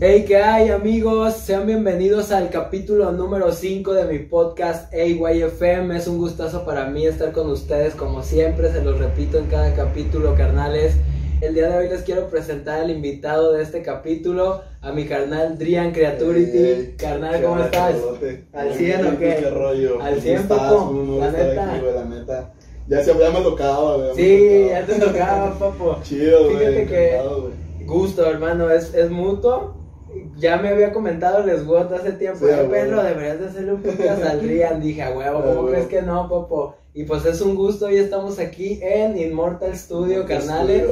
Hey, ¿qué hay amigos? Sean bienvenidos al capítulo número 5 de mi podcast AYFM. Es un gustazo para mí estar con ustedes como siempre, se los repito en cada capítulo, carnales. El día de hoy les quiero presentar al invitado de este capítulo, a mi carnal Drian Creaturity. Hey, carnal, ¿qué ¿cómo estás? ¿Al Muy 100 o bien, qué? ¿Qué rollo? Al ¿Cómo 100, estás? papo, Un honor la neta. aquí, güey, la neta. Ya, se, ya me tocaba, güey. Sí, ya te tocaba, papo. Chido, güey. Fíjate que- encantado. Gusto, hermano, es, es mutuo. Ya me había comentado Les Wood hace tiempo, Sí, "Eh, huevo. perro, deberías de hacerle un podcast al Rian. Dije, a huevo, ¿cómo crees que no, papo? Y pues es un gusto, hoy estamos aquí en Immortal Studio, carnales,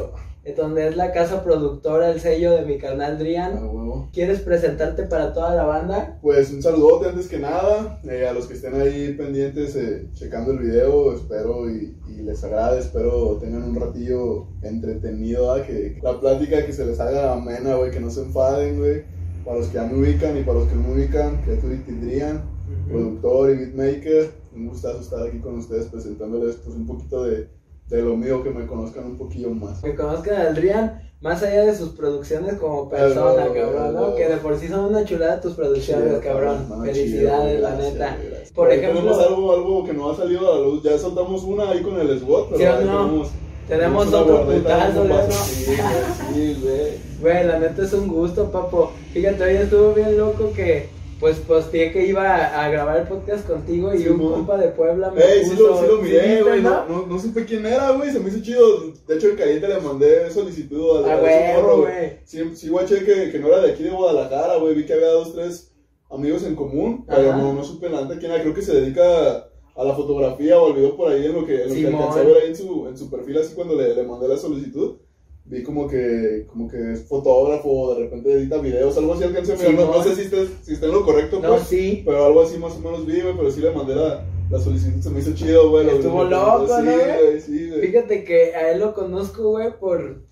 eh, donde es la casa productora, el sello de mi carnal A Drian. huevo. ¿Quieres presentarte para toda la banda? Pues un saludote antes que nada eh, a los que estén ahí pendientes eh, checando el video, espero y, y les agrade, espero tengan un ratillo entretenido, ¿verdad? que la plática que se les haga amena, güey, que no se enfaden, güey, para los que ya me ubican y para los que no me ubican, Creaturity Drian, productor y beatmaker, un gustazo estar aquí con ustedes presentándoles pues un poquito de, de lo mío, que me conozcan un poquillo más. Que conozcan al Rian, más allá de sus producciones como persona, cabrón, ¿no? Que de por sí son una chulada tus producciones, cabrón. Felicidades, chido, la gracias, neta. güey, gracias. Por ejemplo- tenemos algo, algo que no ha salido a la luz. Ya soltamos una ahí con el SWAT, pero ¿Sí ahí no? tenemos, Tenemos otro putazo. Sí, güey, sí, la neta es un gusto, papo. Fíjate, hoy estuvo bien loco que, pues, posteé que iba a, a grabar el podcast contigo y Sí, un compa de Puebla me Ey, sí puso... lo, sí lo miré, güey. no? No, no, supe quién era, güey. Se me hizo chido. De hecho, en caliente le mandé solicitud a, A güey. Sí, sí, guaché que, que no era de aquí de Guadalajara, güey. Vi que había dos, tres amigos en común, pero no, no supe nada quién era. Creo que se dedica a la fotografía o al video por ahí en lo que, en lo que alcancé a ver ahí en su, en su perfil, así cuando le, le mandé la solicitud. Vi como que, como que es fotógrafo, de repente edita videos, algo así alcancé a mirar. No, no sé si está, si está en lo correcto, No, pues, sí. pero algo así más o menos vi, pero sí le mandé la, la solicitud, se me hizo chido, güey. Estuvo lo- loco, sí, ¿no, güey? güey, sí, güey. Fíjate que a él lo conozco, güey, por...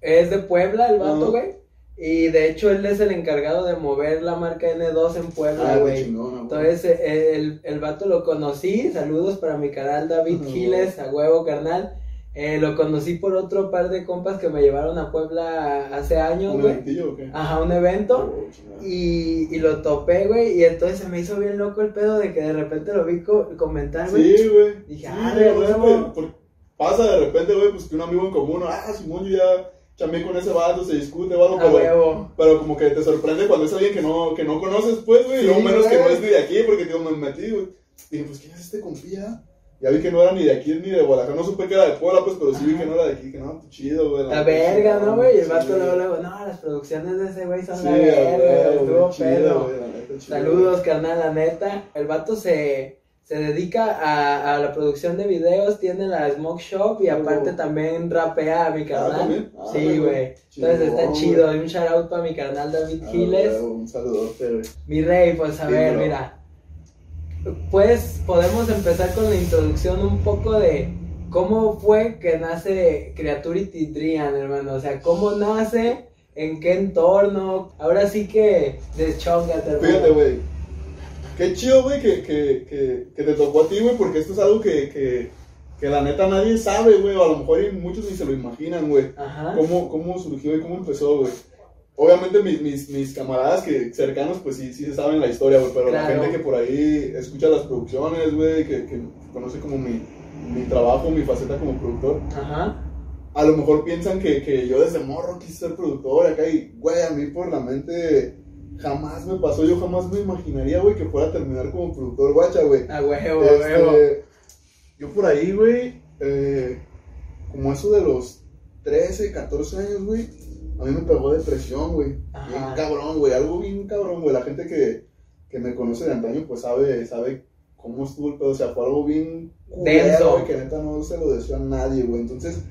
Es de Puebla el vato, güey. Y de hecho él es el encargado de mover la marca N2 en Puebla, Ah, güey. chingón, güey. Entonces, eh, el, el vato lo conocí. Saludos para mi canal David Ujú. Giles, a huevo, carnal. Eh, lo conocí por otro par de compas que me llevaron a Puebla hace años, ¿Un güey. eventillo o qué? Ajá, un evento. Oh. Y, y lo topé, güey. Y entonces se me hizo bien loco el pedo de que de repente lo vi co- comentar, güey. Sí, güey. Dije, Sí, ah, güey, no Pasa de repente, güey, pues que un amigo en común, ah, Simón, yo ya chamé con ese vato, se discute, o algo, A pero, huevo. pero como que te sorprende cuando es alguien que no, que no conoces, pues, güey, y no menos que no es ni de aquí, porque, tío, me metí, güey. Dije, pues, ¿quién es este compía? Ya vi que no era ni de aquí ni de Guadalajara, no supe que era de Puebla, pues, pero sí vi que no era de aquí, que no, pues, chido, güey. La verga, ¿no, güey? Y el vato luego, luego, no, las producciones de ese güey son Sí, la verga, estuvo pedo. Saludos, carnal, la neta. El vato se, se dedica a, a la producción de videos, tiene la Smoke Shop y Ah, aparte también rapea mi carnal. ¿también? Ah, sí, güey. Entonces está chido. güey. Un shout out para mi carnal David Ah, Giles. huevo, Un saludote, güey. Mi rey, pues a Sí, ver, bro. mira. Pues podemos empezar con la introducción un poco de cómo fue que nace Creaturity Drian, hermano. O sea, cómo nace, en qué entorno. Ahora sí que deschóngate, hermano. Fíjate, güey. Qué chido, güey, que, que, que, que te tocó a ti, güey, porque esto es algo que, la neta nadie sabe, güey, o a lo mejor muchos ni se lo imaginan, güey. Ajá. ¿Cómo, ¿Cómo surgió y cómo empezó, güey? Obviamente mis, mis, mis camaradas que cercanos, pues sí, sí se saben la historia, güey, pero Claro. la gente que por ahí escucha las producciones, güey, que, que conoce como mi, mi trabajo, mi faceta como productor, Ajá. a lo mejor piensan que, que yo desde morro quise ser productor acá y, güey, a mí por la mente jamás me pasó, yo jamás me imaginaría, güey, que fuera a terminar como productor guacha, güey. A huevo, a Este, huevo. yo por ahí, güey, eh, como eso de los 13, 14 años, güey, a mí me pegó depresión, güey. Bien cabrón, güey, algo bien cabrón, güey. La gente que, que me conoce de antaño, pues sabe, sabe cómo estuvo el pedo, o sea, fue algo bien Denso. güey, que neta no se lo deseo a nadie, güey. Entonces,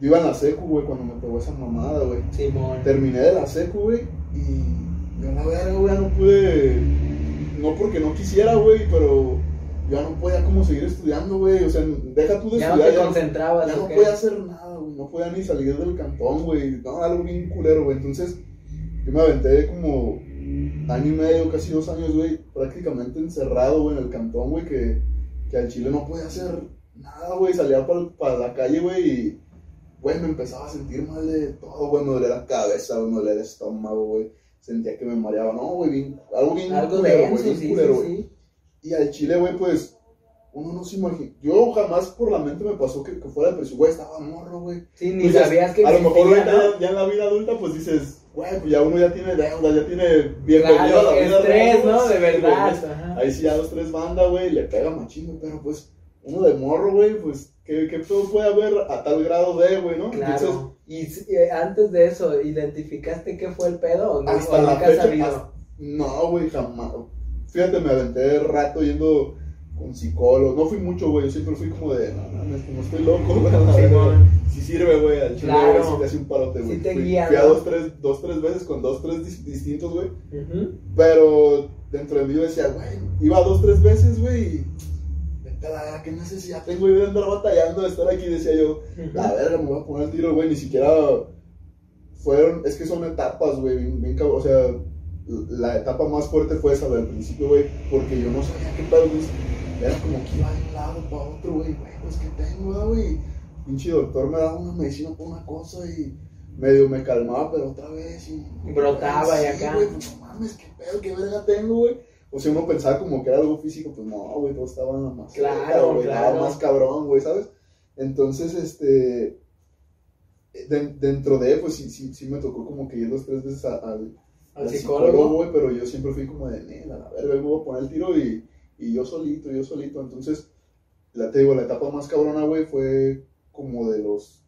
yo iba en la secu, güey, cuando me pegó esa mamada, güey. Simón. Terminé de la secu, güey, y yo la verga, güey, ya no pude, no porque no quisiera, güey, pero ya no podía como seguir estudiando, güey, o sea, deja tú de Ya no estudiar, te ya concentrabas, ya no podía hacer nada, güey, no podía ni salir del cantón, güey, no, algo bien culero, güey, entonces yo me aventé como año y medio, casi dos años, güey, prácticamente encerrado, güey, en el cantón, güey, que, que al chile no podía hacer nada, güey, salía para la calle, güey, y güey, me empezaba a sentir mal de todo, güey, me dolía la cabeza, güey, me dolía el estómago, güey. Sentía que me mareaba, no, güey, bien, algo bien Algo culero, güey, bien sí, culero, sí, güey. sí. Y al chile, güey, pues, uno no se imagina. Yo jamás por la mente me pasó que, que fuera depresión, güey, estaba morro, güey. Sí, ni Pues ya- sabías que A lo mejor ¿no? ya, ya en la vida adulta, pues dices, güey, pues ya uno ya tiene deuda, ya tiene bienvenido a Claro, la vida estrés, ¿no? güey, De sí, güey, verdad. es- ajá. Ahí sí a dos, tres bandas, güey, le pega machín, güey, pero pues, uno de morro, güey, pues, ¿qué, qué todo puede haber a tal grado de, güey, no? Entonces, Claro. Y si- eh, antes de eso, ¿identificaste qué fue el pedo o no? hasta ¿O la nunca fecha, sabido? hasta- no, güey, jamás. Fíjate, me aventé rato yendo con psicólogos, no fui mucho, güey, yo siempre fui como de, no, mames, como estoy loco, güey, Simón. Sí sirve, güey, al chile, Claro. güey, sí te hace un parote, güey. Sí te fui, guía, fui a ¿no? dos tres, dos, tres veces con dos, tres dis- distintos, güey. Pero dentro de mí yo decía, güey, iba dos, tres veces, güey, y qué necesidad tengo yo de andar batallando, de estar aquí, decía yo, la verga, me voy a poner el tiro, güey, ni siquiera fueron, es que son etapas, güey, bien, bien cabrón, o sea, la etapa más fuerte fue esa, del principio, güey, porque yo no sabía qué pedo, güey, era como que iba de un lado para otro, güey, güey, pues que tengo, ah, güey, pinche doctor me daba una medicina por una cosa y medio me calmaba, pero otra vez y... Brotaba y acá. güey, pues, no mames, qué pedo, qué verga tengo, güey. O sea, uno pensaba como que era algo físico, pues no, güey, todo estaba más. Claro, güey, claro. Más cabrón, güey, ¿sabes? Entonces, este. de- dentro de, pues sí, sí, sí me tocó como que ir dos, tres veces a- al, Al al psicólogo. güey, pero yo siempre fui como de, nena, a ver, me voy a poner el tiro y, y yo solito, yo solito. Entonces, la, te digo, la etapa más cabrona, güey, fue como de los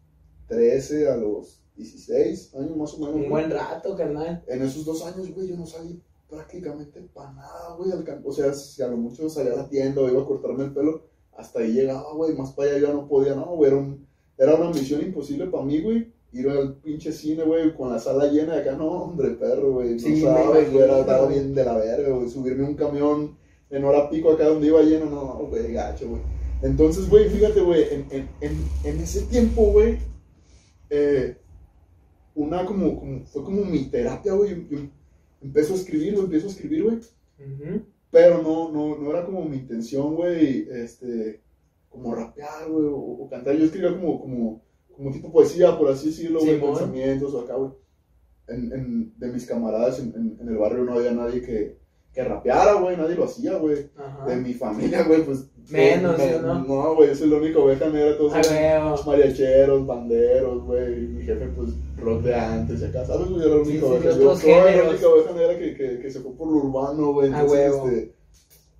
13 a los 16 años más o menos. Un buen rato, carnal. En esos dos años, güey, yo no salí prácticamente para nada, güey. O sea, si a lo mucho salía a la tienda o iba a cortarme el pelo, hasta ahí llegaba, güey. Más para allá ya no podía, no, güey. Era, un- era una misión imposible para mí, güey. Ir al pinche cine, güey, con la sala llena de acá, no, hombre, perro, güey. No Sí, sabes, güey, era, estaba bien de la verga, güey. Subirme un camión en hora pico acá donde iba lleno, no, güey, gacho, güey. Entonces, güey, fíjate, güey, en, en, en, en ese tiempo, güey, eh, una como, como, fue como mi terapia, güey. Yo, yo empiezo a escribir, güey, empiezo a escribir, güey. Ujú. Pero no, no, no era como mi intención, güey, este, como rapear, güey, o, o cantar. Yo escribía como, como, como tipo poesía, por así decirlo, güey, Simón. pensamientos o acá, güey. En, en, de mis camaradas en, en, en el barrio no había nadie que, que rapeara, güey, nadie lo hacía, güey. De mi familia, güey, pues. Menos, me- ¿sí o no? No, güey, yo soy la única oveja negra, todos Ah, son veo. mariacheros, banderos, güey. Mi jefe, pues, rock de antes y acá, ¿sabes? Yo era la única sí, oveja. de Yo otros soy la géneros. única oveja negra que, que, que se fue por lo urbano, güey. Ah, Entonces, huevo. este,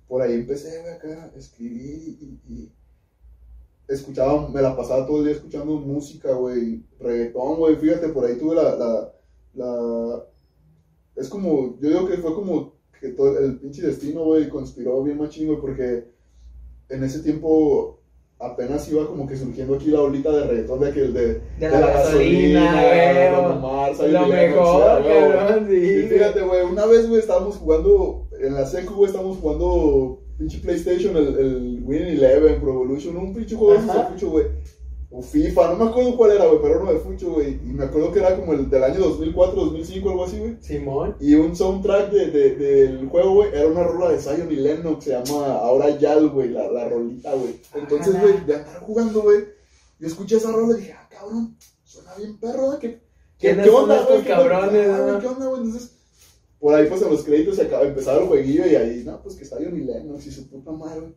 por ahí empecé, güey, acá, escribí y, y escuchaba, me la pasaba todo el día escuchando música, güey. Reggaetón, güey. Fíjate, por ahí tuve la, la, la. Es como, yo digo que fue como que todo el pinche destino, güey, conspiró bien machín, güey, porque en ese tiempo apenas iba como que surgiendo aquí la olita de reggaetón de aquel de, De la gasolina, güey. Lo mejor, cabrón, sí. Y fíjate, güey, una vez, güey, estábamos jugando en la secu, güey, estábamos jugando pinche PlayStation, el, el Winning Eleven, Pro Evolution, un pinche juego de güey. O FIFA, no me acuerdo cuál era, güey, pero uno de fucho, güey. Y me acuerdo que era como el del año 2004, 2005, algo así, güey. Simón. Y un soundtrack de, de- del juego, güey, era una rola de Zion y Lennox, se llama Ahora Yal, güey, la, la rolita, güey. Entonces, Ah. güey, de andar jugando, güey, yo escuché esa rola y dije, ah, cabrón, suena bien perro, ¿eh? ¿Qué, qué, ¿Quiénes qué onda, güey? ¿Qué onda? cabrones, Ah? ¿Qué onda, güey? Entonces, por ahí, pues, en los créditos se acaba, empezaba el jueguillo y ahí, no, pues, que Zion y Lennox y su puta madre, güey.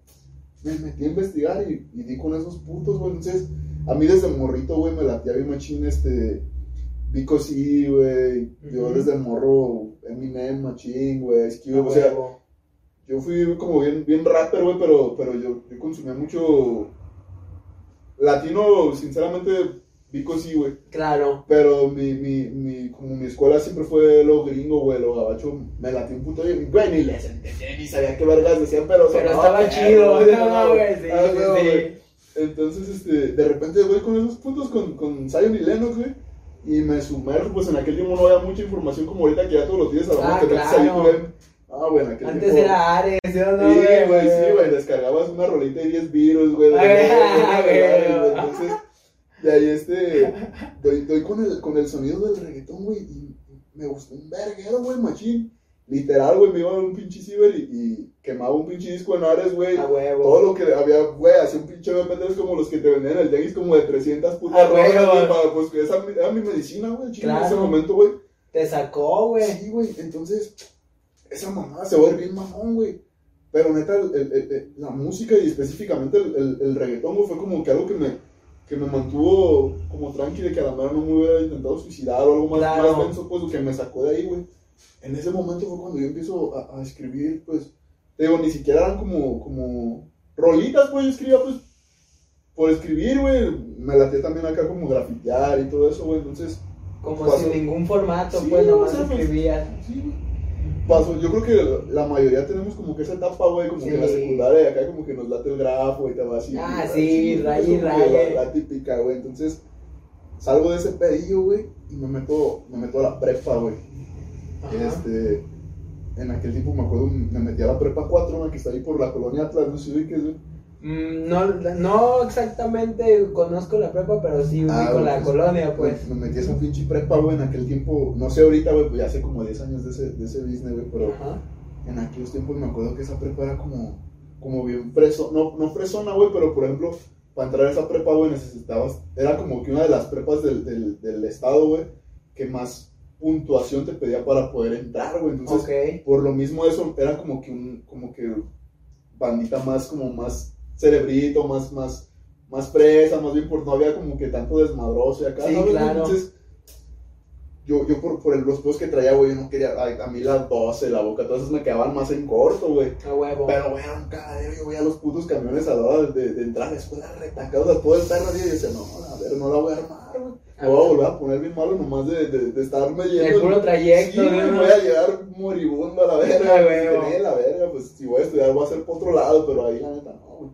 Me metí a investigar y, y di con esos putos, güey. Entonces, a mí desde morrito, güey, me latía bien machín, este... Vico sí, güey. Yo Ujú. desde morro, Eminem, machín, güey, Cube, A o sea, yo fui como bien, bien rapper, güey, pero, pero yo, yo consumía mucho latino, sinceramente, Vico sí, güey. Claro. Pero mi, mi, mi, como mi escuela siempre fue lo gringo, güey, lo gabacho, me latí un puto y, güey, ni les entendía, ni sabía qué vergas decían, pero... Pero estaba chido. güey, No, no, güey. Sí, Ah, sí. Entonces, este, de repente voy con esos puntos con, con Zion y Lennox, güey. Y me sumerjo, pues en aquel tiempo no había mucha información como ahorita que ya todos los días a la Ah, mano te metes claro. Ah, en aquel Antes tiempo. era Ares, ¿sí o no? Sí, güey, sí, güey, descargabas una rolita y 10 virus, güey. Entonces, de ahí este, doy, doy con, el, con el sonido del reggaetón, güey, y me gustó un verguero, güey, machín. Literal, güey, me iba a un pinche ciber y, y quemaba un pinche disco en Ares, güey. A huevo. Todo lo que había, güey, hacía un pinche MP3 como los que te vendían en el Yankees como de 300 putas A rolas, güey, para, pues, esa era mi medicina, güey, chile, en ese Claro. momento, güey. Te sacó, güey. Sí, güey, entonces, esa mamada se vuelve bien mamón, güey. Pero neta, el- el- el- la música y específicamente el, reggaetón, güey, fue como que algo que me, que me mantuvo como tranquilo, que a la mera no me hubiera intentado suicidar o algo más, Claro. más denso, pues, que me sacó de ahí, güey. En ese momento fue cuando yo empiezo a, a escribir, pues, te digo, ni siquiera eran como, como rolitas, pues, yo escribía, pues, por escribir, güey. Me latía también acá como grafitear y todo eso, güey, entonces... Como Pasó. sin ningún formato, Sí, pues nomás o sea, pues, escribías. Sí, güey. Pasó, yo creo que la mayoría tenemos como que esa etapa, güey, como que en la Sí. secundaria acá como que nos late el grafo y te va así. Ah, güey, sí, así, raye, es como que raye. La, la típica, güey. Entonces, salgo de ese pedillo, güey, y me meto, me meto a la prepa, güey. Ajá. Este, en aquel tiempo me acuerdo, me metí a la prepa 4, güey, que está ahí por la colonia Atlas, no sé ubiques, güey. Mm, No, no exactamente conozco la prepa, pero sí ubico Ah, la pues, colonia, pues. Me metí a esa pinche prepa, güey, en aquel tiempo, no sé ahorita, güey, pues ya hace como 10 años de ese, de ese business, güey, pero... Ajá. en aquellos tiempos me acuerdo que esa prepa era como, como bien freso, no, no fresona, güey, pero por ejemplo, para entrar a esa prepa, güey, necesitabas, era como que una de las prepas del, del, del estado, güey, que más puntuación te pedía para poder entrar, güey, entonces, por lo mismo eso, era como que un, como que bandita más, como más cerebrito, más, más, más fresa, más bien, por no había como que tanto desmadroso y acá, Sí, claro. Entonces, yo, yo por, por el- los que traía, güey, yo no quería, a, a mí las 12, la boca, todas esas me quedaban más en corto, güey. A huevo. Pero, güey, era un cagadero, yo veía los putos camiones a la hora de, de entrar a la escuela retacados a todo el perro y yo decía, no, a ver, no la voy a armar, güey. Me voy a volver a poner bien malo nomás de, de, de estarme yendo. El puro trayecto, Sí, güey, ¿no? voy a llegar moribundo a la verga. Güey, huevo. tenía la verga, pues si voy a estudiar voy a hacer por otro lado, pero ahí la neta no, güey.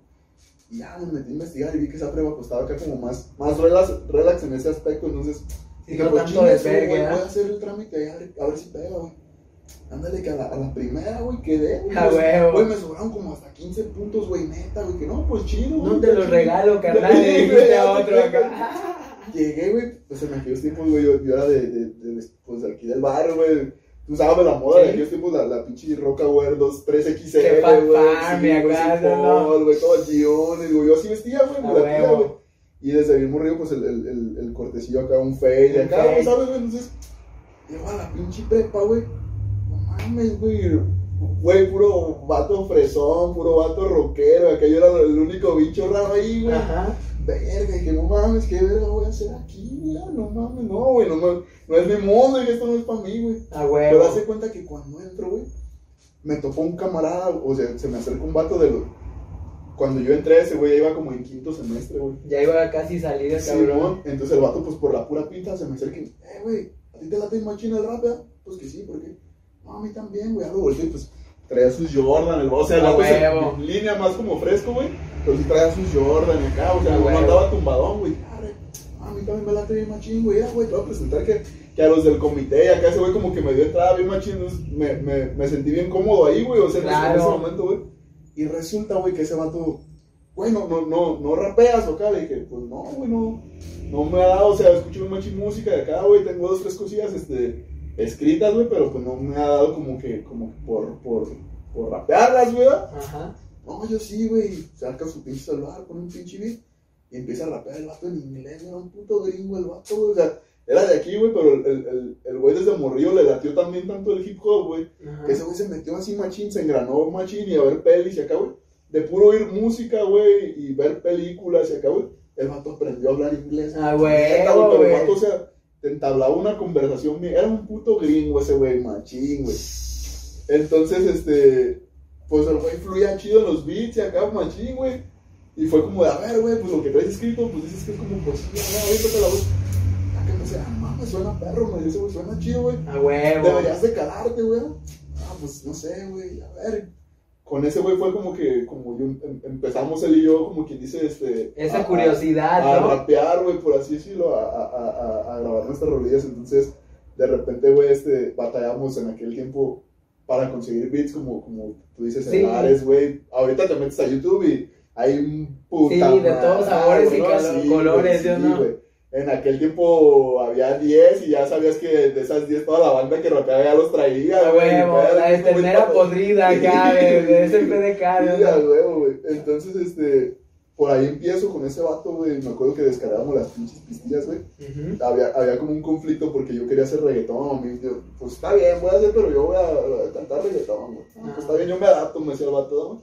Y ya me metí a investigar y vi que esa prueba costaba acá como más, más relax, relax en ese aspecto, entonces Dije, no tanto güey, ¿ah? voy a hacer el trámite a ver, a ver si pega, güey. Ándale, que a la, a la primera, güey, quedé, güey. A Pues, huevo. Güey, me sobraron como hasta 15 puntos, güey, neta, güey, que no, pues chido, No güey, te qué los regalo, carnal. Le dijiste güey, a te otro acá. Llegué, güey, pues en aquellos tiempos, güey, yo, yo era de, de, de, pues, de aquí del barrio, güey. Tú sabes la moda Sí. de aquellos tiempos, la, la pinche Roca, güey, 2, 3 XL, Qué güey. fanfarme güey, acá, sin ¿no? güey, todo guiones, güey. Yo así vestía, güey, me huevo. güey. Y desde bien morrido, pues el, el, el, el cortecillo acá, un Un acá, güey, ¿sabes, güey? Entonces, llego a la pinche prepa, güey. No mames, güey. Güey, puro vato fresón, puro vato rockero. Acá yo era el único bicho raro ahí, güey Ajá. verga, y que no mames, qué verga voy a hacer aquí, güey, no mames, no, güey, no, mames, no es mi mundo, y esto no es para mí, güey. A Pero huevo. hace cuenta que cuando entro, güey, me topó un camarada, o sea, se me acercó un vato de los... Cuando yo entré, ese güey ya iba como en quinto semestre, güey. Ya iba casi salir el cabrón. Entonces el vato, pues por la pura pinta, se me acerca y, eh, güey, ¿a ti te late machina el rap? Pues que sí, ¿por qué? No, a mí también, güey, algo volteé, pues traía sus Jordan, el vato, o sea, el A vato se- huevo. en línea más como fresco, güey, pero sí traía sus Jordan acá, o sea, no andaba tumbadón, güey. Arre, A mí también me late bien machín, güey, ya, güey, te voy a presentar que, que a los del comité, y acá ese güey como que me dio entrada bien machín, entonces me, me, me sentí bien cómodo ahí, güey, o sea, en ese- en ese Claro. momento, güey. Y resulta, güey, que ese vato, güey, no, no, no, no rapeas o acá, le dije, pues no, güey, no, no me ha dado, o sea, escucho machín música de acá, güey, tengo dos, tres cosillas, este, escritas, güey, pero pues no me ha dado como que, como que por, por, por rapearlas, güey. Ajá. No, yo sí, güey. Saca su pinche celular, pone un pinche beat y empieza a rapear el vato en inglés. Era un puto gringo el vato, güey. O sea, era de aquí, güey, pero el- el el- güey desde morrillo le latió también tanto el hip hop, güey. Que ese güey se metió así machín, se engranó machín y a ver pelis y acá, güey. De puro oír música, güey, y ver películas y acá, güey. El vato aprendió a hablar inglés. Ah, huevo, Pero el güey. vato, o sea, te entablaba una conversación. Era un puto gringo ese güey, machín, güey. Entonces, este, pues el güey fluía chido en los beats y acá, machín, güey. Y fue como de, a ver, güey, pues lo que traes escrito, pues dices que es como poesía, ¿no? Ahorita te la voy. Dice, ah, mames, suena perro, me dice, güey, suena chido, güey. A huevo. Deberías de calarte, güey. Ah, pues no sé, güey, a ver. Con ese güey fue como que, como yo, em- empezamos él y yo, como quien dice, este. Esa a- a- curiosidad, a ¿no? rapear, güey, por así decirlo, a, a, a, a- a grabar nuestras rolillas. Entonces, de repente, güey, este, batallamos en aquel tiempo para conseguir beats, como, como tú dices, Sí. en güey. Ahorita te metes a YouTube y hay un puta Sí, de todos sabores y colores, güey, ¿sí o no? En aquel tiempo había 10 y ya sabías que de esas 10 toda la banda que rapeaba ya los traía, A güey. huevo, y la de ternera podrida acá, de, ese PDK, güey. Entonces, este, por ahí empiezo con ese vato, güey. Me acuerdo que descargábamos las pinches pistillas, güey. Había, había como un conflicto porque yo quería hacer reggaetón. yo, pues está bien, voy a hacer, pero yo voy a, a cantar reggaetón, güey. Ah. Pues está bien, yo me adapto, me decía el vato, güey.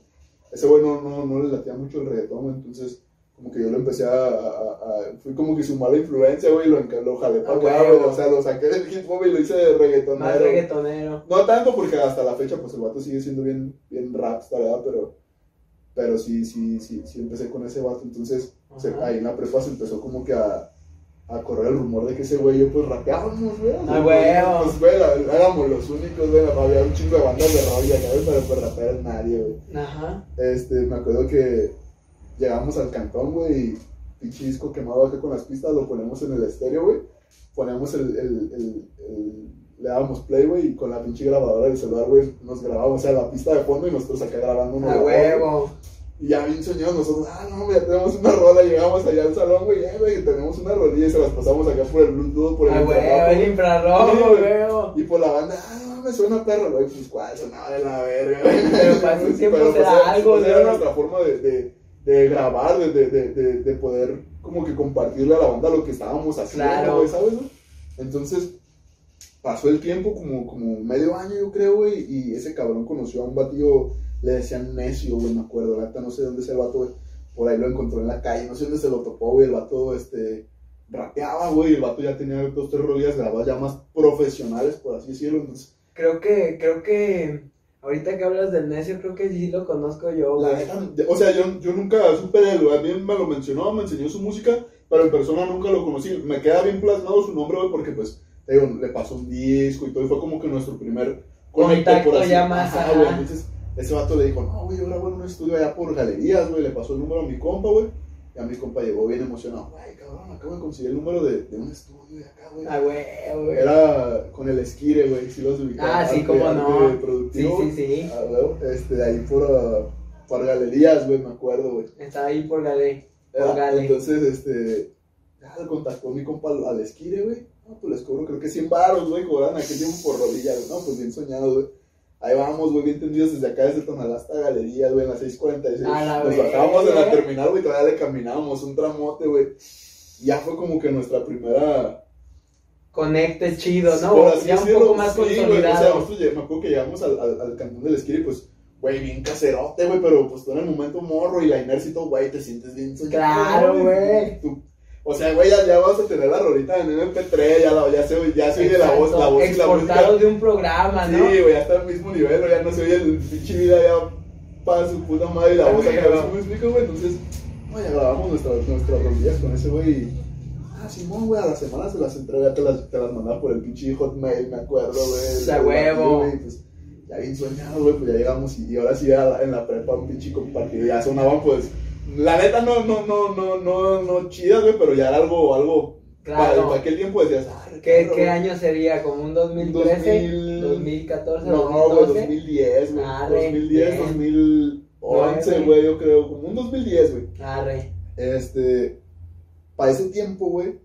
Ese güey no, no, no le latía mucho el reggaetón, güey. Entonces, como que yo lo empecé a, a- a- Fui como que su mala influencia, güey, lo, lo jalé para acá, güey. O sea, lo saqué del hip hop y lo hice de reggaetonero. Más reggaetonero. No tanto porque hasta la fecha pues el vato sigue siendo bien, bien rapstar, ¿verdad? Pero, pero sí, sí, sí, sí empecé con ese vato. Entonces se- ahí en la prepa se empezó como que a, a correr el rumor de que ese güey yo pues rapeábamos, güey. Ah, huevo. Pues güey, éramos los únicos, güey. Había un chingo de bandas de acá, güey, pero pues rapear es nadie, güey. Ajá. Este, me acuerdo que llegamos al cantón, güey, y pinche disco quemado acá con las pistas, lo ponemos en el estéreo, güey. Ponemos el, el, el, el- le dábamos play, güey, y con la pinche grabadora del celular, güey, nos grabamos, o sea, la pista de fondo y nosotros acá grabando una A huevo. Y ya bien soñados nosotros, ah, no, güey, ya tenemos una rola, llegamos allá al salón, güey, eh, güey, tenemos una rolilla y se las pasamos acá por el Bluetooth, por el A huevo, infrarrojo, el güey. infrarrojo, güey. Y por la banda, ah, no, me suena perro, güey, pues cuál, sonaba de la verga, güey. Pero para pues, era era- algo, pues, era nuestra forma de, de, de grabar, de, de, de, de, de poder como que compartirle a la banda lo que estábamos haciendo, Claro. ¿sabes? Entonces, pasó el tiempo como, como medio año, yo creo, güey, y ese cabrón conoció a un batido, le decían necio, güey, me acuerdo, la no sé dónde es el vato, güey, por ahí lo encontró en la calle, no sé dónde se lo topó, güey, el vato, este, rapeaba, güey, el vato ya tenía dos, tres rodillas grabadas ya más profesionales, por así decirlo, entonces, Creo que, creo que, ahorita que hablas del necio, creo que sí lo conozco yo, güey. o sea, yo, yo nunca supe de él. A mí me lo mencionó, me enseñó su música, pero en persona nunca lo conocí. Me queda bien plasmado su nombre, güey, porque pues, te digo, le pasó un disco y todo, y fue como que nuestro primer conecte, Contacto ya más, Ajá, ajá. güey. Entonces, ese vato le dijo, no, güey, yo grabo en un estudio allá por galerías, güey. Le pasó el número a mi compa, güey. Y a mi compa llegó bien emocionado, güey, cabrón, acabo de conseguir el número de, de un estudio de acá, güey. A huevo, güey. Era con el Esquire, güey, si los ubicaba. Ah, sí, cómo no. Sí, productivo. sí, sí. Ah, huevo, este, de ahí por, ah, por galerías, güey, me acuerdo, güey. Estaba ahí por Galé. Era- Por Gale. Entonces, este, ya contactó mi compa al, esquire, güey. No, pues les cobro creo que 100 baros, güey, cobran aquel tiempo por rodilla, güey. No, pues bien soñado, güey. Ahí vamos, güey, bien tendidos desde acá, desde Tonalá hasta Galerías, güey, en las 6.46. A la Nos bajábamos de la terminal, güey, todavía le caminábamos un tramote, güey. Y ya fue como que nuestra primera... Conecte chido, ¿no? por así ya un decirlo, poco más sí, güey, consolidado. o sea, me acuerdo que llegamos al, al, al cantón del esquire, pues, güey, bien caserote, güey, pero pues tú en el momento morro y la inercia y todo, güey, te sientes bien soñado. Claro, güey. Tú- O sea, güey, ya, ya vas a tener la rolita en MP3, ya, la, ya se, ya se oye la voz, la voz y la música. de un programa, Sí, ¿no? güey, ya está al mismo nivel, güey, ya no se oye el pinche vida ya para su puta madre y la voz acá, ¿sí me explico, güey? Entonces, Oye, grabamos nuestras, nuestras rodillas con ese güey. Ah, Simón, güey, a las semanas se las entrega, te las, te las mandaba por el pinche hotmail, me acuerdo, güey. ¡Se huevo! Pues, ya bien soñado, güey, pues ya llegamos y, y ahora sí la, en la prepa un pinche compartido, ya sonaban pues. La neta no, no, no, no, no, no chidas, güey, pero ya era algo, algo Claro. Para, aquel tiempo decías, ah, ¿Qué, claro, ¿Qué, año sería? ¿Como un 2013? 2000... ¿2014? No, 2012? 2010, güey. 2010, 2000. 11, güey, yo creo, como un 2010, güey. Arre. Este, para ese tiempo, güey,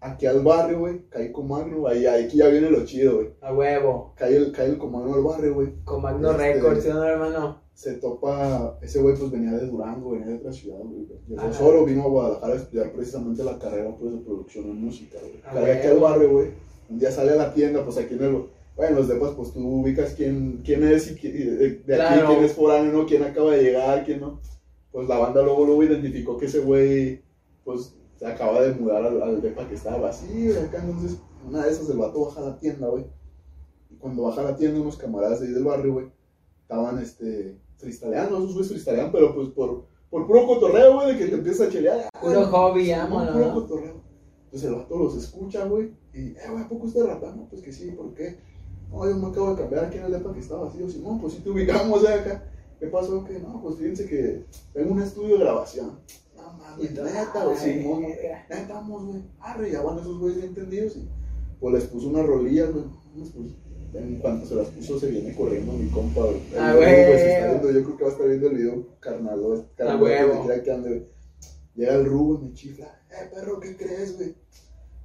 aquí al barrio, güey, cae Comagno, ahí, ahí que ya viene lo chido, güey. A huevo. Cae el, cae el Comagno al barrio, güey. Comagno este, Records, ¿no, hermano? Se topa, ese güey pues venía de Durango, venía de otra ciudad, güey. Llegó solo, vino a Guadalajara a estudiar precisamente la carrera pues, de producción en música, güey. Cae aquí al barrio, güey. Un día sale a la tienda, pues aquí en el, bueno, en los depas, pues tú ubicas quién, quién es y y de, de aquí, Claro. quién es foráneo, ¿no? quién acaba de llegar, quién no. Pues la banda luego, luego identificó que ese güey, pues se acaba de mudar al, al depa que estaba vacío. Y acá, entonces, una de esas, el vato baja a la tienda, güey. Y cuando baja a la tienda, unos camaradas de ahí del barrio, güey, estaban, este, esos güeyes freestylean, pero pues por, por puro cotorreo, güey, de que te empiezas a chelear. Puro Ay, hobby, no, vámonos, puro ¿no? cotorreo. Entonces el vato los escucha, güey. Y, eh, güey, ¿a poco usted rapea? No, pues que sí, ¿por qué? No, yo me acabo de cambiar aquí en el depa que estaba vacío. No, pues sí te ubicamos, acá. ¿Qué pasó? Que no, pues fíjense que tengo un estudio de grabación. No mames, neta, güey, no, Neta, vamos, güey. Arre, ya van esos güeyes bien entendidos. Y pues les puso unas rolillas, güey. Pues, en cuanto se las puso, se viene corriendo mi compa, güey. Ah, güey. está viendo, yo creo que va a estar viendo el video, carnal, güey. Carnal, quiera que ande, güey. Llega el rubo y me chifla, eh, perro, ¿qué crees, güey?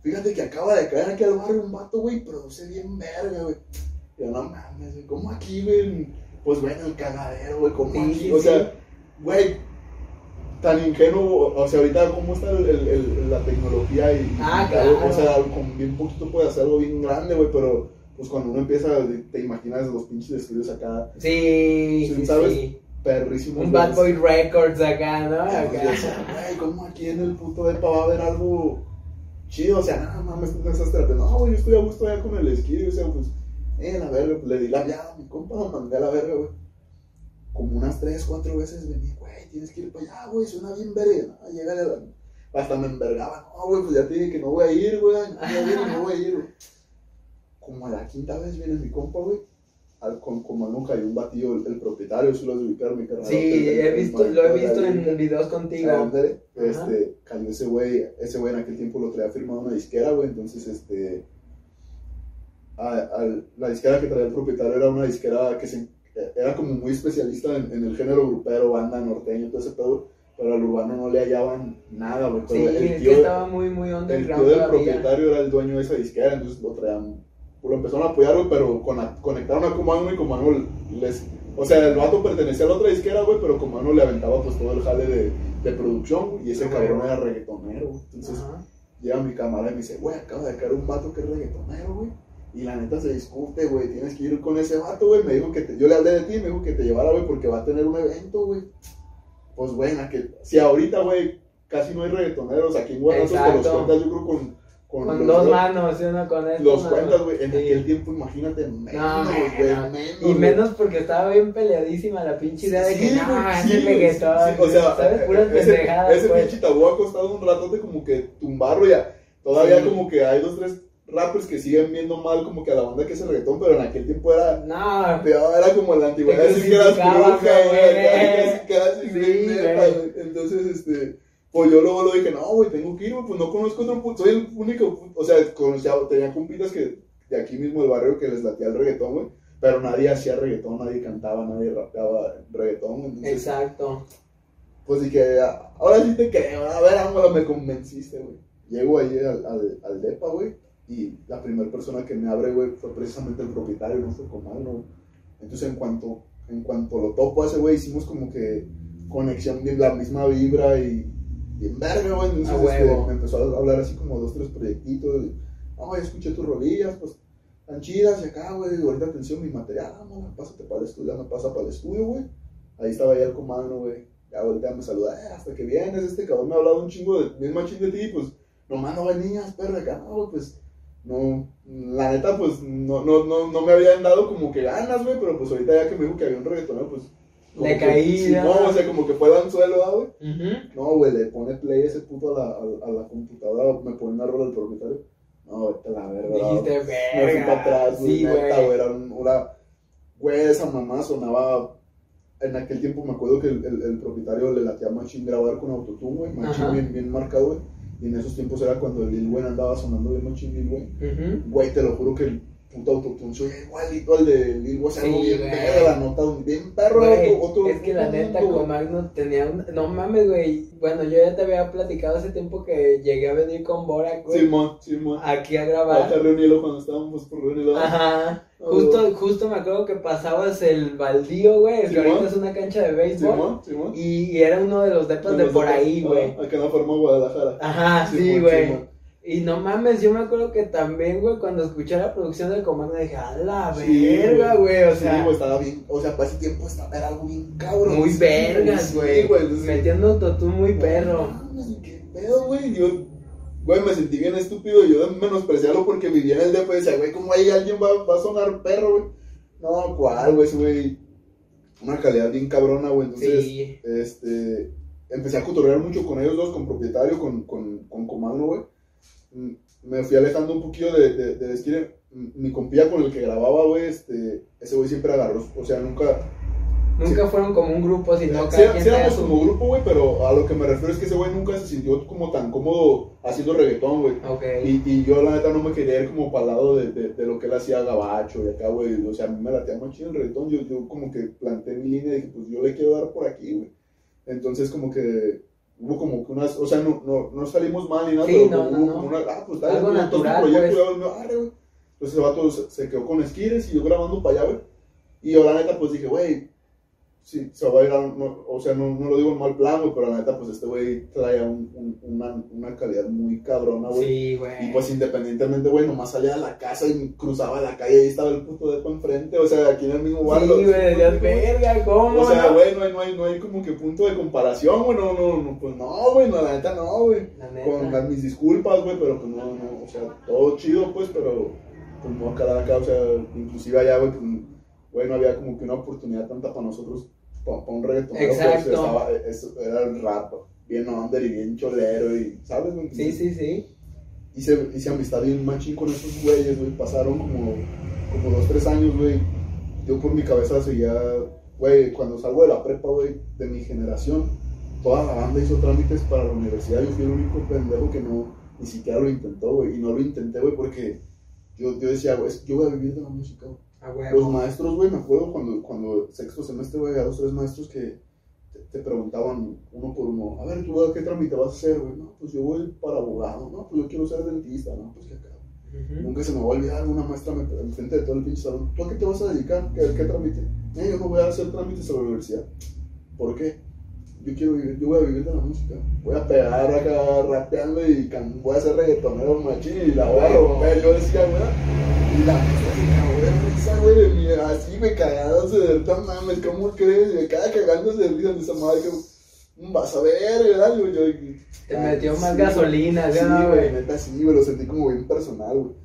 Fíjate que acaba de caer aquí al barrio un vato, güey, produce bien verga, güey. Y no mames, güey, ¿cómo aquí, güey? Pues, bueno, el cagadero, güey, ¿cómo Sí, aquí? sí, o sea, güey, tan ingenuo, o sea, ahorita cómo está el- el- el- la tecnología y, Ah, y claro. o sea, con bien poquito puede hacer algo bien grande, güey, pero pues cuando uno empieza, te imaginas los pinches estudios acá, Sí, Sí, ¿sabes? sí. perrísimos. Un. Bad Boy Records acá, ¿no? Pues, Acá. güey, ¿cómo aquí en el puto depa va a haber algo chido? O sea, nada mames, tú estás terapiando. No, güey, yo estoy a gusto allá con el esquí, o sea, pues, eh, la verga, pues le di la viada a mi compa, lo mandé a la verga, güey. Como unas tres, cuatro veces venía, güey, tienes que ir para allá, güey, suena bien verga. No, llega la... Hasta me envergaba, no, güey, pues ya te dije que no voy a ir, güey, no voy a ir, no voy a ir, güey. Como a la quinta vez viene mi compa, güey. Con, como nunca hay un batido, el, el propietario, si lo has de ubicar, mi carnal. Sí, el- el- he el visto, lo he visto en videos contigo. Ándale, este, cayó ese güey, ese güey en aquel tiempo lo traía firmado una disquera, güey, entonces, este, a- al- la disquera que traía el propietario era una disquera que se, era como muy especialista en, en el género grupero, banda norteño, todo ese pedo, pero al urbano no le hallaban nada, güey, Sí, pero es el que tío, estaba muy, muy el underground tío del propietario era el dueño de esa disquera, entonces lo traían, lo empezaron a apoyar, güey, pero con- conectaron a Comano y Comano les, o sea, el vato pertenecía a la otra disquera, güey, pero Comano le aventaba pues todo el jale de, de producción, güey, y ese cabrón güey. era reggaetonero, güey. entonces Ajá. llega mi camarada y me dice, güey, acaba de caer un vato que es reggaetonero, güey. Y la neta se discute, güey, tienes que ir con ese vato, güey. Me dijo que te, yo le hablé de ti, me dijo que te llevara, güey, porque va a tener un evento, güey. Pues, güey, en aquel, si ahorita, güey, casi no hay reggaetoneros aquí en Guanajuato, te los cuentas, yo creo, con, con, Con los dos manos y uno con esto. Los no. cuentas, güey. En Sí. aquel tiempo, imagínate, menos, No, no. Y menos porque estaba bien peleadísima la pinche idea de que Sí, no, es sí, el reggaetón. sí, o sea, ¿sabes? Puras ese, pendejadas, ese pues. pinche tabú ha costado un ratote como que tumbarlo ya. Todavía como que hay dos, tres rappers que siguen viendo mal como que a la banda que hace reggaetón, pero en aquel tiempo era, No, era como la antigüedad, así que eras bruja, güey, casi, casi, Sí. Entonces, este, pues yo luego lo dije, no, güey, tengo que ir, güey, pues no conozco otro puto, soy el único, puto- o sea, conocía, tenía compitas que, de aquí mismo del barrio que les latía el reggaetón, güey, pero nadie hacía reggaetón, nadie cantaba, nadie rapeaba reggaetón, entonces, exacto. pues dije, "Ah, ahora sí te creo, a ver, ángela, me convenciste, güey. Llego ahí al, al, al depa, güey, y la primera persona que me abre, güey, fue precisamente el propietario, no fue Comando, güey. Entonces, en cuanto, en cuanto lo topo a ese güey, hicimos como que conexión, la misma vibra y bien verga, güey. Entonces, este, me empezó a hablar así como dos, tres proyectitos. y, No, ya escuché tus rolillas, pues, tan chidas, y acá, güey, ahorita atención, mi material, ah, no, pásate para el estudio, me pasa para el estudio, güey. Ahí estaba ya el comando, güey. Ya ahorita me saluda, eh, hasta que vienes, este cabrón me ha hablado un chingo de, bien machín de ti, pues, nomás no hay niñas, perro, acá, no, güey, pues, no, la neta, pues, no, no, no, no me habían dado como que ganas, güey, pero pues ahorita ya que me dijo que había un reggaetonero, pues, como Le que- sí, no, o sea, como que fue el anzuelo, ¿ah, güey. Ujú. No, güey, le pone play ese puto a la, a, a la computadora, me pone una rola del propietario. No, vete la verga. Dijiste, me fui verga. para atrás, güey, Sí, neta, güey. era un- una, güey, esa mamá sonaba, en aquel tiempo me acuerdo que el, el, el propietario le latía a Machín grabar con autotune, güey, Machín Ajá. bien, bien marcado, güey, y en esos tiempos era cuando el Lil Wayne andaba sonando bien Machín Lil Wayne, güey, te lo juro que puto autotune soy igualito al de Lil Wayne, algo bien verga, la nota, bien perro, Güey, otro, es que la neta con Magno tenía un... No mames, güey. Bueno, yo ya te había platicado hace tiempo que llegué a venir con Borak, güey. Simón, Simón. aquí a grabar. Un hilo cuando estábamos por reunirlo. Ajá. Ah, Justo, justo me acuerdo que pasabas el baldío, güey, que ahorita es una cancha de béisbol. Simón, Simón. Y, y era uno de los depas de por ahí, güey. Ah, acá en la forma Guadalajara. Ajá, sí, güey. Y no mames, yo me acuerdo que también, güey, cuando escuché la producción del comando dije, a la Sí, verga, güey, o Sí, sea, güey, estaba bien. O sea, para ese tiempo estaba, era algo bien cabrón. muy Sí, vergas, sí, güey. güey. entonces, Metiendo autotune muy no perro. mames, ¿Qué pedo, güey? Yo, güey, me sentí bien estúpido. Yo menospreciarlo porque vivía en el DF y decía, güey, ¿cómo ahí alguien va, va a sonar perro, güey? No, ¿cuál, güey? Ese güey, una calidad bien cabrona, güey. Entonces, Sí. este, empecé a cotorrear mucho con ellos dos, con propietario, con, con, con comando, güey. Me fui alejando un poquillo de, de, de esquina. Mi compía con el que grababa, güey, este, ese güey siempre agarró, o sea, nunca... Nunca fueron como un grupo, sino Sí, quien sí traía éramos su... como grupo, güey, pero a lo que me refiero es que ese güey nunca se sintió como tan cómodo haciendo reggaetón, güey. Ok. Y, y yo la neta no me quería ir como para el lado de, de, de lo que él hacía gabacho y acá, güey. O sea, a mí me latea más chido el reggaetón. Yo, yo como que planteé mi línea y dije, pues yo le quiero dar por aquí, güey. Entonces como que hubo como que unas, o sea, no, no, no salimos mal ni nada, Sí, pero no, hubo no. como una, ah, pues Algo dale, tú, natural, tu proyecto, pues. y yo, arre, güey. Entonces el vato se, se quedó con Esquires y yo grabando para allá, güey. Y yo, la neta, pues dije, güey, sí, se va a ir a, no, o sea, no, no lo digo en mal plan, güey, pero la neta, pues este güey trae un, un- una, una calidad muy cabrona, güey. Sí, güey. Y pues independientemente, güey, nomás salía de la casa y cruzaba la calle y estaba el puto depo enfrente, o sea, aquí en el mismo Sí, barrio. güey, decías, verga, ¿cómo? O sea, güey, no hay, no, hay, no hay como que punto de comparación, güey, no, no, no, pues no, güey, no, la neta no, güey. Con las- mis disculpas, güey, pero pues no, no, o sea, todo chido, pues, pero pues no acá, acá, o sea, inclusive allá, güey, pues, güey, no había como que una oportunidad tanta para nosotros, para, un reggaetonero, pues, Exacto. estaba, eso era el rap, bien under y bien cholero y, ¿sabes, güey? Sí, sí, sí. hice, hice amistad bien machín con esos güeyes, güey. Pasaron como, como dos, tres años, güey. Yo por mi cabeza seguía, güey, cuando salgo de la prepa, güey, de mi generación, toda la banda hizo trámites para la universidad. Yo fui el único pendejo que no, ni siquiera lo intentó, güey. Y no lo intenté, güey, porque yo, yo decía, güey, yo voy a vivir de la música, güey. Los maestros, güey, me acuerdo cuando, cuando sexto semestre, güey, había dos, tres maestros que te, te preguntaban uno por uno, a ver, ¿tú a qué trámite vas a hacer, güey? No, pues yo voy para abogado, no, pues yo quiero ser dentista, no, pues que acá. Nunca se me va a olvidar, una maestra me enfrente de todo el pinche salón, ¿tú a qué te vas a dedicar? ¿Qué, qué trámite? Eh, yo no voy a hacer trámites a la universidad. ¿Por qué? Yo quiero vivir, yo voy a vivir de la música. Voy a pegar acá rapeando y can- voy a ser reggaetonero machín y la voy a romper. Yo decía, güey, y la risa, güey, de mí, así me cagándose de risa, mames, ¿cómo crees? Y me cada cagándose de risa de esa madre que "Mm, vas a ver, ¿verdad? Yo, yo, Te metió más gasolina, Sí, ¿no, güey, güey? neta sí, güey, lo sentí como bien personal, güey.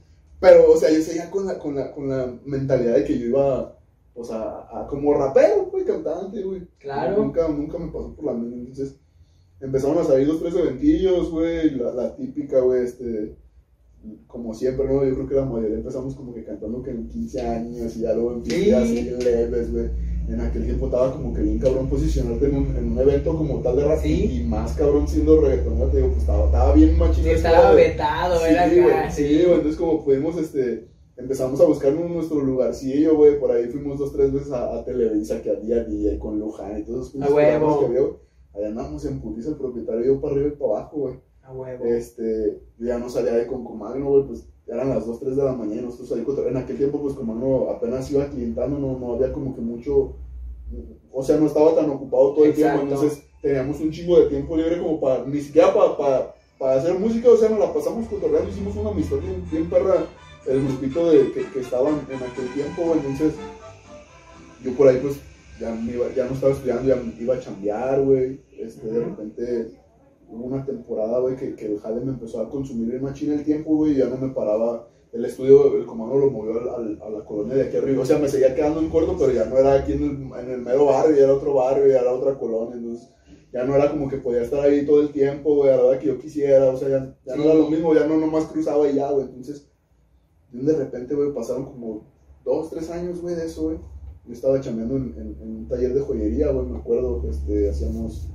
Pero, o sea, yo seguía con la, con la, con la mentalidad de que yo iba, o sea, a, como rapero, güey, cantante, güey. Claro. Nunca, nunca me pasó por la mente, entonces empezaron a salir los tres eventillos, güey, la, la típica, güey, este, como siempre, ¿no? Yo creo que la mayoría empezamos como que cantando que en 15 años y ya luego en Sí. así leves, güey. En aquel tiempo estaba como que bien cabrón posicionarte en un, en un evento como tal de rap Sí. y más cabrón siendo reggaetonero, te digo, pues estaba, estaba bien machista. Sí, estaba vetado, era Sí, acá, güey, sí, güey, entonces como pudimos, este, empezamos a buscar nuestro lugarcillo, güey, por ahí fuimos dos, tres veces a, a Televisa, que había día con Luján y todos esos A huevo. que había, güey. Allá andamos en putiza el propietario, yo para arriba y para abajo, güey. A huevo. Este, yo ya no salía de Concomagno, güey, pues eran las 2, 3 de la mañana, y nosotros ahí, en aquel tiempo, pues como no, apenas iba clientando, no, no había como que mucho, o sea, no estaba tan ocupado todo el tiempo, entonces teníamos un chingo de tiempo libre como para, ni siquiera para, para, para hacer música, o sea, nos la pasamos cotorreando, hicimos una amistad bien, bien perra, el grupito de, que, que estaban en aquel tiempo, entonces yo por ahí pues ya, me iba- ya no estaba estudiando, ya me iba a chambear, güey, este, de repente hubo una temporada, güey, que, que el jale me empezó a consumir el machín el tiempo, güey, y ya no me paraba. El estudio, el comando lo movió al- al- a la colonia de aquí arriba. O sea, me seguía quedando en corto, pero ya no era aquí en el, en el mero barrio, ya era otro barrio, ya era otra colonia. Entonces, ya no era como que podía estar ahí todo el tiempo, güey, a la hora que yo quisiera. O sea, ya, ya no era lo mismo, ya no nomás cruzaba y ya, güey. Entonces, de repente, güey, pasaron como dos, tres años, güey, de eso, güey. Yo estaba chambeando en, en- en un taller de joyería, güey, me acuerdo, que este, hacíamos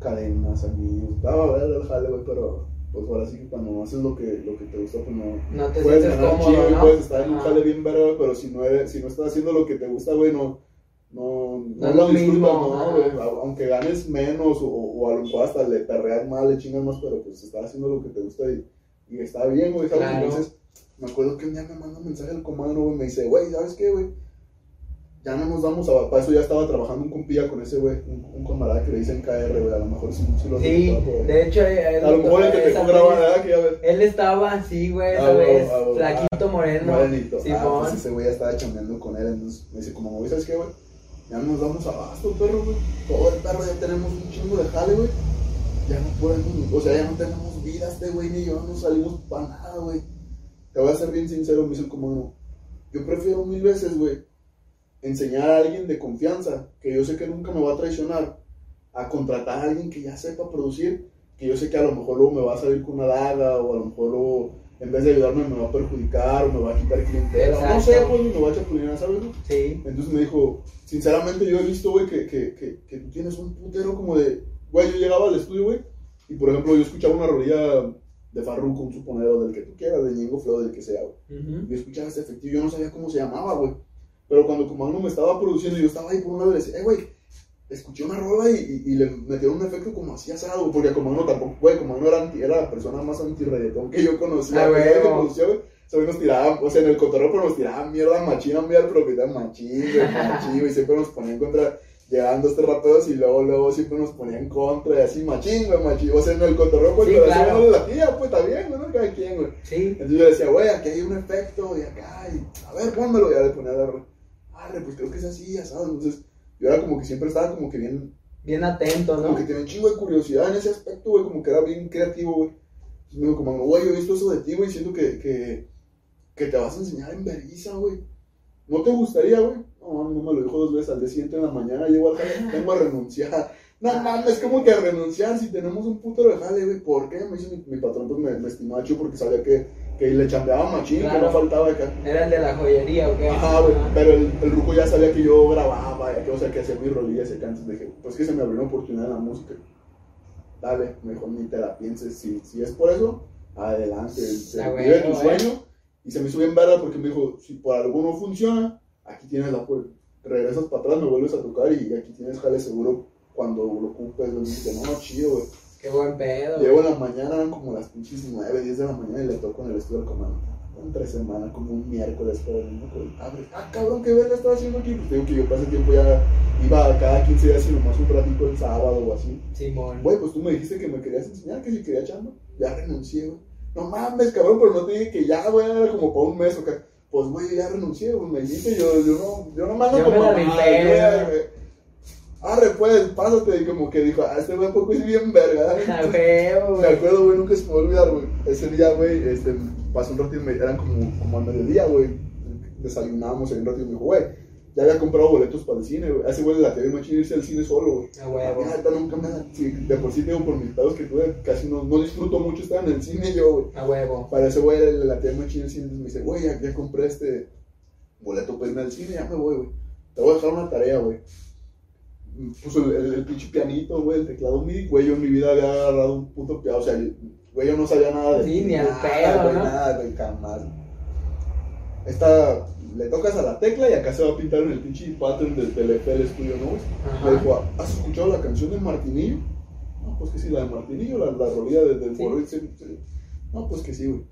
cadenas, anillos, estaba ver el jale, güey, pero pues ahora sí que cuando no haces lo que, lo que te gusta, pues no, No te puedes sientes ganar cómodo, chido y ¿no? puedes estar en un jale bien verga, pero si no, eres, si no estás haciendo lo que te gusta, güey, no, no, No no lo disfrutas, no, güey, A- aunque ganes menos o, o a lo mejor hasta le perreas mal, le chingas más, pero pues estás haciendo lo que te gusta y, y está bien, güey, ¿sabes? Claro. Entonces, me acuerdo que un día me manda un mensaje el comando, güey, me dice, güey, ¿sabes qué, güey? Ya no nos vamos a... Para eso ya estaba trabajando un compilla con ese, güey, un, un camarada que le dicen KR, güey, a lo mejor sí, sí lo Sí, de hecho, él, A lo mejor el que te ¿verdad? Que ya ves. Él estaba así, güey, Ah, esa vez, ah, ah, flaquito moreno. Morenito. Ah, Simón. pues ese güey ya estaba chambeando con él, entonces me dice, como, güey, ¿sabes qué, güey? Ya no nos damos abasto, perro, güey. Todo el perro ya tenemos un chingo de jale, güey. Ya no podemos, o sea, ya no tenemos vida este güey ni yo, no salimos para nada, güey. Te voy a ser bien sincero, me dice como no. Yo prefiero mil veces, güey, enseñar a alguien de confianza, que yo sé que nunca me va a traicionar, a contratar a alguien que ya sepa producir, que yo sé que a lo mejor luego me va a salir con una daga, o a lo mejor luego, en vez de ayudarme, me va a perjudicar, o me va a quitar clientela, o no sé, Exacto. pues me va a chapulinar, ¿sabes? güey? Sí, Entonces me dijo, sinceramente yo he visto, güey, que, que, que, que tú tienes un putero como de, güey, yo llegaba al estudio, güey, y por ejemplo yo escuchaba una rolilla de Farruko, un suponero, del que tú quieras, de Ñengo Flow, del que sea, güey. Ujú. Yo escuchaba este efectivo, yo no sabía cómo se llamaba, güey. Pero cuando Comando me estaba produciendo, yo estaba ahí por un lado y le decía, eh, güey, escuché una rola y, y, y le metieron un efecto como así asado, porque como no tampoco, güey, como no era, anti, era la persona más anti-reggaetón que yo conocía, Ah, güey, que producía, güey, solo nos tiraban, o sea, en el cotorreo, pero nos tiraban mierda machina, mierda al propietario, machín, güey, machín, güey, siempre nos ponían contra, llegaban dos, tres raperos y luego, luego siempre nos ponían en contra y así, machín, güey, machín, o sea, en el cotorreo, pues, Sí, pero claro. así, la tía, pues, está bien, ¿no? Cada quien, güey. Sí. Entonces yo decía, güey, aquí hay un efecto y acá, y a ver, pónmelo, ya le ponía la. Arre, pues creo que es así, asado. Entonces, yo era como que siempre estaba como que bien, Bien atento, como ¿no? que tenía un chingo de curiosidad en ese aspecto, güey, como que era bien creativo, güey. Entonces me dijo, como, güey, yo he visto eso de ti, güey, siento que, que, que te vas a enseñar en Berguisa, güey. ¿No te gustaría, güey? No, no me lo dijo dos veces al día siguiente en la mañana, llego al jale, tengo a renunciar. No mames, como que a renunciar si tenemos un puto de jale, güey. ¿Por qué? Me dice mi, mi patrón, pues me, me estimaba chido porque sabía que, que le chambeaba machín, que no faltaba acá. Era el de la joyería, ¿o qué? Ajá, güey, pero el, el ruco ya sabía que yo grababa, ya que, o sea, que hacía mis rolillas acá, entonces dije, pues que se me abrió una oportunidad en la música. Dale, mejor ni te la pienses, si, si es por eso, adelante, se vive tu bueno, sueño, y se me hizo bien verga porque me dijo, si por algo no funciona, aquí tienes la puerta, regresas para atrás, me vuelves a tocar y aquí tienes jale seguro cuando lo ocupes, güey, dije, no, chido, güey. Qué buen pedo. Llego en la mañana, eran como las pinches 9, 10 de la mañana y le toco en el estudio del comando. Entre semana, como un miércoles, pero el mismo abre. Ah, cabrón, ¿qué verga estaba haciendo aquí? Pues digo que yo pasé tiempo ya, iba cada 15 días y nomás un ratito el sábado o así. Simón. Güey, pues tú me dijiste que me querías enseñar, que si quería chamba. Ya renuncié, güey. No mames, cabrón, pero no te dije que ya, güey, era como para un mes o qué. Pues, güey, ya renuncié, güey, me dijiste, yo, yo no, yo no mando Yo como me la. Arre, pues, pásate, y como que dijo, ah, este güey poco es bien verga. Me acuerdo, güey, nunca se me va a olvidar, güey. Ese día, güey, este, pasó un ratito, me- eran como, como al mediodía, güey. Desayunábamos ahí un ratito y me dijo, güey, ya había comprado boletos para el cine, güey. Ese güey la TV machín irse al cine solo, güey. A huevo. A mí, neta, nunca me sí, de por sí tengo por mis pedos que tuve, casi no, no disfruto mucho estar en el cine yo, güey. A huevo. Para ese güey le la TV machín el cine, me dice, güey, ya, ya compré este boleto para irme al cine, ya me voy, güey. Te voy a dejar una tarea, güey. Puso el, el, el pinche pianito, güey, el teclado MIDI, güey, yo en mi vida había agarrado un puto piano, o sea, güey, yo no sabía nada de Sí, ni al pedo, güey, ¿no? nada, güey, jamás. Esta, le tocas a la tecla y acá se va a pintar en el pinche pattern del FL Studio, ¿no, güey? Me Ajá. dijo, ¿has escuchado la canción de Martinillo? No, pues que sí, la de Martinillo, la, la rolilla de- del Sí. No, pues que sí, güey.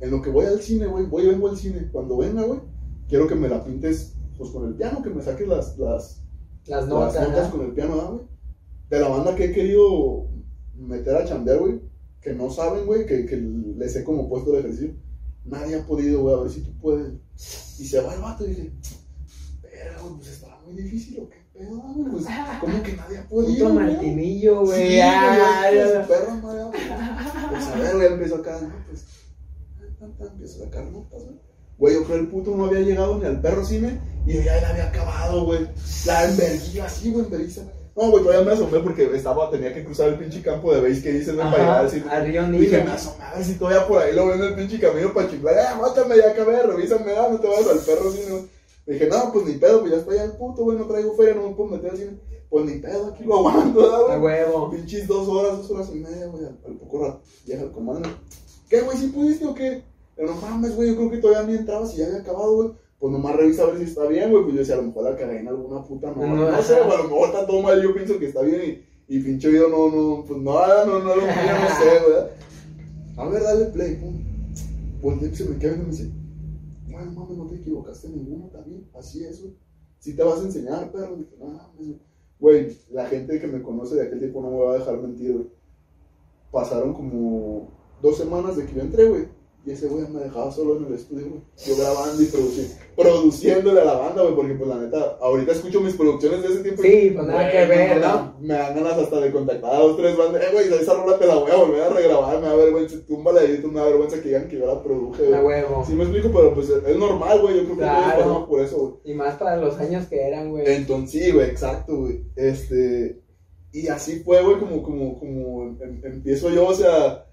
En lo que voy al cine, güey, voy y vengo al cine. Cuando venga, güey, quiero que me la pintes, pues con el piano, que me saques las, las, Las las notas, notas ¿no? con el piano, ¿ah, güey? De la banda que he querido meter a chambear, güey, que no saben, güey, que, que les he como puesto el ejercicio. Nadie ha podido, güey, a ver si tú puedes. Y se va el vato y dije, pero, güey, pues estará muy difícil o qué pedo, güey, pues, ¿cómo que nadie ha podido, Puto güey? Martinillo, Sí, güey. güey, Ah, ya- pues, perra madre, güey. Pues a ver, güey, empezó acá, ¿no? Pues, tan, tan, empiezo a sacar notas, güey. Güey, yo creo el puto no había llegado ni al perro cine y yo ya la había acabado, güey. La enverguía así, güey, enverguiza. No, güey, todavía me asomé porque estaba, tenía que cruzar el pinche campo de base que dices, güey, para llegar al Río Dije, Nilo. me asomé a ver si todavía por ahí lo ven en el pinche camino para chiflar. Eh, mátame, ya acabé, revísame, ah, no te vayas al perro güey. Dije, no, pues ni pedo, pues ya está ya el puto, güey, no traigo feria, no me puedo meter al cine. Pues ni pedo, aquí lo aguanto, ¿verdad, A güey. huevo. Pinches dos horas, dos horas y media, güey, al, al poco rato llega el comando. ¿Qué, güey, si pudiste o qué? Pero no mames, güey, yo creo que todavía ni entrabas y ya había acabado, güey. Pues nomás revisa a ver si está bien, güey. Pues yo decía, a lo mejor la cagué en alguna puta no, No, no, sé, güey, a lo mejor está todo mal, yo pienso que está bien y, y pinche video no, no, pues nada, no, no lo mío, no sé, güey. A ver, dale play, pum. Pues se me queda y me dice, bueno, mames, no te equivocaste ninguno, bien, así es, güey. Si te vas a enseñar, perro. Dije, no mames. Güey, la gente que me conoce de aquel tiempo no me va a dejar mentir, güey. Pasaron como dos semanas de que yo entré, güey. Y ese güey me dejaba solo en el estudio, güey. Yo grabando y produciendo, produciéndole a la banda, güey. Porque, pues, la neta, ahorita escucho mis producciones de ese tiempo. y, Sí, pues nada que ver, me- ¿no? Me dan ganas hasta de contactar a dos, tres bandas. Eh, güey, esa rola te la voy a volver a regrabar. Me da vergüenza. Túmbala ahí, me da vergüenza que digan que yo la produje, güey. huevo. Sí me explico, pero pues es normal, güey. Yo creo que Claro. todos pasamos por eso, güey. Y más para los años que eran, güey. Entonces, sí, güey, exacto, güey. Este, y así fue, güey, como, como, como em- empiezo yo, o sea,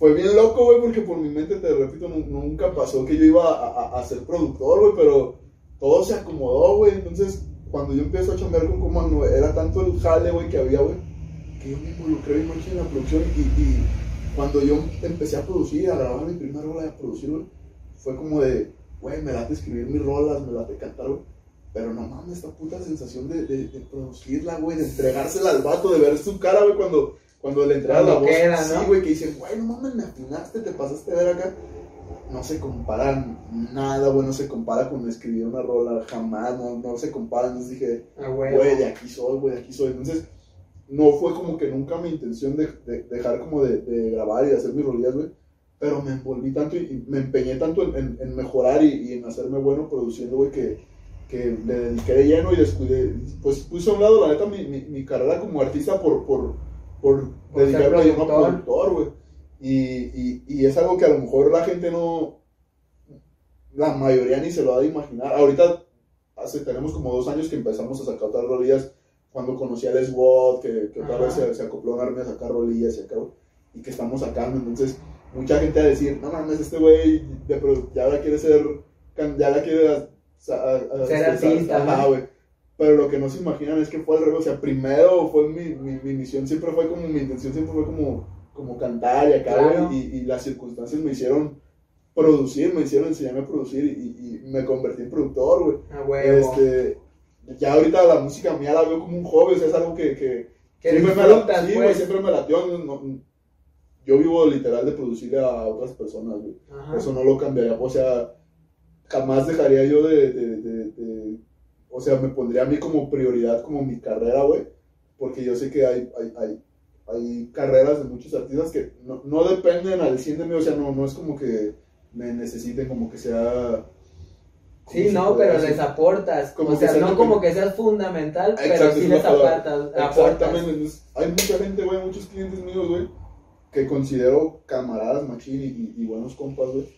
fue bien loco, güey, porque por mi mente, te repito, nu- nunca pasó que yo iba a, a- a ser productor, güey, pero todo se acomodó, güey. Entonces, cuando yo empiezo a chambear con era tanto el jale, güey, que había, güey, que yo me involucré bien mucho en la producción y, y cuando yo empecé a producir, a grabar mi primera rola y a producir, güey, fue como de, güey, me late escribir mis rolas, me late cantar, güey. Pero no mames, esta puta sensación de, de, de producirla, güey, de entregársela al vato, de ver su cara, güey, cuando, cuando le entregas la voz. queda, Sí, güey, que dicen, güey, no mames, me afinaste, te pasaste a ver acá. No se compara nada, güey, no se compara con escribir una rola, jamás, no, no se compara. Entonces dije, A huevo. güey, de aquí soy, güey, de aquí soy. Entonces, no fue como que nunca mi intención de, de- dejar como de, de grabar y de hacer mis rolillas, güey. Pero me envolví tanto y, y me empeñé tanto en, en- en mejorar y, y en hacerme bueno produciendo, güey, que, que le dediqué de lleno y descuidé. Pues puse a un lado, la neta, mi, mi, mi carrera como artista por, por, por, Por dedicarme a productor. productor, güey. Y, y, y es algo que a lo mejor la gente no. La mayoría ni se lo ha de imaginar. Ahorita hace, tenemos como dos años que empezamos a sacar otras rolillas. Cuando conocí al SWAT, que, que otra vez se, se acopló a un army a sacar rolillas y güey, y que estamos sacando. Entonces, mucha gente va a decir, no mames, este güey ya ahora quiere ser, ya la quiere a- a- Ser artista, güey. Pero lo que no se imaginan es que fue al revés. O sea, primero fue mi, mi, mi misión, siempre fue como, mi intención siempre fue como, como cantar y acá, Claro. y, y las circunstancias me hicieron producir, me hicieron enseñarme a producir y, y me convertí en productor, güey. A huevo. Este, ya ahorita la música mía la veo como un hobby, o sea, es algo que, que que siempre me la, sí, pues. siempre me latió. no- no- yo vivo literal de producirle a otras personas, güey. Eso no lo cambiaría, o sea, jamás dejaría yo de, de- de- de- o sea, me pondría a mí como prioridad, como mi carrera, güey, porque yo sé que hay, hay, hay, hay carreras de muchos artistas que no, no dependen al 100 de mí, o sea, no, no es como que me necesiten como que sea... ¿cómo Sí, no, pero decir? les aportas. Como o sea, no como que seas fundamental, pero sí es les aportas. Exactamente, hay mucha gente, güey, muchos clientes míos, güey, que considero camaradas, machín y, y- y buenos compas, güey,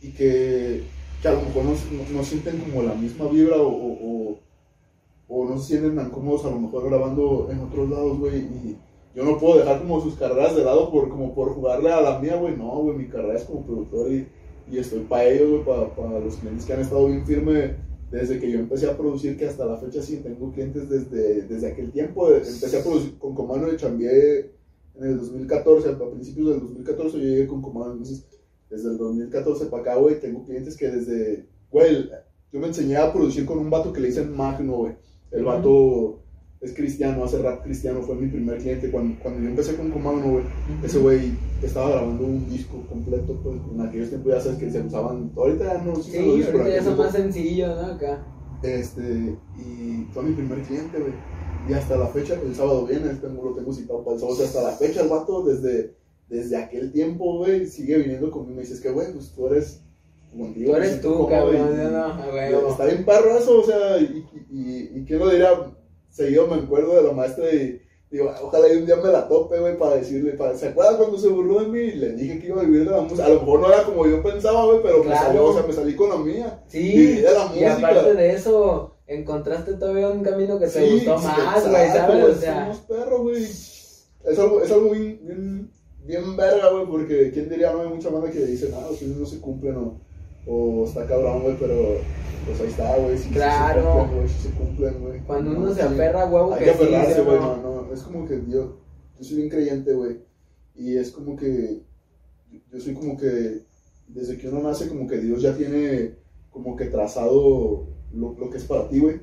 y que, que a lo mejor no, no- no sienten como la misma vibra o, o, o- no se sienten tan cómodos a lo mejor grabando en otros lados, güey, y yo no puedo dejar como sus carreras de lado por, como por jugarle a la mía, güey, no, güey, mi carrera es como productor y, y estoy para ellos, güey, para, para los clientes que han estado bien firme desde que yo empecé a producir, que hasta la fecha sí tengo clientes desde, desde aquel tiempo. Empecé a producir con Comando de Chambié en el 2014, a principios del 2014 yo llegué con Comando, entonces desde el 2014 para acá, güey, tengo clientes que desde, güey, yo me enseñé a producir con un vato que le dicen Magno, güey. El vato es cristiano, hace rap cristiano, fue mi primer cliente. Cuando, cuando yo empecé con Comando, güey, ese güey estaba grabando un disco completo, pues en aquellos tiempos ya sabes que se usaban, ahorita ya no se Sí, los discos, ya son más sencillos, ¿no? Acá. este, y fue mi primer cliente, güey. Y hasta la fecha, el sábado viene, tengo, lo tengo citado para el sábado. O sea, hasta la fecha, el vato, desde, desde aquel tiempo, güey, sigue viniendo conmigo. Me dice, es que, güey, pues tú eres contigo. Tú me eres tú, cómodo", cabrón. y- no, a y. Está bien perro eso, o sea, y, y, y, y quién lo diría, seguido me acuerdo de la maestra y digo, ojalá y un día me la tope, güey, para decirle, para, ¿se acuerdan cuando se burló de mí? Y le dije que iba a vivir de la música. A lo mejor no era como yo pensaba, güey, pero me salió, o sea, me salí con la mía. Sí, Viví de la y música. aparte de eso, encontraste todavía un camino que te Sí, gustó más, güey, ¿sabes? O sea, perros, güey. Es algo, es algo bien, bien, bien verga, güey, porque quién diría, no hay mucha banda que dice, no, los sueños no se cumplen o, o está cabrón, güey, pero pues ahí está, güey, Claro. se cumplen, güey, cuando No, uno se sí. aferra huevo Hay que aferrarse, ¿sí o güey, no? no, no, es como que yo, yo soy bien creyente, güey, y es como que, yo soy como que, desde que uno nace, como que Dios ya tiene como que trazado lo, lo que es para ti, güey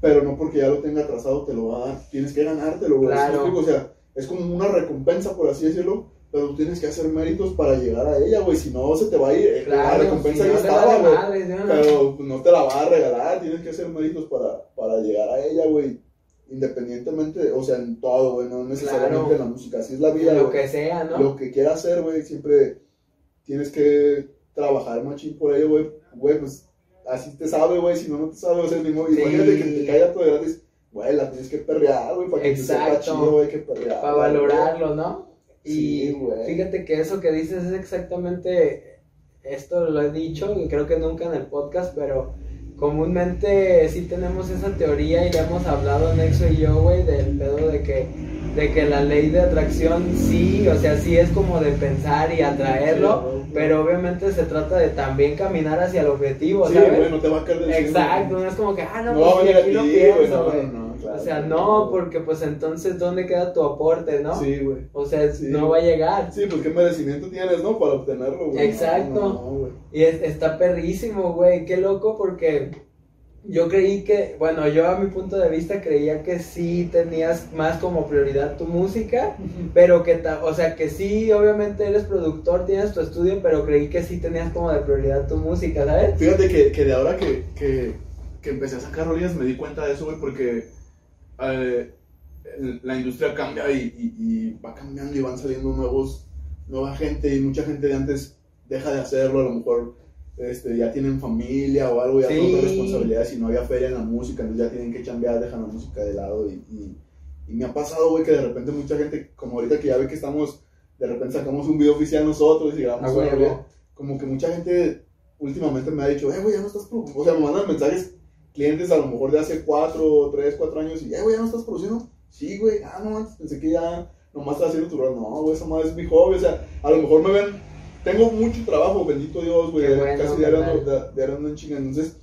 pero no porque ya lo tenga trazado te lo va a dar. Tienes que ganártelo, güey. Claro. Es como una recompensa, por así decirlo, pero tú tienes que hacer méritos para llegar a ella, güey. Si no, se te va a ir. Claro, la recompensa si ya no estaba, güey. Pero pues, no te la va a regalar. Tienes que hacer méritos para, para llegar a ella, güey. Independientemente, o sea, en todo, güey. No necesariamente Claro. en la música. Así es la vida, lo que sea, ¿no? Lo que quieras hacer, güey, siempre tienes que trabajar machín por ello, güey. Güey, pues así te sabe, güey. Si no, no te sabe, o sea, ni modo. Sí. Imagínate que te caiga todo gratis. Güey, la tienes que perrear, güey, para que te Exacto. chido, güey, que perrear. para güey. valorarlo, ¿no? Y Sí, güey. fíjate que eso que dices es exactamente, esto lo he dicho y creo que nunca en el podcast, pero comúnmente sí tenemos esa teoría y le hemos hablado Nexo y yo, güey, del pedo de que, de que la ley de atracción sí, o sea, sí es como de pensar y atraerlo, Sí, pero obviamente se trata de también caminar hacia el objetivo, Sí, ¿sabes? güey, no te va a caer del Exacto, no es como que, ah, no, No pues aquí lo güey, pienso, no, güey. no. O sea, no, porque pues entonces, ¿dónde queda tu aporte, no? Sí, güey. O sea, Sí. no va a llegar. Sí, pues qué merecimiento tienes, ¿no? Para obtenerlo, güey. Exacto. No, no, güey. Y es- está perrísimo, güey. Qué loco porque yo creí que, bueno, yo a mi punto de vista creía que sí tenías más como prioridad tu música, pero que, ta- o sea, que sí, obviamente eres productor, tienes tu estudio, pero creí que sí tenías como de prioridad tu música, ¿sabes? Fíjate que, que de ahora que, que, que empecé a sacar rolillas me di cuenta de eso, güey, porque eh, la industria cambia y, y- y va cambiando y van saliendo nuevos, nueva gente y mucha gente de antes deja de hacerlo, a lo mejor este, ya tienen familia o algo, ya Sí. tienen responsabilidades y no había feria en la música, entonces ya tienen que chambear, dejan la música de lado y, y, y me ha pasado, güey, que de repente mucha gente, como ahorita que ya ve que estamos, de repente sacamos un video oficial nosotros y grabamos A una huevo. rolilla, como que mucha gente últimamente me ha dicho, eh, güey, ya no estás produciendo. O sea, me mandan mensajes clientes a lo mejor de hace 4, 3, 4 años y, eh, güey, ya no estás produciendo. Sí, güey, ah, no manches, pensé que ya nomás estás haciendo tu rol. No, güey, esa madre es mi hobby. O sea, a lo mejor me ven, tengo mucho trabajo, bendito Dios, güey, bueno, casi diario ando, en chinga. Entonces,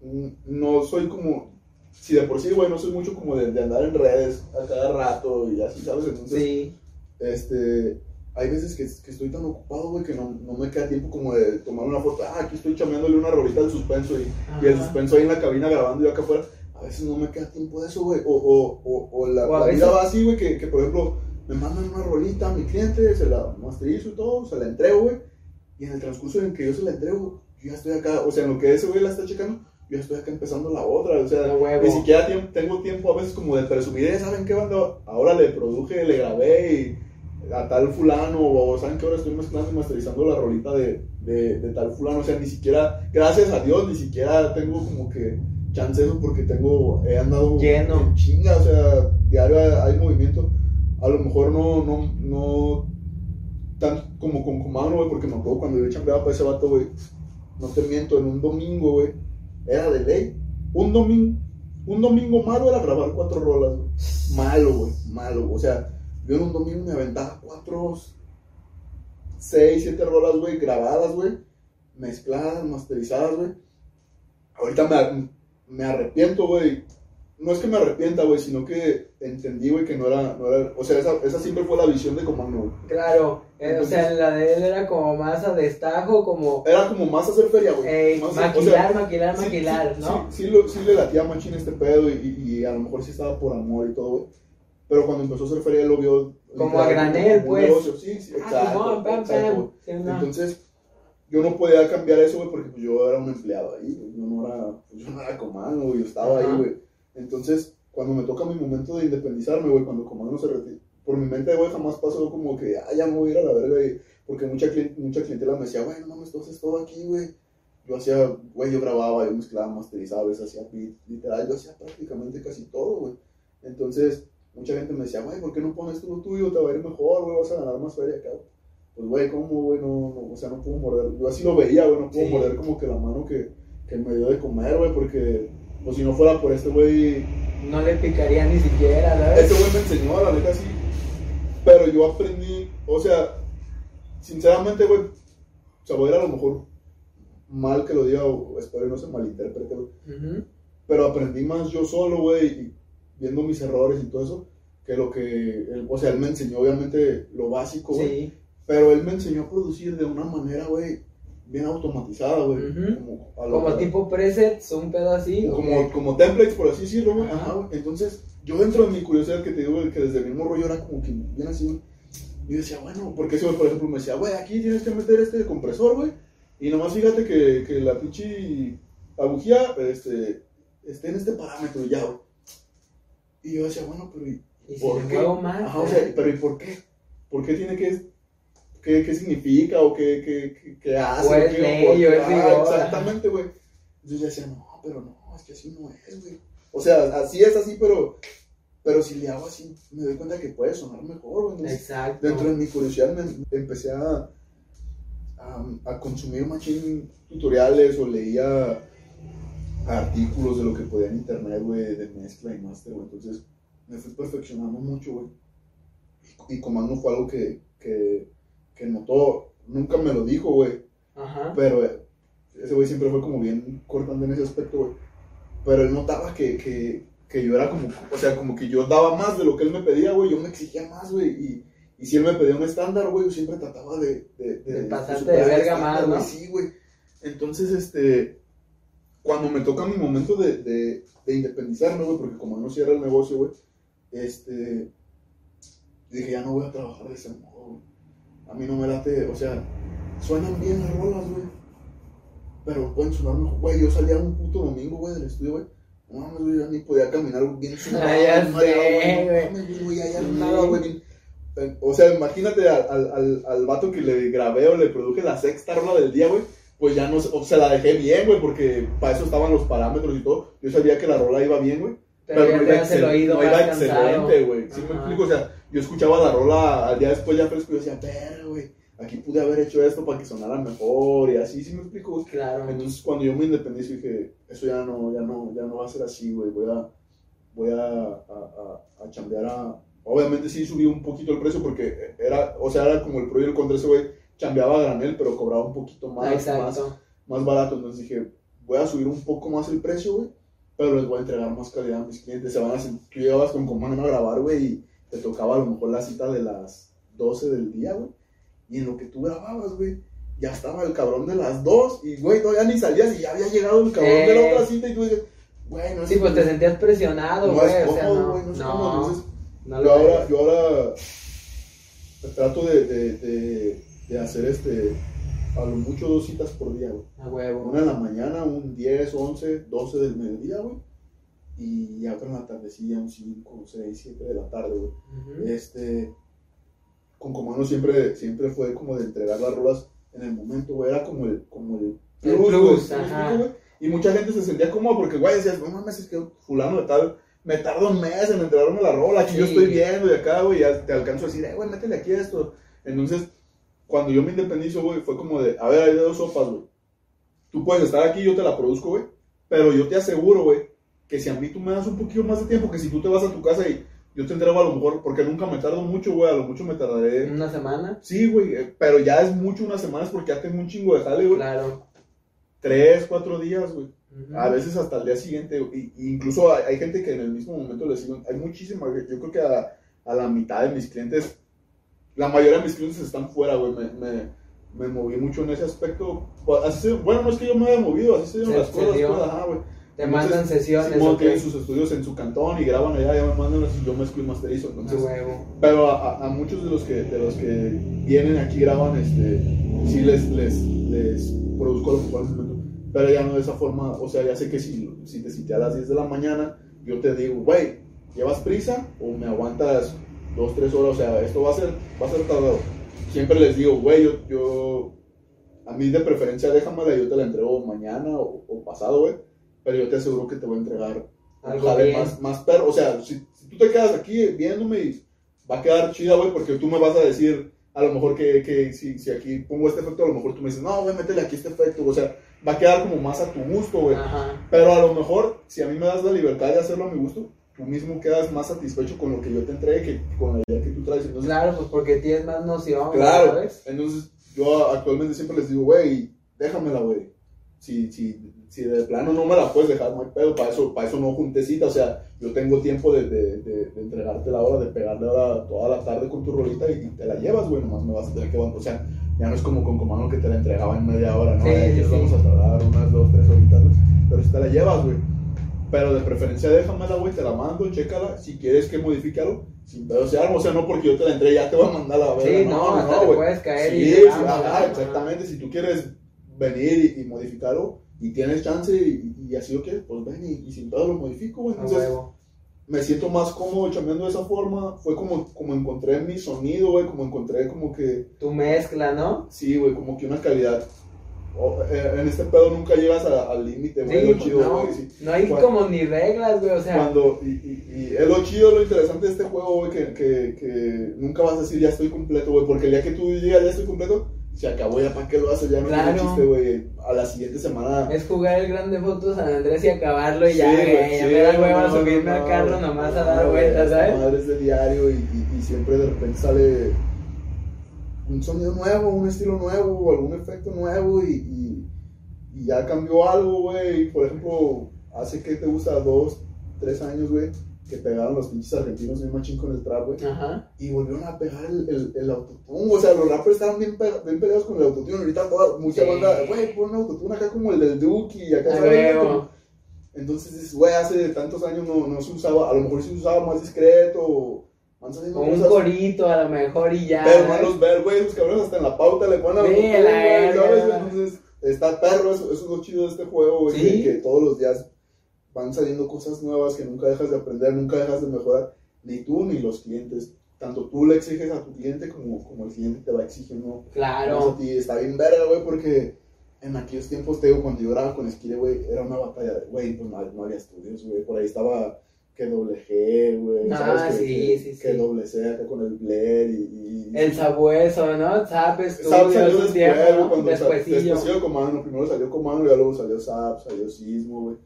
mm, no soy como, si de por sí, güey, no soy mucho como de, de andar en redes a cada rato y así, ¿sabes? Entonces, Sí, este, hay veces que, que estoy tan ocupado, güey, que no, no me queda tiempo como de tomar una foto. Ah, aquí estoy chameándole una rolita al suspenso y, y el suspenso ahí en la cabina grabando y yo acá afuera. A veces no me queda tiempo de eso, güey. O, o, o, o la, la vida va así, güey, que, que por ejemplo me mandan una rolita a mi cliente, se la masterizo y todo, se la entrego, güey. Y en el transcurso en que yo se la entrego, yo ya estoy acá, o sea, en lo que ese güey la está checando, yo ya estoy acá empezando la otra, o sea, ni siquiera tengo tiempo a veces como de presumir, "Eh, ¿saben qué banda? Ahora le produje, le grabé y a tal fulano, o ¿saben qué? Ahora estoy mezclando y masterizando la rolita de, de, de tal fulano, o sea, ni siquiera, gracias a Dios, ni siquiera tengo como que chance eso porque tengo, he andado Lleno. en chinga, o sea, diario hay, hay movimiento, a lo mejor no, no, no tan como con Comano, güey, porque me acuerdo cuando yo chambeaba para ese vato, güey, no te miento, en un domingo, güey, era de ley, un domingo, un domingo malo era grabar cuatro rolas, güey, malo, güey, malo, o sea, yo en un domingo me aventaba cuatro, seis, siete rolas, güey, grabadas, güey, mezcladas, masterizadas, güey, ahorita me, me arrepiento, güey, no es que me arrepienta, güey, sino que entendí, güey, que no era, no era, o sea, esa, esa siempre fue la visión de Comando, güey. claro. eh, o sea, la de él era como más a destajo, como Era como más hacer feria, güey. Más- o maquilar, sea, maquilar, sí, maquilar, sí, ¿no? Sí, sí, lo- sí le latía machín este pedo y, y- y a lo mejor sí estaba por amor y todo, güey. Pero cuando empezó a hacer feria, él lo vio. Como a granel, como pues. negocio. Sí, sí, Ah, exacto. Pam, exacto, güey. No. Entonces, yo no podía cambiar eso, güey, porque pues, yo era un empleado ahí, güey. Yo no era, pues, yo no era comando, güey. Yo estaba Ajá. ahí, güey. Entonces, cuando me toca mi momento de independizarme, güey, cuando comando se retiró, por mi mente, güey, jamás pasó como que, ah, ya me voy a ir a la verga, y, porque mucha, mucha clientela me decía, güey, no mames, tú haces todo aquí, güey. Yo hacía, güey, yo grababa, yo mezclaba, masterizaba, a veces hacía beat, literal, yo hacía prácticamente casi todo, güey. Entonces, mucha gente me decía, güey, ¿por qué no pones tú lo tuyo? Te va a ir mejor, güey, vas a ganar más feria acá. Pues, güey, ¿cómo, güey? No, no, o sea, no puedo morder. Yo así lo veía, güey, no puedo Sí. morder como que la mano que, que me dio de comer, güey, porque, pues, si no fuera por este güey, No le picaría ni siquiera, ¿sabes? este güey me enseñó, la neta, sí. Pero yo aprendí, o sea, sinceramente, güey, o sea, voy a ir a lo mejor mal que lo diga, o espero y no se malinterprete, güey. Ujú. Pero aprendí más yo solo, güey, y viendo mis errores y todo eso, que lo que, él- o sea, él me enseñó obviamente lo básico, güey. Sí, Pero él me enseñó a producir de una manera, güey, bien automatizada, güey. Ujú. Como, a lo- como tipo presets, un pedo así. ¿o como, qué? como templates, por así decirlo, güey. Ajá. Güey. Entonces, yo dentro de mi curiosidad que te digo, güey, que desde el mismo rollo era como que bien así, güey. Yo decía, bueno, porque ese güey, por ejemplo, me decía, güey, aquí tienes que meter este compresor, güey. Y nomás fíjate que, que la pinche agujía este, esté en este parámetro ya, güey. Y yo decía, bueno, pero ¿y Y si por le qué? más. Ajá, o sea, pero ¿y por qué? ¿Por qué tiene que.? ¿Qué, qué significa o qué, qué, qué, hace? O es qué, ley, por qué? o es Ah, rigor. Exactamente, güey. Entonces yo decía, no, pero no, es que así no es, güey. O sea, así es así, pero, pero si le hago así, me doy cuenta que puede sonar mejor, güey. Exacto. dentro de mi curiosidad me empecé a, a, a consumir machín tutoriales o leía artículos de lo que podía en internet, güey, de mezcla y master, güey. Entonces me fui perfeccionando mucho, güey. Y, Comando fue algo que, que, que notó, nunca me lo dijo, güey, Ajá. pero eh, ese güey siempre fue como bien cortante en ese aspecto, güey. Pero él notaba que, que, que yo era como, o sea, como que yo daba más de lo que él me pedía, güey, yo me exigía más, güey, y, y si él me pedía un estándar, güey, yo siempre trataba de... De, De pasarte superar de verga más, ¿no? Sí, güey. Entonces, este, cuando me toca mi momento de, de, de independizarme, güey, porque como no cierra el negocio, güey, este, dije, ya no voy a trabajar de ese modo, güey. A mí no me late, o sea, suenan bien las rolas, güey. Pero pueden sonar mejor, güey. Yo salía un puto domingo, güey, del estudio, güey. No mames, güey, ya ni podía caminar bien sudado, Ah, ya No mames, güey, ya, nada, güey. O sea, imagínate al, al, al, al vato que le grabé o le produje la sexta rola del día, güey. Pues ya no, sea, la dejé bien, güey, porque para eso estaban los parámetros y todo. Yo sabía que la rola iba bien, güey. Pero, no iba, excel- oído no iba excelente, güey. ¿Sí me explico? O sea, yo escuchaba la rola al día después ya fresco y yo decía, pero, güey, aquí pude haber hecho esto para que sonara mejor y así, ¿sí me explico? Claro. Entonces, cuando yo me independicé, dije, eso ya no, ya no, ya no va a ser así, güey. Voy a, voy a, a, a, a chambear a... Obviamente sí subí un poquito el precio porque era, o sea, era como el pro y el contra ese güey, chambeaba a granel, pero cobraba un poquito más, Ah, más, más barato. Entonces dije, voy a subir un poco más el precio, güey, pero les voy a entregar más calidad a mis clientes. Se van a sentir, tú llegabas con Comán a grabar, güey, y te tocaba a lo mejor la cita de las 12 del día, güey. Y en lo que tú grababas, güey, ya estaba el cabrón de las 2 y, güey, todavía ni salías y ya había llegado el cabrón de la otra cita y tú dices, güey, no es Sí, pues te sentías presionado, güey. o sea, no. no es no, cómodo. Entonces, no yo ahora, yo ahora trato de, de, de, de hacer este, a lo mucho dos citas por día, güey. A huevo. Una en la mañana, un 10, 11, 12 del mediodía, güey. Y otra en la tardecilla, un 5, 6, 7 de la tarde, güey. Este, con Comano siempre, siempre fue como de entregar las rolas en el momento, güey. Era como el, como el plus, ¿sí me ajá. Y mucha gente se sentía cómoda porque, güey, decías, no mames, es que fulano de tal, me tarda un mes en entregarme la rola, aquí yo estoy viendo y acá, güey, ya te alcanzo a decir, eh, güey, métele aquí esto. Entonces, cuando yo me independizo, güey, fue como de, a ver, hay de dos sopas, güey. Tú puedes estar aquí, yo te la produzco, güey, pero yo te aseguro, güey, que si a mí tú me das un poquito más de tiempo, que si tú te vas a tu casa y yo te entrego a lo mejor, porque nunca me tardo mucho, güey, a lo mucho me tardaré. Una semana. Sí, güey, eh, pero ya es mucho unas semanas porque ya tengo un chingo de jale, güey. Claro. Tres, cuatro días, güey. Ujú. A veces hasta el día siguiente, y, y incluso hay, hay gente que en el mismo momento le siguen, hay muchísima, yo creo que a, a la mitad de mis clientes, la mayoría de mis clientes están fuera, güey, me, me, me moví mucho en ese aspecto, así bueno, no es que yo me haya movido, así se dieron las cosas, dio. pues, ajá, güey. Te Entonces, mandan sesiones. Simón ok. tienen sus estudios en su cantón y graban allá, ya me mandan y yo mezclo y masterizo, entonces, huevo. pero a, a- a muchos de los que de los que vienen aquí graban, este, sí les, les, les produzco lo al momento. Pero ya no de esa forma, o sea, ya sé que si, si te cité a las 10 de la mañana, yo te digo, güey, ¿llevas prisa o me aguantas dos, tres horas? O sea, esto va a ser, va a ser tardado. Siempre les digo, güey, yo, yo, a mí de preferencia déjamela, yo te la entrego mañana o, o pasado, güey. Pero yo te aseguro que te voy a entregar Algo jale más, más perro. O sea, si, si tú te quedas aquí viéndome, y va a quedar chida, güey, porque tú me vas a decir, a lo mejor que, que si, si aquí pongo este efecto, a lo mejor tú me dices, no, güey, métele aquí este efecto. O sea, va a quedar como más a tu gusto, güey. Pero a lo mejor, si a mí me das la libertad de hacerlo a mi gusto, tú mismo quedas más satisfecho con lo que yo te entregue que con la idea que tú traes. Entonces, Claro, pues porque tienes más noción. Claro, ¿sabes? entonces yo actualmente siempre les digo, güey, déjamela, güey. Si, si, si de plano no me la puedes dejar, no hay pedo, para eso, para eso no junté cita, o sea, yo tengo tiempo de, de, de, de entregarte la hora, de pegarle ahora toda la tarde con tu rolita y, te la llevas, güey, nomás me vas a tener que aguantar, o sea, ya no es como con Comano que te la entregaba en media hora, ¿no? Sí, Aquí sí, sí. vamos a tardar unas dos, tres horitas, güey, pero si te la llevas, güey. Pero de preferencia déjamela, güey, te la mando, chécala. Si quieres que modifique algo, sin pedo se arma. O sea, no porque yo te la entregue, ya te voy a mandar la verga. Sí, no, hasta te güey. puedes caer Sí, y sí, exactamente. Si tú quieres venir y, y modificarlo y tienes chance y, y así lo quieres, pues ven y, y sin pedo lo modifico, güey. Entonces, me siento más cómodo chambeando de esa forma. Fue como, como encontré mi sonido, güey, como encontré como que, Tu mezcla, ¿no? sí, güey, como que una calidad. Eh, en este pedo nunca llegas al límite, güey, Sí, lo chido, no, güey. sí. no hay Cuando- como ni reglas, güey, o sea, Cuando, y, y, y es lo chido, lo interesante de este juego, güey, que, que, que nunca vas a decir ya estoy completo, güey, porque el día que tú digas ya estoy completo, se acabó, ya para qué lo haces, ya no Claro. tiene chiste, güey. A la siguiente semana. es jugar el Grande Foto San Andrés y acabarlo y ya, Sí, güey, güey, ya sí, me da hueva subirme al carro no, nomás no, a dar vueltas, ¿sabes? Madre es de diario y, y, y siempre de repente sale un sonido nuevo, un estilo nuevo, algún efecto nuevo y, y, y ya cambió algo, güey. Por ejemplo, hace que te gusta dos, tres años, güey. que pegaron los pinches argentinos bien machín con el trap, güey. Ajá. Y volvieron a pegar el, el, el autotune, o sea, los rappers estaban bien, pe- bien peleados con el autotune. Ahorita toda, mucha Sí. banda, güey, pon un autotune acá como el del Duke y acá, ¿sabes? Entonces dices, güey, hace tantos años no, no se usaba, a lo mejor se usaba más discreto, o un cosas. corito a lo mejor y ya. Pero no los ver, güey, esos cabrones hasta en la pauta le ponen Sí, autotune, la. Entonces, está perro, eso, eso es lo chido de este juego, güey, Sí. que, todos los días van saliendo cosas nuevas que nunca dejas de aprender, nunca dejas de mejorar, ni tú ni los clientes. Tanto tú le exiges a tu cliente como, como el cliente te va exigiendo Claro. a ti. Está bien verga, güey, porque en aquellos tiempos, te digo, cuando yo grababa con Esquire, güey, era una batalla, de- güey, pues no, no había estudios, güey, por ahí estaba que doble G, güey, Ah, ¿sabes? Que, sí, que, sí, que sí. doble C acá con el Blair y... y El sabueso, ¿no? Zap Zap Studios, salió después, tiempo, ¿no? cuando Despuésillo. después salió Comando, primero salió Comando y luego salió Zap, salió Sismo, güey.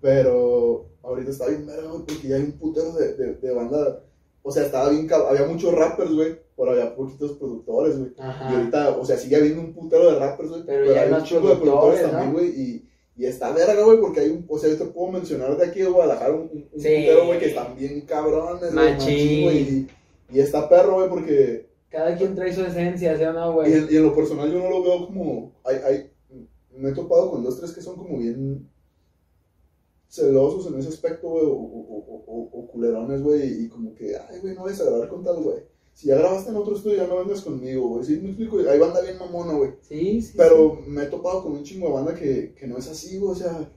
Pero ahorita está bien verga, güey, porque ya hay un putero de, de, de banda. O sea, estaba bien, había muchos rappers, güey, pero había poquitos productores, güey. Y ahorita, o sea, sigue habiendo un putero de rappers, güey, Pero pero, ya hay un chingo de productores productores, también, ¿no? güey, y, y está verga, güey, porque hay un, o sea, yo te puedo mencionar de aquí de Guadalajara un, un, Sí. putero, güey, que están bien cabrones, güey, Machín. güey, y, y está perro, güey, porque Cada quien trae su esencia, ¿sí o no, güey? y en lo personal yo no lo veo como. Hay, hay, me he topado con dos, tres que son como bien celosos en ese aspecto, güey, o, o, o, o- culerones, güey, y como que, ay, güey, no vayas a grabar con tal, güey. Si ya grabaste en otro estudio, ya no vengas conmigo, güey. Sí, me explico, hay banda bien mamona, güey. Sí, sí. Pero me he topado con un chingo de banda que, que no es así, güey, o sea.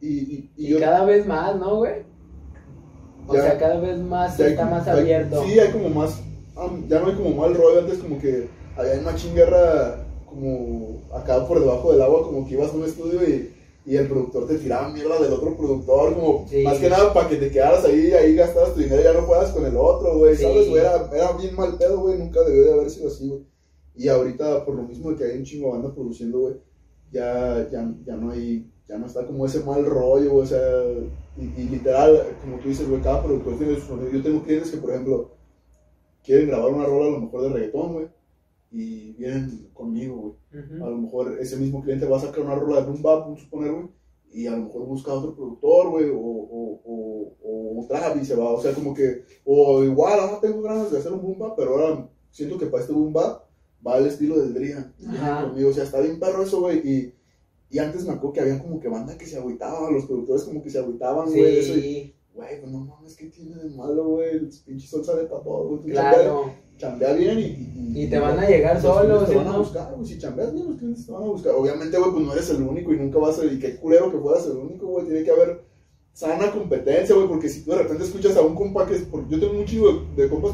Y, y, y Y yo. cada vez más, ¿no, güey? O Ya- sea, cada vez más está como- más hay- abierto. sí, hay como más. ya no hay como mal rollo. Antes, como que había una chinguerra como acá por debajo del agua, como que ibas a un estudio y, y el productor te tiraba mierda del otro productor, como Sí. más que nada para que te quedaras ahí, ahí gastabas tu dinero y ya no juegas con el otro, güey, Sí. ¿sabes? güey? Era, era bien mal pedo, güey, nunca debió de haber sido así, güey. Y ahorita, por lo mismo de que hay un chingo de banda produciendo, güey, ya, ya, ya no hay, ya no está como ese mal rollo, o sea, y, y literal, como tú dices, güey, cada productor tiene su sonido. Yo tengo clientes que, por ejemplo, quieren grabar una rola a lo mejor de reggaetón, güey, y vienen conmigo, güey. A lo mejor ese mismo cliente va a sacar una rola de boom bap, vamos a suponer, güey, y a lo mejor busca a otro productor, güey, o, o, o, o trap y se va, o sea, como que, o igual, ahora tengo ganas de hacer un boom bap, pero ahora siento que para este boom bap va al estilo del Drian, conmigo, o sea, está bien perro eso, güey, y, y antes me acuerdo que había como que banda que se agüitaba, los productores como que se agüitaban, güey, Sí, güey, pues no mames, ¿qué tiene de malo, güey? El pinche sol sale para todo, güey, claro. Chambea bien y, y, Y te van a llegar los solos, te ¿sí, van a buscar, güey. Si chambeas bien, los clientes te van a buscar. Obviamente, güey, pues no eres el único y nunca vas a. Y qué culero que fueras el único, güey. Tiene que haber sana competencia, güey. Porque si tú de repente escuchas a un compa que es. Porque yo tengo un chingo de, de compas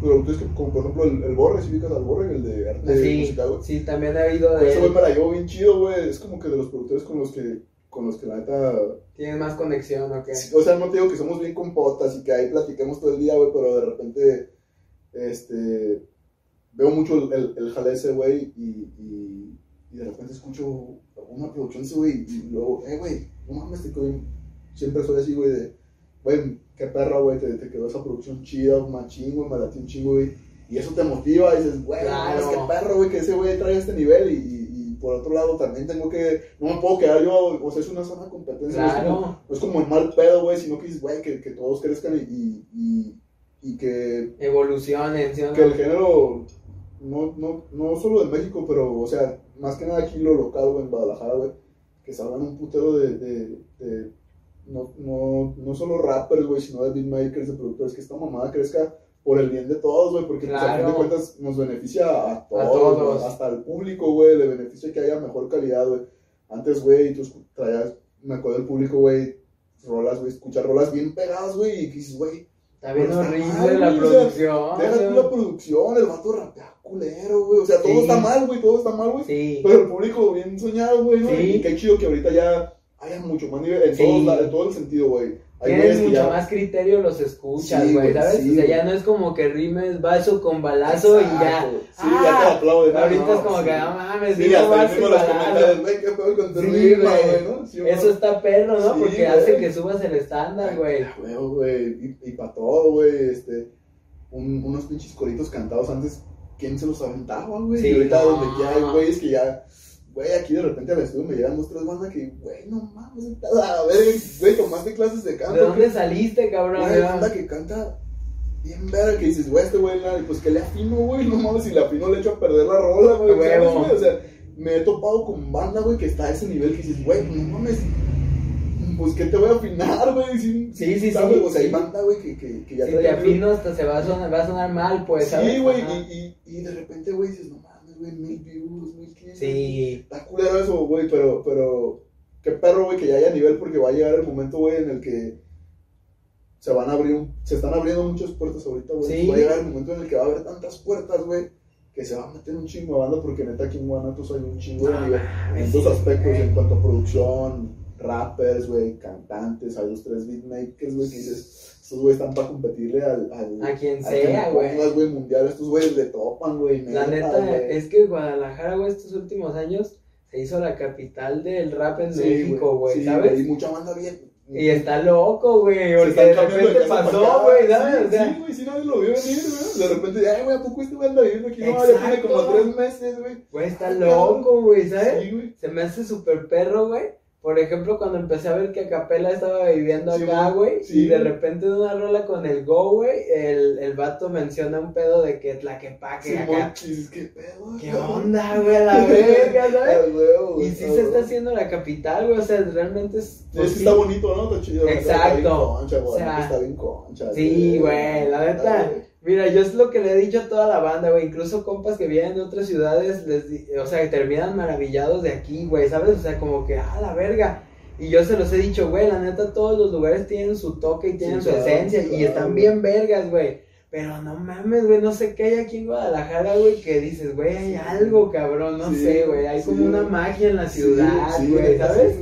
productores que, como por ejemplo el, el Borre, si ubicas al Borre, el de arte Sí, musical, güey. sí, también oído Con de ese güey me la llevo bien chido, güey. Es como que de los productores con los que. Con los que la neta. Tienes más conexión, ¿o qué? O sea, no te digo que somos bien compotas y que ahí platiquemos todo el día, güey, pero de repente, este, veo mucho el, el, jale ese, güey, y, y, y de repente escucho una producción de ese, güey, y luego, eh, güey, no mames, te bien- siempre soy así, güey, de, güey, qué perra, güey, te, te quedó esa producción chida, machín, güey, me latió un chingo, güey, y eso te motiva, y dices, güey, no Claro. qué perro, güey, que ese güey trae este nivel, y, y, por otro lado también tengo que, no me puedo quedar yo, o sea, es una sana competencia, no es como- Claro. es como el mal pedo, güey, sino que dices, güey, que, que todos crezcan y, y, y, que, Evolucionen, ¿sí no? que el género, no, no, no solo de México, pero, o sea, más que nada aquí lo local, güey, en Guadalajara, güey, que salgan un putero de, de, de no, no, no solo rappers, güey, sino de beatmakers, de productores, que esta mamada crezca por el bien de todos, güey, porque pues, a fin de Claro. cuentas nos beneficia a todos, hasta al público, güey, le beneficia que haya mejor calidad, güey. Antes, güey, tú traías, me acuerdo del público, güey, rolas, güey, escuchar rolas bien pegadas, güey, y dices, güey, Está bien está horrible mal, la producción. deja la producción, el vato rapea culero, güey, o sea, todo Sí. está mal, güey, todo está mal, güey. Sí. Pero el público bien soñado, güey, ¿no? Sí. Y qué chido que ahorita ya haya mucho más nivel, en todo el sentido, güey. Tienes que mucho ya- más criterio, los escuchas, güey, güey, ¿sabes? sí, o sea, güey. ya no es como que rimes vaso con balazo y ya. Sí, Ah, ya te aplauden. Ahorita no, es como sí. que, no mames, Sí, hasta vaso los comentarios, güey, qué pedo con tu Sí, rima, güey. güey, ¿no? Eso está perro, ¿no? Porque güey. hace que subas el estándar, güey. Ah, güey. Y, y para todo, güey. Este, un- unos pinches coritos cantados antes, ¿quién se los aventaba, güey? Sí, y ahorita no. donde ya hay güeyes que ya güey, aquí de repente al estudio me llegan dos, tres bandas que, güey, no mames, a ver, güey, tomaste clases de canto. ¿De dónde saliste, cabrón? Güey, banda que canta bien verga, que dices, güey, este güey, pues que le afino, güey, no mames, si le afino le echo a perder la rola, güey, ¿sabes, güey? O sea, me he topado con banda, güey, que está a ese nivel que dices, güey, no mames, pues que te voy a afinar, güey. Sí, sí, sí. o sea, hay banda, güey, que, que, que ya Si te afino hasta se va a sonar, va a sonar mal, pues, Sí, güey, y, y, y de repente, güey, dices, no güey, mil views, mil. Sí. Está culero eso, güey, pero, pero, qué perro, güey, que ya haya nivel, porque va a llegar el momento, güey, en el que se van a abrir, se están abriendo muchas puertas ahorita, güey. Sí. Va a llegar el momento en el que va a haber tantas puertas, güey, que se va a meter un chingo de banda, porque neta aquí en Guanatos hay un chingo de No nivel. En sí, aspectos, güey. en cuanto a producción, rappers, güey, cantantes, hay dos, tres beatmakers, güey, que dices, estos güeyes están para competirle al, al A quien al sea, güey. güey, mundial, estos güeyes le topan, güey, La neta, es que Guadalajara, güey, estos últimos años se hizo la capital del rap en Sí, México, güey, sí, ¿sabes? Y mucha banda bien. Y está loco, güey, porque de repente para pasó, güey, ¿sabes? Sí, o sea, sí, güey, sí, nadie lo vio venir, güey. De repente, ay, güey, ¿a poco este güey anda viviendo aquí? No, ya tiene como tres meses, güey. güey, está loco, güey, ¿sabes? Sí, güey. Se me hace súper perro, güey. Por ejemplo, cuando empecé a ver que Acapela estaba viviendo acá, güey. Sí, y de repente en una rola con el Go, güey, el, el vato menciona un pedo de que Tlaquepaque Sí, acá. dices, ¿qué pedo? ¿Qué onda, güey, la verga, ¿sabes? Y sí se está haciendo la capital, güey, o sea, realmente es... Sí, sí está bonito, ¿no? Está chido. Exacto. Está bien concha, güey. O sea, está bien concha. Sí, güey, la neta. Mira, yo es lo que le he dicho a toda la banda, güey. Incluso compas que vienen de otras ciudades, les di- o sea, que terminan maravillados de aquí, güey, ¿sabes? O sea, como que, ah, la verga. Y yo se los he dicho, güey, la neta, todos los lugares tienen su toque y tienen Sí, su claro, esencia y están bien vergas, güey. Pero no mames, güey, no sé qué hay aquí en Guadalajara, güey, que dices, güey, hay algo, cabrón, no Sí, sé, güey. Hay sí, como una magia en la ciudad, sí, güey, ¿sabes?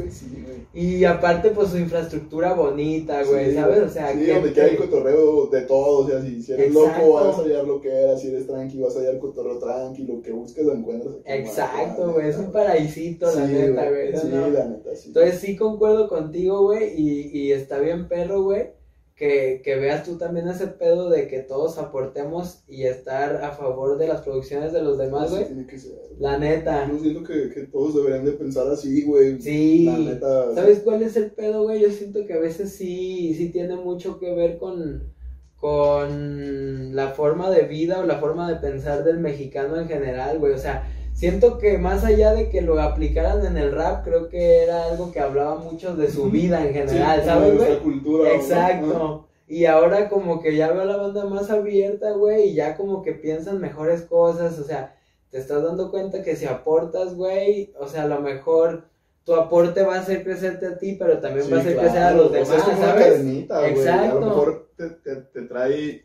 Y aparte, pues su infraestructura bonita, güey, Sí, ¿sabes? O sea, sí, donde quiera hay cotorreo de todo, o sea, si, si eres Exacto. loco vas a hallar lo que eras, si eres tranqui vas a hallar cotorreo tranqui, lo que busques lo encuentras Exacto, güey, es un paraísito, la neta, güey. Sí, ¿no? la neta, sí. Entonces sí concuerdo contigo, güey, y, y está bien perro, güey, que, que veas tú también ese pedo de que todos aportemos y estar a favor de las producciones de los demás, güey. La neta. Yo siento que, que todos deberían de pensar así, güey. Sí. La neta. ¿Sabes cuál es el pedo, güey? Yo siento que a veces sí, sí tiene mucho que ver con, con la forma de vida o la forma de pensar del mexicano en general, güey. O sea, siento que más allá de que lo aplicaran en el rap, creo que era algo que hablaba mucho de su vida en general, Sí, ¿sabes, güey? cultura. ¿no? Exacto. Y ahora como que ya veo a la banda más abierta, güey, y ya como que piensan mejores cosas, o sea, te estás dando cuenta que si aportas, güey, o sea, a lo mejor tu aporte va a hacer crecerte a ti, pero también va a hacer claro, crecer a los o sea, demás, es como una ¿sabes? güey. A Exacto. lo mejor te, te, te trae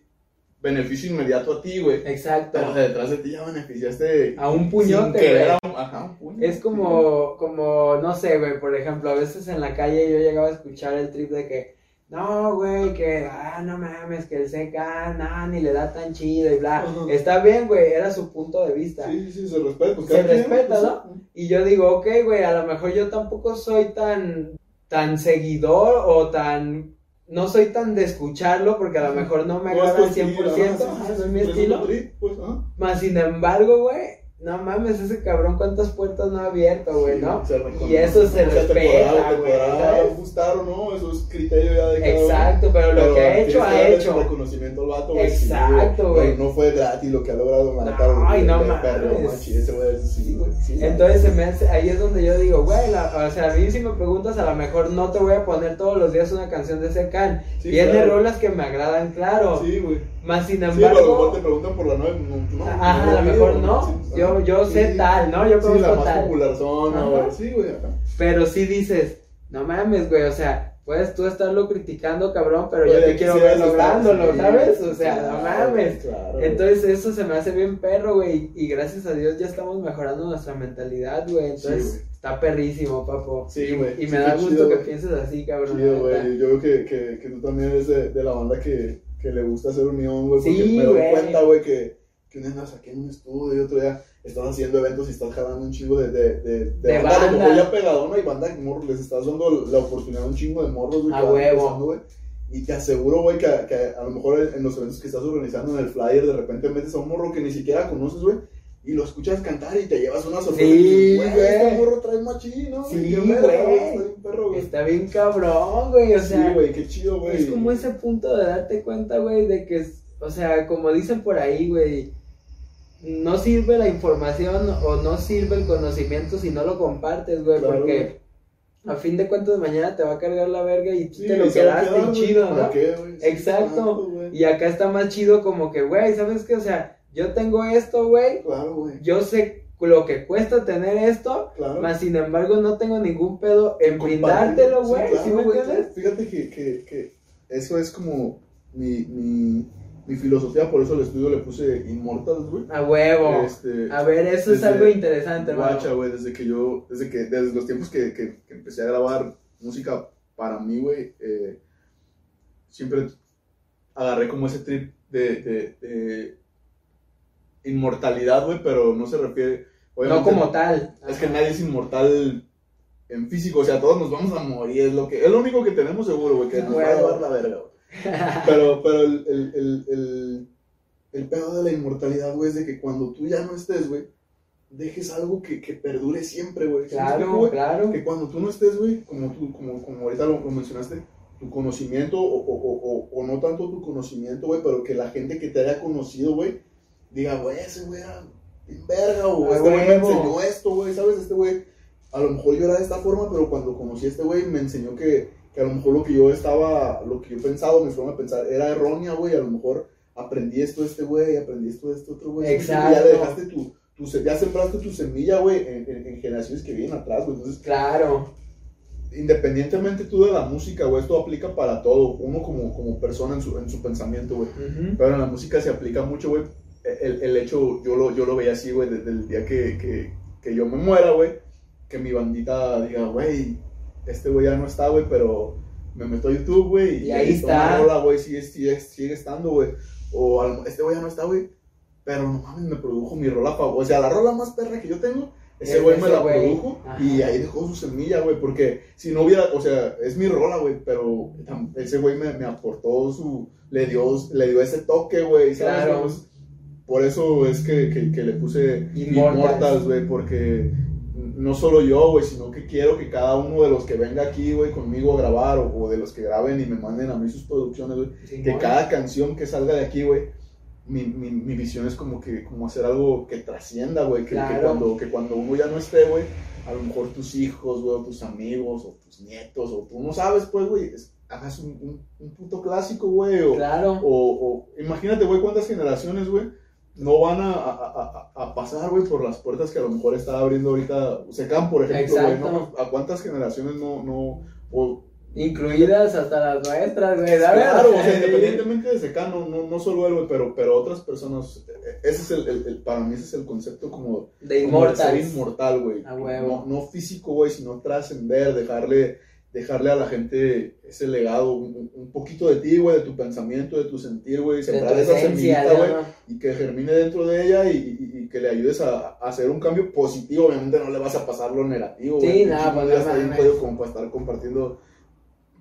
beneficio inmediato a ti, güey. Exacto. Pero detrás de ti ya beneficiaste. A un sin puñote, querer güey. Ajá, un puño. Es como, como, no sé, güey, por ejemplo, a veces en la calle yo llegaba a escuchar el trip de que, no, güey, que, ah, no mames, que el CK, no, ni le da tan chido y bla. Ajá. Está bien, güey, era su punto de vista. Sí, sí, se respeta. Pues, Se quien, respeta, pues, ¿no? Y yo digo, ok, güey, a lo mejor yo tampoco soy tan, tan seguidor o tan, no soy tan de escucharlo porque a lo mejor no me agrada al estilo, 100%, ajá, sí, ajá, sí, no es mi estilo. trip, Pues, ajá. Más sin embargo, güey, no mames, ese cabrón cuántas puertas no ha abierto, güey, Sí, ¿no? Y eso se respeta, güey, no, eso es criterio ya de cada. Exacto, pero lo Pero que ha hecho, ha hecho. reconocimiento al vato, güey, Exacto, sí, güey. No fue gratis lo que ha logrado la No, ay, no mames. perro, ese güey, sí, güey, sí, Entonces se me hace- ahí es donde yo digo, güey, o sea, a mí si me preguntas, a lo mejor no te voy a poner todos los días una canción de ese can. Sí, Tiene claro. rolas que me agradan, claro. Sí, güey. Más sin Sí, a lo mejor embargo, te preguntan por la nueve, no, no, Ajá, a lo mejor no. Sí, Yo- yo sé tal, ¿no? Yo Sí, conozco la más tal. popular zona, güey. Sí, güey, pero sí dices, no mames, güey, o sea, puedes tú estarlo criticando, cabrón, pero yo Oye, te quiero ver lográndolo, así, ¿sabes? O sea, claro, no mames. claro. Entonces eso se me hace bien perro, güey, y gracias a Dios ya estamos mejorando nuestra mentalidad, güey, entonces Sí, está perrísimo, papo. Sí, güey. Y sí, me da gusto chido, que pienses así, cabrón. Chido, güey. Yo veo que, que, que tú también eres de, de la banda que, que le gusta hacer unión, güey. Porque Sí, me doy cuenta, güey, que, que un día andas aquí en un estudio y otro día estás haciendo eventos y estás jalando un chingo de, de, de, de, De banda. Mejor ya pegadona y banda que morros, les estás dando la oportunidad a un chingo de morros, güey. A huevo. güey. Y te aseguro, güey, que, que a lo mejor en, los eventos que estás organizando en el flyer, de repente metes a un morro que ni siquiera conoces, güey. y lo escuchas cantar y te llevas una sorpresa. Sí, güey. Este morro trae machín, ¿no? Sí, güey. Está bien cabrón, güey. O sea, sí, güey, qué chido, güey. es como ese punto de darte cuenta, güey, de que, o sea, como dicen por ahí, güey, no sirve la información o no sirve el conocimiento si no lo compartes, güey, Claro, porque a fin de cuentas mañana te va a cargar la verga y tú Sí, te lo quedaste quedar, chido, ¿Para ¿no? qué, güey? Sí, Exacto. claro. Y acá está más chido como que, güey, ¿sabes qué? O sea, yo tengo esto, güey, Claro, güey. yo sé lo que cuesta tener esto, Claro. más sin embargo no tengo ningún pedo en brindártelo, Sí, güey, claro, ¿sí me entiendes? Fíjate que, que, que eso es como mi, mi, mi filosofía, por eso al estudio le puse Immortals, güey. A huevo. Este, A ver, eso es algo interesante. Guacha, güey, desde que yo, desde que, desde los tiempos que, que, que empecé a grabar música para mí, güey, eh, siempre agarré como ese trip de, de, de inmortalidad, güey, pero no se refiere, No como tal. es que nadie es inmortal en físico, o sea, todos nos vamos a morir, es lo que, es lo único que tenemos seguro, güey, que nos va a llevar la verga, güey. Pero, pero el, el, el, el, el pedo de la inmortalidad, güey, es de que cuando tú ya no estés, güey, dejes algo que, que perdure siempre, güey. ¿Sí me explico, Claro, güey? claro. Que cuando tú no estés, güey, como tú, como, como ahorita lo, lo mencionaste, tu conocimiento, o, o, o, o- no tanto tu conocimiento, güey, pero que la gente que te haya conocido, güey, diga, güey, ese güey era bien verga, o A este güey me enseñó esto, güey, ¿sabes? Este güey, a lo mejor yo era de esta forma, pero cuando conocí a este güey me enseñó que, que a lo mejor lo que yo estaba, lo que yo pensaba, mi forma de pensar, era errónea, güey, a lo mejor aprendí esto de este güey, aprendí esto de este otro güey. ¿sí me entiendes? Ya Exacto. le dejaste tu, tu, ya sembraste tu semilla, güey, en, en- en generaciones que vienen atrás, güey, entonces Claro. independientemente tú de la música, güey, esto aplica para todo, uno como, como persona en su, en su pensamiento, güey. Ujú. Pero en la música se aplica mucho, güey. El, el hecho, yo lo, yo lo veía así, güey, desde el día que, que, que yo me muera, güey. Que mi bandita diga, güey, este güey ya no está, güey, pero me meto a YouTube, güey. Y ahí está una güey, sigue, sigue, sigue estando, güey. O este güey ya no está, güey. Pero no mames, me produjo mi rola favorita. O sea, la rola más perra que yo tengo, ese Es güey me la güey. produjo. Ajá. Y ahí dejó su semilla, güey. Porque si no hubiera, o sea, es mi rola, güey. Pero ese güey me, me aportó su. Le dio, le dio ese toque, güey. ¿sabes? Claro. Por eso es que, que, que le puse. Immortals, güey. Porque no solo yo, güey, sino que quiero que cada uno de los que venga aquí, güey, conmigo a grabar, o, o de los que graben y me manden a mí sus producciones, güey, que cada canción que salga de aquí, güey, mi, mi, mi visión es como que como hacer algo que trascienda, güey, que, que Claro. cuando, que cuando uno ya no esté, güey, a lo mejor tus hijos, güey, o tus amigos, o tus nietos, o tú no sabes, pues, güey, hagas un, un, un puto clásico, güey, o, Claro. o, o imagínate, güey, cuántas generaciones, güey, no van a, a, a- a pasar, güey, por las puertas que a lo mejor está abriendo ahorita Secam, por ejemplo, güey. ¿no? ¿A cuántas generaciones no, no, o, Incluidas hasta las nuestras, güey. Claro, o sea, independientemente de Secano, no, no solo él, güey, pero, pero otras personas, eh, ese es el, el- el- para mí ese es el concepto como, De de ser inmortal, güey. A huevo. No, no físico, güey, sino trascender, dejarle, dejarle a la gente ese legado, un, un poquito de ti, güey, de tu pensamiento, de tu sentir, güey, sembrar esa semillita, güey, y que germine dentro de ella y, y- y que le ayudes a, a hacer un cambio positivo. Obviamente no le vas a pasar lo negativo, Sí, güey. no, pues, no como para estar compartiendo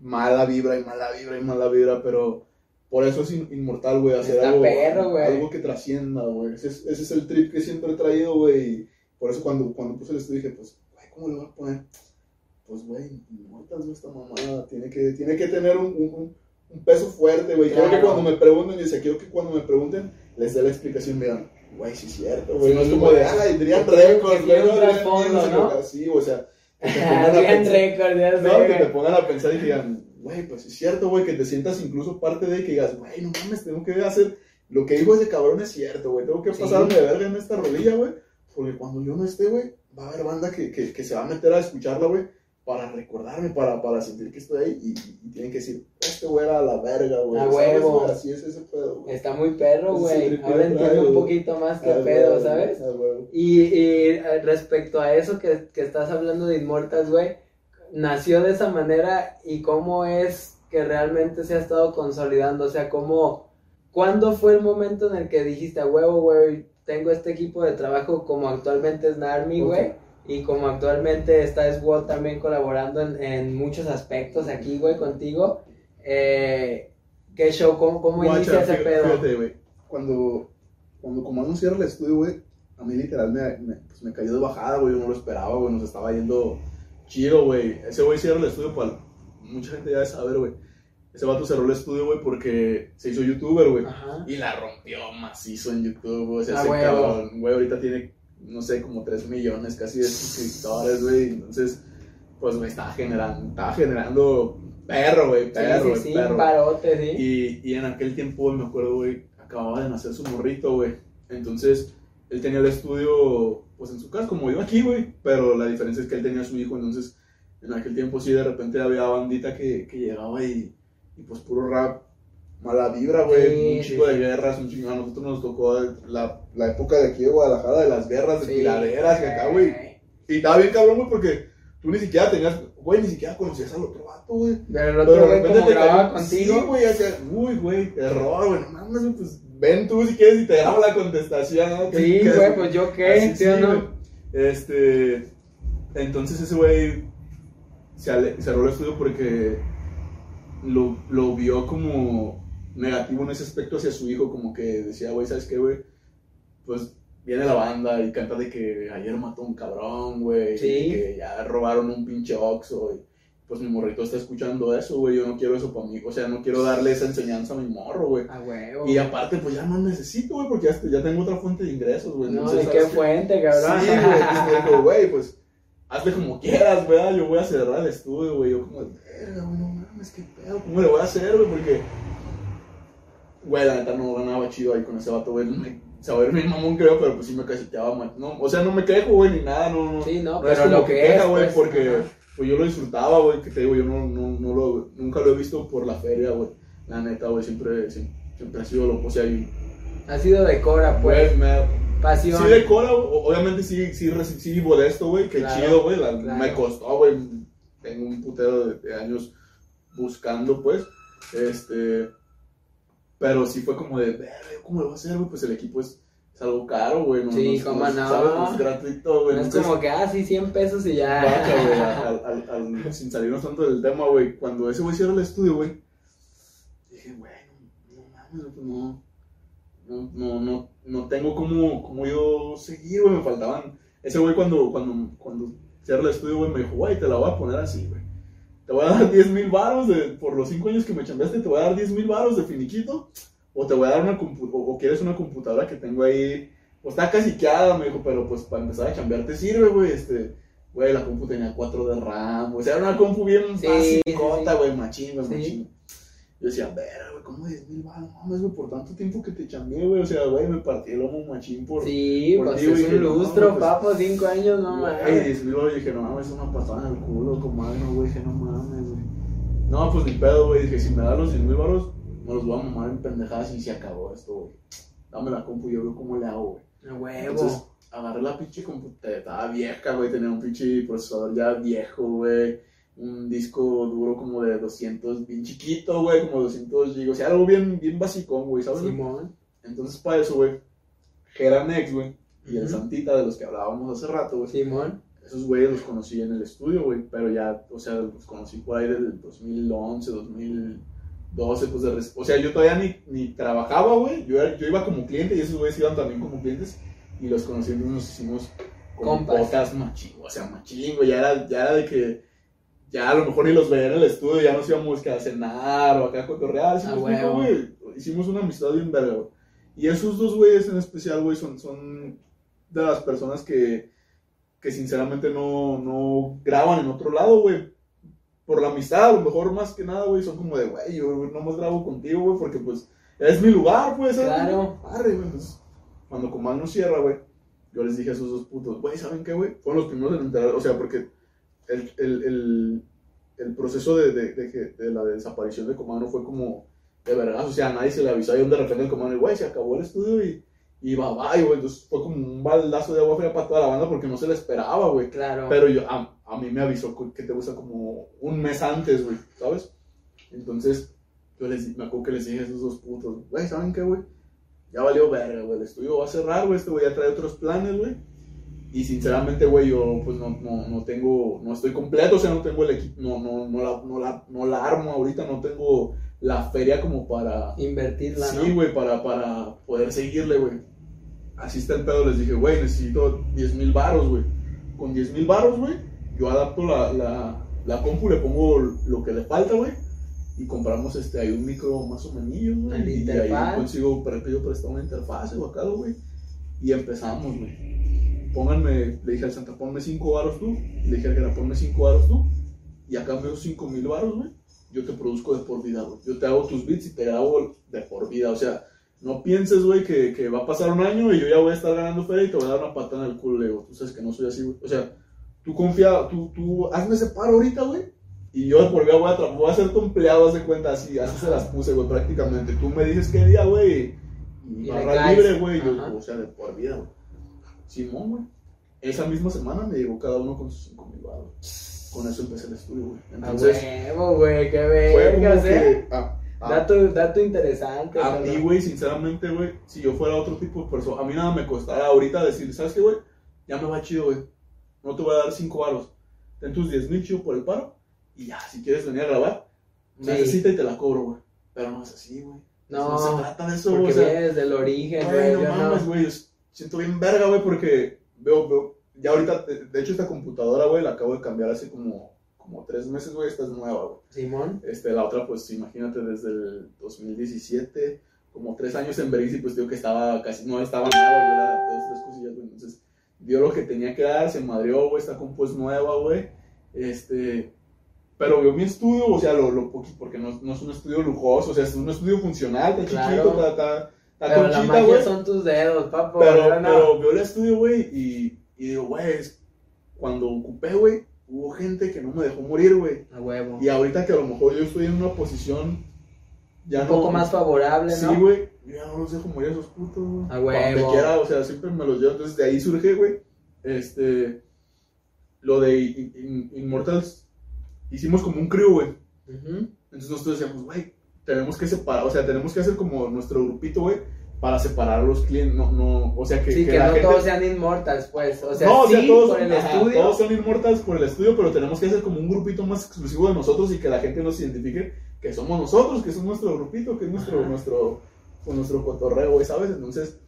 mala vibra y mala vibra y mala vibra, pero por eso es in- inmortal, güey, hacer algo, perro, güey. algo que trascienda, güey. Ese es, ese es el trip que siempre he traído, güey. Por eso cuando, cuando puse el estudio dije, pues, güey, ¿cómo le voy a poner? Pues, güey, güey, esta mamada. Tiene que, tiene que tener un, un- un- peso fuerte, güey. Quiero que Claro. cuando me pregunten, dice, quiero que cuando me pregunten, les dé la explicación, miran, güey, sí es cierto, güey. no es Sí, como de, ah, tiene un güey, ¿no? Sí, o sea, ya sé, no, que te pongan a pensar y digan, güey, pues es cierto, güey, que te sientas incluso parte de que digas, güey, no mames, tengo que hacer lo que dijo ese cabrón es cierto, güey, tengo que Sí. pasarme de verga en esta rodilla, güey, porque cuando yo no esté, güey, va a haber banda que, que, que se va a meter a escucharla, güey, para recordarme, para, para sentir que estoy ahí y, tienen que decir, este güey era la verga, güey, A ¿sabes, huevo. Así es ese pedo, güey. Está muy perro, güey. Ahora entiendo un poquito más que pedo, huevo, ¿sabes? huevo. Y, y, eh, respecto a eso que, que estás hablando de Immortals, güey, nació de esa manera y cómo es que realmente se ha estado consolidando, o sea, cómo, ¿cuándo fue el momento en el que dijiste, a huevo, güey, tengo este equipo de trabajo como actualmente es Narmi, güey, y como actualmente está SWAT también colaborando en, en muchos aspectos aquí, güey, contigo, eh, ¿qué show, cómo, cómo Guacha, inicia ese fí- pedo? Fíjate, güey, cuando, cuando Comando cierra el estudio, güey, a mí literal me, me, pues me cayó de bajada, güey, yo no lo esperaba, güey, nos estaba yendo chido, güey. Ese güey cierra el estudio para... Mucha gente ya debe saber, güey. Ese vato cerró el estudio, güey, porque se hizo youtuber, güey. Ajá. Y la rompió macizo en YouTube, güey. O sea, Ah, ese huevo. cabrón, güey, ahorita tiene, no sé, como 3 millones casi de suscriptores, güey. Entonces, pues, güey, estaba generando, estaba generando perro, güey, perro, sí, sí, sí, perro. parote, sí. Y, y en aquel tiempo, me acuerdo, güey, acababa de nacer su morrito, güey. Entonces, él tenía el estudio, pues, en su casa, como yo aquí, güey. Pero la diferencia es que él tenía a su hijo, entonces, en aquel tiempo sí, de repente había bandita que, que llegaba y, y, pues, puro rap, mala vibra, güey. Un sí, chingo de guerras, un chingo. A nosotros nos tocó la, la época de aquí de Guadalajara, de las guerras, de tiraderas, que acá, güey. Y estaba bien cabrón, güey, porque tú ni siquiera tenías, güey, ni siquiera conocías al otro vato, güey. Pero el Pero otro de repente como te grababa contigo. Sí, güey, acá, uy, güey, error, güey, no mames, pues ven tú si quieres y te grabo la contestación, ¿no? Sí, güey, pues yo qué, Así, ¿sí no? Este, entonces ese güey se ale- cerró el estudio porque lo, lo vio como negativo en ese aspecto hacia su hijo, como que decía, güey, ¿sabes qué, güey? Pues viene la banda y canta de que ayer mató un cabrón, güey, Sí. y que ya robaron un pinche Oxxo, y pues mi morrito está escuchando eso, güey, yo no quiero eso para mí, o sea, no quiero darle esa enseñanza a mi morro, güey. A huevo. Y aparte, pues ya no necesito, güey, porque ya, ya tengo otra fuente de ingresos, güey. No, ¿y qué fuente, cabrón? Sí, güey, dijo, güey, pues hazle como quieras, ¿verdad? Yo voy a cerrar el estudio, güey. Yo como, verga, güey, no mames, qué pedo, ¿cómo le voy a hacer, güey? Porque, güey, la neta no ganaba chido ahí con ese vato, güey. Me- ver mi mamón, creo, pero pues sí me cacheteaba, man. No, o sea, no me quejo, güey, ni nada, no, no. Sí, no, no es pero como lo que que queja, es, güey, pues, porque ajá. pues yo lo disfrutaba, güey, que te digo, yo no, no, no lo, nunca lo he visto por la feria, güey. La neta, güey, siempre, siempre, siempre ha sido lo, o sea, y, Ha sido de Cora, pues. güey, me, Pasión. Sí decora, güey. O- obviamente sí, sí, sí vivo de esto, güey. Qué Claro, chido, güey. la- claro. Me costó, güey. Tengo un putero de, de años buscando, pues. Este. Pero sí fue como de, "Verga, ¿cómo lo voy a hacer, güey? Pues el equipo es, es algo caro, güey. No, Sí, es- cómo no. ¿sabes? No es gratuito, güey. No es como que, ah, sí, 100 pesos y ya. vaca, güey, al- al- al- sin salirnos tanto del tema, güey. Cuando ese güey cierra el estudio, güey, dije, güey, no, no mames, pues no, no, no, no, no tengo cómo, cómo yo seguir, güey, me faltaban. Ese güey cuando, cuando, cuando cierra el estudio, güey, me dijo, güey, te la voy a poner así, güey. Te voy a dar 10 mil baros de, por los 5 años que me chambeaste, te voy a dar 10 mil baros de finiquito. O te voy a dar una computadora, o quieres una computadora que tengo ahí, pues está casiqueada, me dijo, pero pues para empezar a chambear te sirve, güey, este, güey, la compu tenía 4 de RAM, o sea, era una compu bien Sí, basicota, sí. güey, machín, güey, Sí. machín. Yo decía, ver, güey, ¿cómo 10 mil baros? No mames, güey, por tanto tiempo que te chambeé, güey, o sea, güey, me partí el lomo machín por... Sí, Por pues güey, es un no, lustro, pues, papo, 5 años, no mames. 10 mil baros, dije, no mames, es una patada en el culo, comadre, no, güey, dije, no mames, güey. No, pues ni pedo, güey, dije, si me das los 10 mil baros, me los voy a mamar en pendejadas y se acabó esto, güey. Dame la compu yo veo cómo le hago, güey. Huevo. Entonces, agarré la pinche computadora, estaba vieja, güey, tenía un pinche procesador ya viejo, güey. Un disco duro como de 200, bien chiquito, güey, como 200 gigas, o sea, algo bien, bien basicón, güey, ¿sabes? Simón. Entonces, para eso, güey, Geranex, güey, y el. Santita, de los que hablábamos hace rato, güey, Simón. esos güeyes los conocí en el estudio, güey, pero ya, o sea, los conocí por ahí del 2011, 2012, pues de res- O sea, yo todavía ni, ni trabajaba, güey, yo, yo iba como cliente y esos güeyes iban también como clientes y los conocí, entonces nos hicimos como Compas. pocas machín, o sea, machín, güey, ya era, ya era de que ya a lo mejor ni los veía en el estudio, ya nos íbamos que a cenar o acá a cotorrear, ¿sí me Ah, güey? Hicimos una amistad bien verga, güey. Y esos dos güeyes en especial, güey, son, son de las personas que, que sinceramente no, no graban en otro lado, güey. Por la amistad, a lo mejor más que nada, güey, son como de, güey, yo no más grabo contigo, güey, porque pues es mi lugar, pues. Claro. Arre, güey. Entonces, cuando Comal no cierra, güey, yo les dije a esos dos putos, güey, ¿saben qué, güey? Fueron los primeros en enterar, o sea, porque el, el, el, el proceso de, de, de, de la desaparición de Comando fue como de vergas, o sea, nadie se le avisó y de repente el Comando, güey, se acabó el estudio y, y bye bye, güey. Entonces fue como un baldazo de agua fría para toda la banda porque no se le esperaba, güey. Claro. Pero yo, a, a mí me avisó que te gusta como un mes antes, güey, ¿sabes? Entonces, yo les, me acuerdo que les dije a esos dos putos, güey, ¿saben qué, güey? Ya valió verga, güey, el estudio va a cerrar, güey, este güey ya trae otros planes, güey. Y sinceramente, güey, yo pues no, no, no tengo, no estoy completo, o sea, no tengo el equipo, no, no, no, la, no, la, no la armo ahorita, no tengo la feria como para... Invertirla, Sí, ¿no? güey, para, para poder seguirle, güey. así está el pedo, les dije, güey, necesito 10 mil baros, güey. Con 10 mil baros, güey, yo adapto la, la, la compu, le pongo lo que le falta, güey. Y compramos este, ahí un micro más o menos, güey. El Y ahí consigo, para que yo prestar una interfaz o acá, güey. Y empezamos, güey. Pónganme, le dije al Santa, ponme 5 baros tú. Le dije al Gera, ponme 5 baros tú. Y a cambio de 5 mil baros, güey, yo te produzco de por vida, güey. Yo te hago tus beats y te grabo de por vida. O sea, no pienses, güey, que, que va a pasar un año y yo ya voy a estar ganando feria y te voy a dar una patada en el culo, le digo. Tú sabes que no soy así, güey. O sea, tú confía, tú, tú, hazme ese paro ahorita, güey. Y yo de por vida voy a, voy a ser tu empleado, haz de cuenta, así, así se las puse, güey, prácticamente. Tú me dices qué día, güey, y barra libre, güey, yo, o sea, de por vida, güey. Simón, güey. Esa misma semana me llegó cada uno con sus 5 mil baros. Con eso empecé el estudio, güey. A Entonces, huevo, güey, qué vergas, eh. ah, ah, Dato, dato interesante. a mí, güey, sinceramente, güey, si yo fuera otro tipo de persona, a mí nada me costara ahorita decir, ¿sabes qué, güey? Ya me va chido, güey. No te voy a dar 5 baros. Ten tus 10 mil chido por el paro. Y ya, si quieres venir a grabar, Sí. necesita y te la cobro, güey. Pero no es así, güey. No, se trata de eso, porque o sea, desde el origen, Güey, güey. no mames, no. güey. Yo Siento bien verga, güey, porque veo, veo. Ya ahorita, de, hecho, esta computadora, güey, la acabo de cambiar hace como, como tres meses, güey. Esta es nueva, güey. Simón. Este, la otra, pues imagínate, desde el 2017, como tres años en Beriz, y pues digo que estaba casi, no estaba nueva, yo era dos, tres cosillas, güey. Entonces, dio lo que tenía que dar, se madreó, güey, esta compu es nueva, güey. Este, pero vio mi estudio, o sea, lo, lo poquito, porque no, no es un estudio lujoso, o sea, es un estudio funcional, está Claro. chiquito, está, está, está Pero la conchita, magia güey. son tus dedos, papo. Pero, no, no. pero vio el estudio, güey, y, y digo, güey, es- cuando ocupé, güey, hubo gente que no me dejó morir, güey. A huevo. Y ahorita que a lo mejor yo estoy en una posición ya Un no... poco más favorable, Sí, ¿no? güey, yo ya no los dejo morir a esos putos, güey. A huevo. Donde quiera, o sea, siempre me los llevo. Entonces de ahí surge, güey, este, lo de In-. Hicimos como un crew, güey. Entonces nosotros decíamos, güey, tenemos que separar, o sea, tenemos que hacer como nuestro grupito, güey, para separar a los clientes, no, no, o sea, que, Sí, que no gente... todos sean inmortals, pues. O sea, no, o sea, sí, todos, por el ajá, estudio. todos son inmortales por el estudio, pero tenemos que hacer como un grupito más exclusivo de nosotros y que la gente nos identifique que somos nosotros, que es nuestro grupito, que es nuestro, Ajá. nuestro, pues, nuestro cotorreo, güey, ¿sabes? Entonces,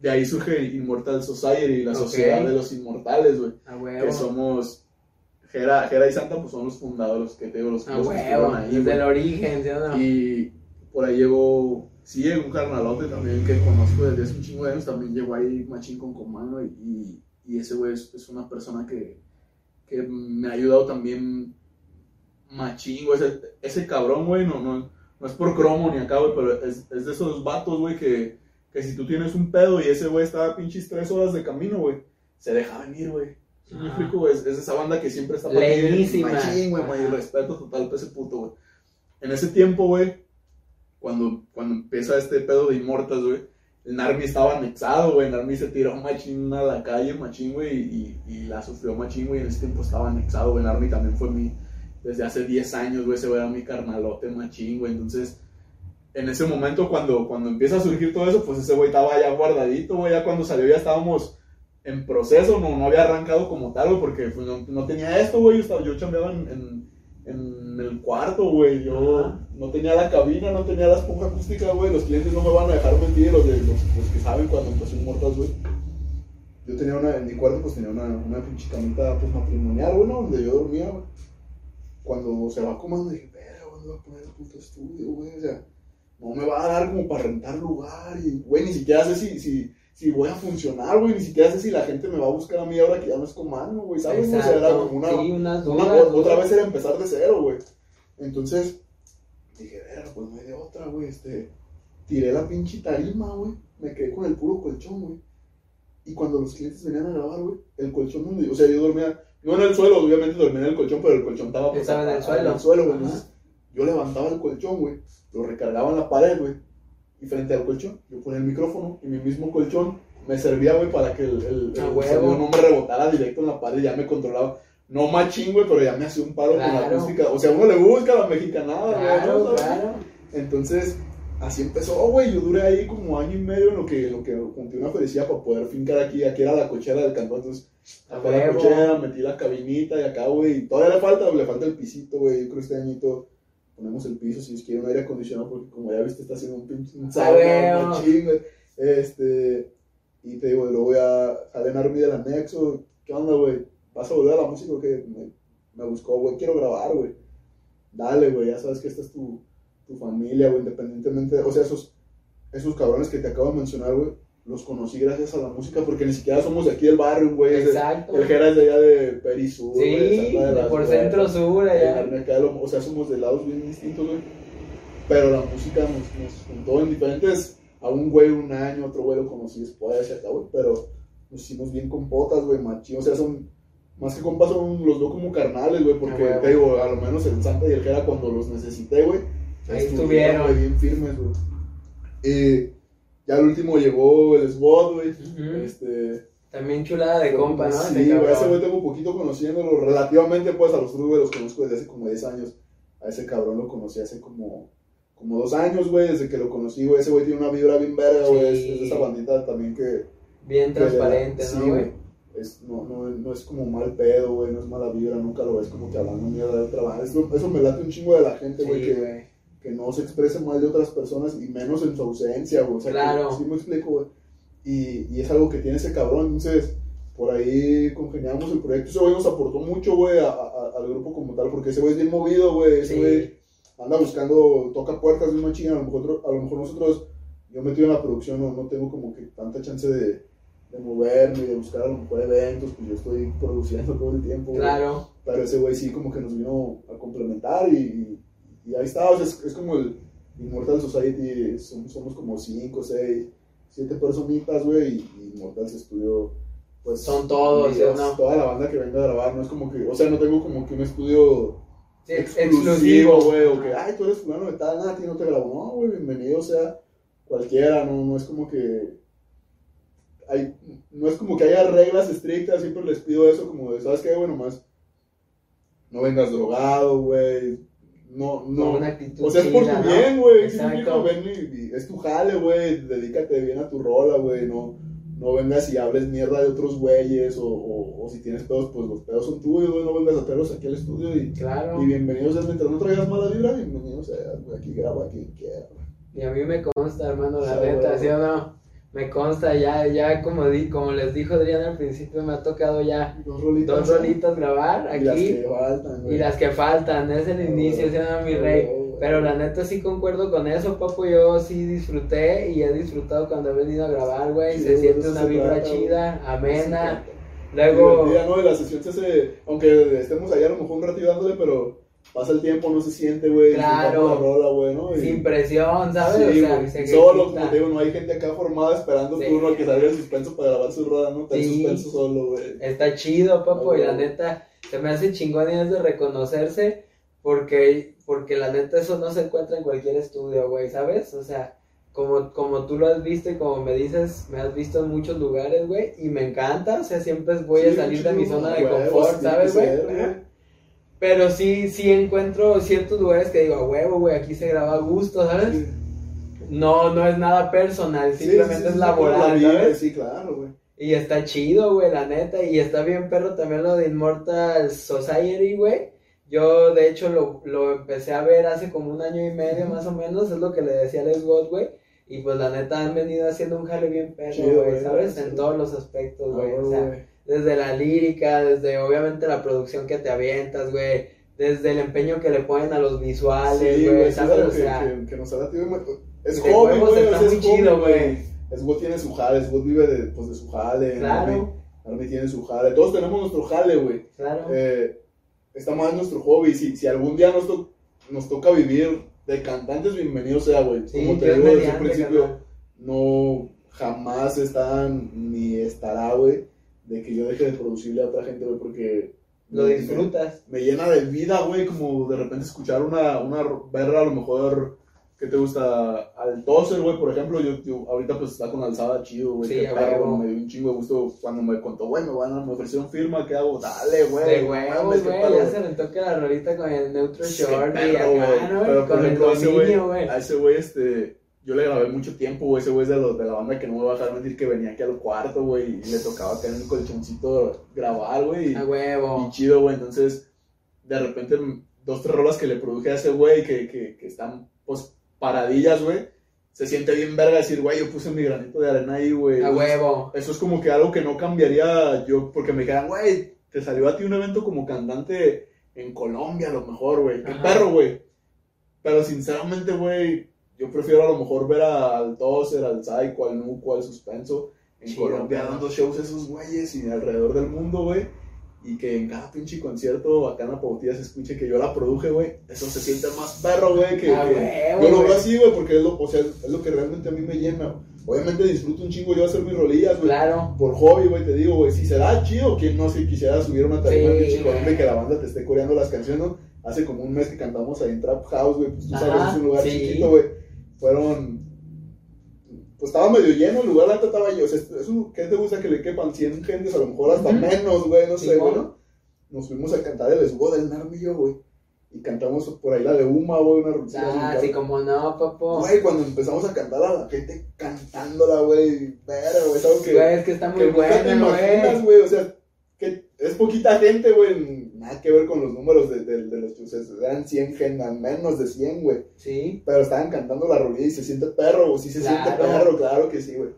de ahí surge Immortal Society, la sociedad de los inmortales, güey, A huevo. que somos... Gera, Gera y Santa, pues son los fundadores, los que te digo, los, A los que huevo. estuvieron ahí, Desde el origen, ¿sí o no? Y por ahí llegó, sí llegó un carnalote también que conozco desde hace un chingo de años, también llegó ahí Machín con Comando y, y, ese güey es, es una persona que, que me ha ayudado también Machín, güey, ese, ese cabrón, güey, no, no, no es por cromo ni acá, güey, pero es, es de esos vatos, güey, que, que si tú tienes un pedo y ese güey está a pinches tres horas de camino, güey, se deja venir, güey. ¿Sí me explico, güey? Es, es esa banda que siempre está Leínísima. Machín, güey, güey, respeto total para ese puto, güey. En ese tiempo, güey, cuando, cuando empieza este pedo de Immortals, güey, el Narmi estaba anexado, güey. El Narmi se tiró machín a la calle, machín, güey, y, y la sufrió machín, güey. En ese tiempo estaba anexado, güey. Narmi también fue mi, desde hace 10 años, güey, ese güey era mi carnalote machín, güey. Entonces, en ese momento, cuando, cuando empieza a surgir todo eso, pues ese güey estaba ya guardadito, güey. Ya cuando salió ya estábamos en proceso, no, no había arrancado como tal, güey, porque pues, no, no tenía esto, güey. Yo, chambeaba en, en, en el cuarto, güey. Yo Ajá. no tenía la cabina, no tenía la esponja acústica, güey. Los clientes no me van a dejar mentir, los, de, los, los que saben cuando empezó Inmortals, güey. Yo tenía una, en mi cuarto, pues tenía una, una pinche camita pues, matrimonial, güey, ¿no? donde yo dormía, güey. Cuando se va comando, dije, pero, ¿dónde voy a poner el puto estudio, güey? O sea, no me va a dar como para rentar lugar y, güey, ni siquiera sé si, si, si voy a funcionar, güey, ni siquiera sé si la gente me va a buscar a mí ahora que ya no es comando, güey, ¿sabes? O sea, era Exacto. como una, sí, unas una- dudas. otra vez era empezar de cero, güey. Entonces, dije, verga, pues no hay de otra, güey, este, tiré la pinche tarima, güey, me quedé con el puro colchón, güey. Y cuando los clientes venían a grabar, güey, el colchón donde, o sea, yo dormía, no en el suelo, obviamente dormía en el colchón, pero el colchón estaba, pues, Estaba en el suelo. En el suelo, güey. Yo levantaba el colchón, güey, lo recargaba en la pared, güey, y frente al colchón, yo ponía el micrófono y mi mismo colchón me servía, güey, para que el, el, A el huevo. sonido no me rebotara directo en la pared, ya me controlaba. No machín, güey, pero ya me hacía un paro con la acústica. O sea, uno le busca la mexicanada, güey. Claro, ¿no? ¿Sabes? claro. Entonces, así empezó, güey. Yo duré ahí como año y medio en lo que, en lo que junté una ferecía para poder fincar aquí. Aquí era la cochera del cantón. Entonces, acá la cochera, metí la cabinita y acá, güey. y Todavía le falta, le falta el pisito, güey. Yo creo que este añito ponemos el piso si es quiere un aire acondicionado, porque como ya viste, está haciendo un pinche un A sauna, huevo. machín, güey. Este. Y te digo, luego ya sale Army del anexo. ¿Qué onda, güey? ¿Vas a volver a la música que me, me buscó, güey? Quiero grabar, güey. Dale, güey, ya sabes que esta es tu, tu familia, güey, independientemente. O sea, esos, esos cabrones que te acabo de mencionar, güey, los conocí gracias a la música porque ni siquiera somos de aquí del barrio, güey. de- Exacto. El Jera es de allá de Perisur. Sí, Santa de las por centro sur, de allá. O sea, somos de lados bien distintos, güey. Pero la música nos, nos juntó en diferentes. A un güey un año, otro güey lo conocí después, acá, güey. Pero nos hicimos bien compotas, güey, machín. O sea, son. Más que compas, son los dos como carnales, güey. Porque Ah, te digo, a lo menos el Santa y el Jera, cuando los necesité, güey. Ahí estuvieron. güey, bien firmes, güey. Y ya al último llegó el SWAT, güey. Este. También chulada de compa, ¿no? Sí, Ese güey, ese güey tengo un poquito conociéndolo, relativamente pues a los otros güey los conozco desde hace como 10 años. A ese cabrón lo conocí hace como, como dos años, güey, desde que lo conocí, güey. Ese güey tiene una vibra bien verga, güey. Es, Sí. es de esa bandita también que... Bien que transparente, sí, ¿no, güey? Es, no, no, no es como mal pedo, güey, no es mala vibra, nunca lo ves como que hablando mierda de otra banda. Eso, eso me late un chingo de la gente, güey, Sí, que, güey. Que no se exprese mal de otras personas y menos en su ausencia, güey. O sea, que- Claro. sí me explico, güey. Y, y es algo que tiene ese cabrón, entonces por ahí congeniamos el proyecto. Ese güey nos aportó mucho, güey, a- a- al grupo como tal, porque ese güey es bien movido, güey. Ese Sí. güey anda buscando, toca puertas de una china. A lo mejor, a lo mejor nosotros, yo metido en la producción, no, no tengo como que tanta chance de, de moverme y de buscar a lo mejor eventos, pues yo estoy produciendo todo el tiempo. Claro. Pero ese güey sí como que nos vino a complementar y, y ahí está, o sea, es, es como el Immortal Society, somos, somos como 5, 6, 7 personitas, güey, y, Immortal Studio, pues... Son todos, Dios, ¿sí o no? Toda la banda que venga a grabar, no es como que, o sea, no tengo como que un estudio Sí, ex- exclusivo, güey, o que, ay, tú eres fulano de tal, nada, a ti no te grabo, no, güey, bienvenido, o sea, cualquiera, no, no es como que... Hay, no es como que haya reglas estrictas, siempre les pido eso, como de, ¿sabes qué, güey? Nomás no vengas drogado, güey. No, no. una actitud O sea, es por tu bien, güey. Ven y, es tu jale, güey. Dedícate bien a tu rola, güey. No, no vengas y hables mierda de otros güeyes. O, o, o si tienes pedos, pues los pedos son tuyos, güey. No vengas a traerlos aquí al estudio. Y, Claro. y bienvenidos seas. Mientras no traigas mala vibra, bienvenidos seas, güey. Aquí graba quien quiera. Y a mí me consta, hermano, la neta. ¿sí o no? Me consta, ya, ya como, di, como les dijo Adrián al principio, me ha tocado ya Dos rolitas. dos rolitas grabar Y las aquí que faltan, güey. y las que faltan, es el inicio, ¿sí o no, mi rey? Pero la neta sí concuerdo con eso, papu, yo sí disfruté y he disfrutado cuando he venido a grabar, güey, Sí, se siente una se vibra trata, chida, amena, luego... divertida, ¿no? Y la sesión se hace, aunque estemos allá a lo mejor un ratito dándole, pero pasa el tiempo, no se siente, güey. Claro. disfrutando la rola, güey, ¿no? Y- Sin presión, ¿sabes? Sí, o sea, se solo, como te digo, no hay gente acá formada esperando Sí. turno a que salga el suspenso para grabar su rola, ¿no? Está Sí. suspenso solo, güey. Está chido, papo, y la neta, se me hace chingón y es de reconocerse, porque, porque la neta eso no se encuentra en cualquier estudio, güey, ¿sabes? O sea, como, como tú lo has visto y como me dices, me has visto en muchos lugares, güey, y me encanta, o sea, siempre voy a salir de mi zona de confort, ¿sabes, güey? Pero sí, sí encuentro ciertos lugares que digo, a huevo, güey, aquí se graba a gusto, ¿sabes? Sí. No, no es nada personal, simplemente sí, sí, es laboral, la ¿sabes? Sí, claro, güey. Y está chido, güey, la neta. Y está bien perro también lo de Immortal Society, güey. Yo, de hecho, lo, lo empecé a ver hace como un año y medio más o menos. Es lo que le decía a Les God, güey. Y pues la neta han venido haciendo un jale bien perro, güey, ¿sabes? En todos los aspectos, güey. Ah, o sea. Desde la lírica, desde obviamente la producción que te avientas, güey. Desde el empeño que le ponen a los visuales, Sí, güey, sí, es ¿sabes? algo O que, sea, que, que nos ha latido, güey. Es de hobby, güey, está es muy chido, güey. Esgo tiene su jale, Esgo vive de, pues, de su jale. Claro. Army, Army tiene su jale. Todos tenemos nuestro jale, güey. claro. Eh, está más nuestro hobby. Si, si algún día nos, to- nos toca vivir de cantantes, bienvenido sea, güey. sí, Como te digo desde mediante, principio, no jamás están ni estará, güey, de que yo deje de producirle a otra gente, güey, porque Lo me- disfrutas. Me, llena de vida, güey, como de repente escuchar una, una verra a lo mejor que te gusta al toser, güey, por ejemplo, yo, yo ahorita pues está con alzada chido, güey, Sí, qué a perro, me dio un chingo de gusto cuando me contó, güey, me van a, me ofrecieron firma, ¿qué hago? Dale, güey. De huevos, güey, ya se me toca la rolita con el Neutro Sí, Short y perro, acá, güey. ¿no? Pero, Y por con el ejemplo, güey, dominio, güey. a ese güey, este, yo le grabé mucho tiempo, güey, ese güey es de, los, de la banda que no me va a dejar mentir que venía aquí al cuarto, güey, y le tocaba en el colchoncito grabar, güey, y, A y huevo. chido, güey, entonces, de repente, dos, tres rolas que le produje a ese güey que, que, que están, pues, paradillas, güey, se siente bien verga decir, güey, yo puse mi granito de arena ahí, güey. A huevo. Eso es como que algo que no cambiaría yo, porque me dijeran, güey, te salió a ti un evento como cantante en Colombia a lo mejor, güey. Qué perro, güey. Pero sinceramente, güey, yo prefiero a lo mejor ver al Tozer, al Psycho, al Nuco, al Suspenso en Chido, Colombia dando shows esos güeyes y alrededor del mundo, güey. Y que en cada pinche concierto acá en la pautilla se escuche que yo la produje, güey. Eso se siente más perro, güey. Que, Ah, que- huevo, yo lo veo así, güey, porque es lo, o sea, es lo que realmente a mí me llena. Obviamente disfruto un chingo yo hacer mis rolillas, güey. Claro. Por hobby, güey, te digo, güey, si se da chido, quien no se quisiera subir una tarima Sí, pinche Colombia y que la banda te esté coreando las canciones, ¿no? Hace como un mes que cantamos ahí en Trap House, güey, pues tú sabes, Ajá, es un lugar sí. chiquito, güey. Fueron, pues estaba medio lleno, el lugar la neta estaba lleno, o sea, es un, ¿qué te gusta que le quepan 100 gentes? A lo mejor hasta Ujú. menos, güey, no sé, Simón. güey, ¿no? Nos fuimos a cantar el escudo del Narmillo, güey. Y cantamos por ahí la de Uma, güey, una rutina. Ah, sí, como no, papo. Güey, cuando empezamos a cantar a la gente cantándola, güey, pero, güey, es algo que, Güey, es que está muy que imaginas, güey. güey, o sea, que es poquita gente, güey, nada que ver con los números de, de, de los chuses, eran 100 gente, menos de 100, güey, Sí. pero estaban cantando la rolilla y se siente perro, güey, sí se siente Claro. perro, claro que sí, güey,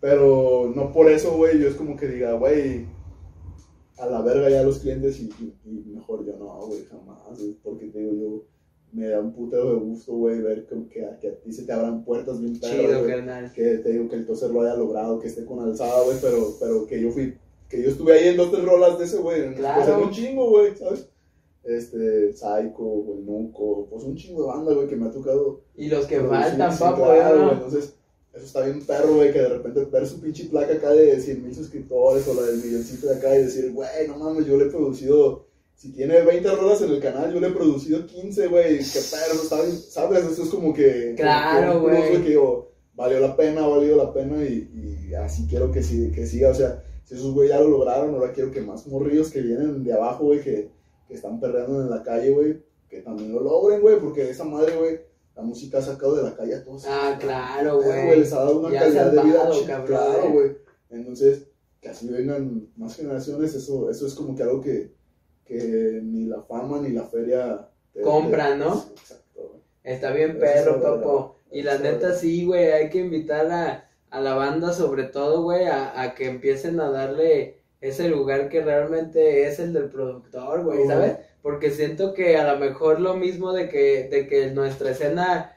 pero no por eso, güey, yo es como que diga, güey, a la verga ya los clientes y, y- y mejor yo no, güey, jamás, güey, porque te digo yo, me da un putero de gusto, güey, ver que, que, a- que a ti se te abran puertas bien perras, Chido, güey carnal. que te digo que el toser lo haya logrado, que esté con alzada, güey, pero, pero que yo fui, que yo estuve ahí en dos, tres rolas de ese, güey, Claro. pues en un chingo, güey, ¿sabes? Este, Psycho, güey, Nuco, pues un chingo de banda, güey, que me ha tocado. Y los que faltan, papo, claro, ¿eh, güey, entonces, eso está bien perro, güey, que de repente ver su pinche placa acá de 100 mil suscriptores o la del milloncito de acá y decir, güey, no mames, yo le he producido, si tiene 20 rolas en el canal, yo le he producido 15, güey, qué perro, está bien, ¿sabes? Eso es como que... Claro, que güey. que digo, valió la pena, ha valido la pena y, y así quiero que, siga, que siga, o sea, si esos güey ya lo lograron, ahora quiero que más morrillos que vienen de abajo, güey, que, que están perreando en la calle, güey, que también lo logren, güey, porque esa madre, güey, la música ha sacado de la calle a todos. Ah, claro, güey. les ha dado una calidad de vida cabrón, claro, güey. Entonces, que así vengan más generaciones, eso, eso es como que algo que, que ni la fama ni la feria te- Compra, te- ¿no? Exacto. Está bien perro, papo. Y la neta sí, güey, hay que invitar a, a la banda sobre todo, güey, a, a que empiecen a darle ese lugar que realmente es el del productor, güey. ¿sabes? Porque siento que a lo mejor lo mismo de que, de que nuestra escena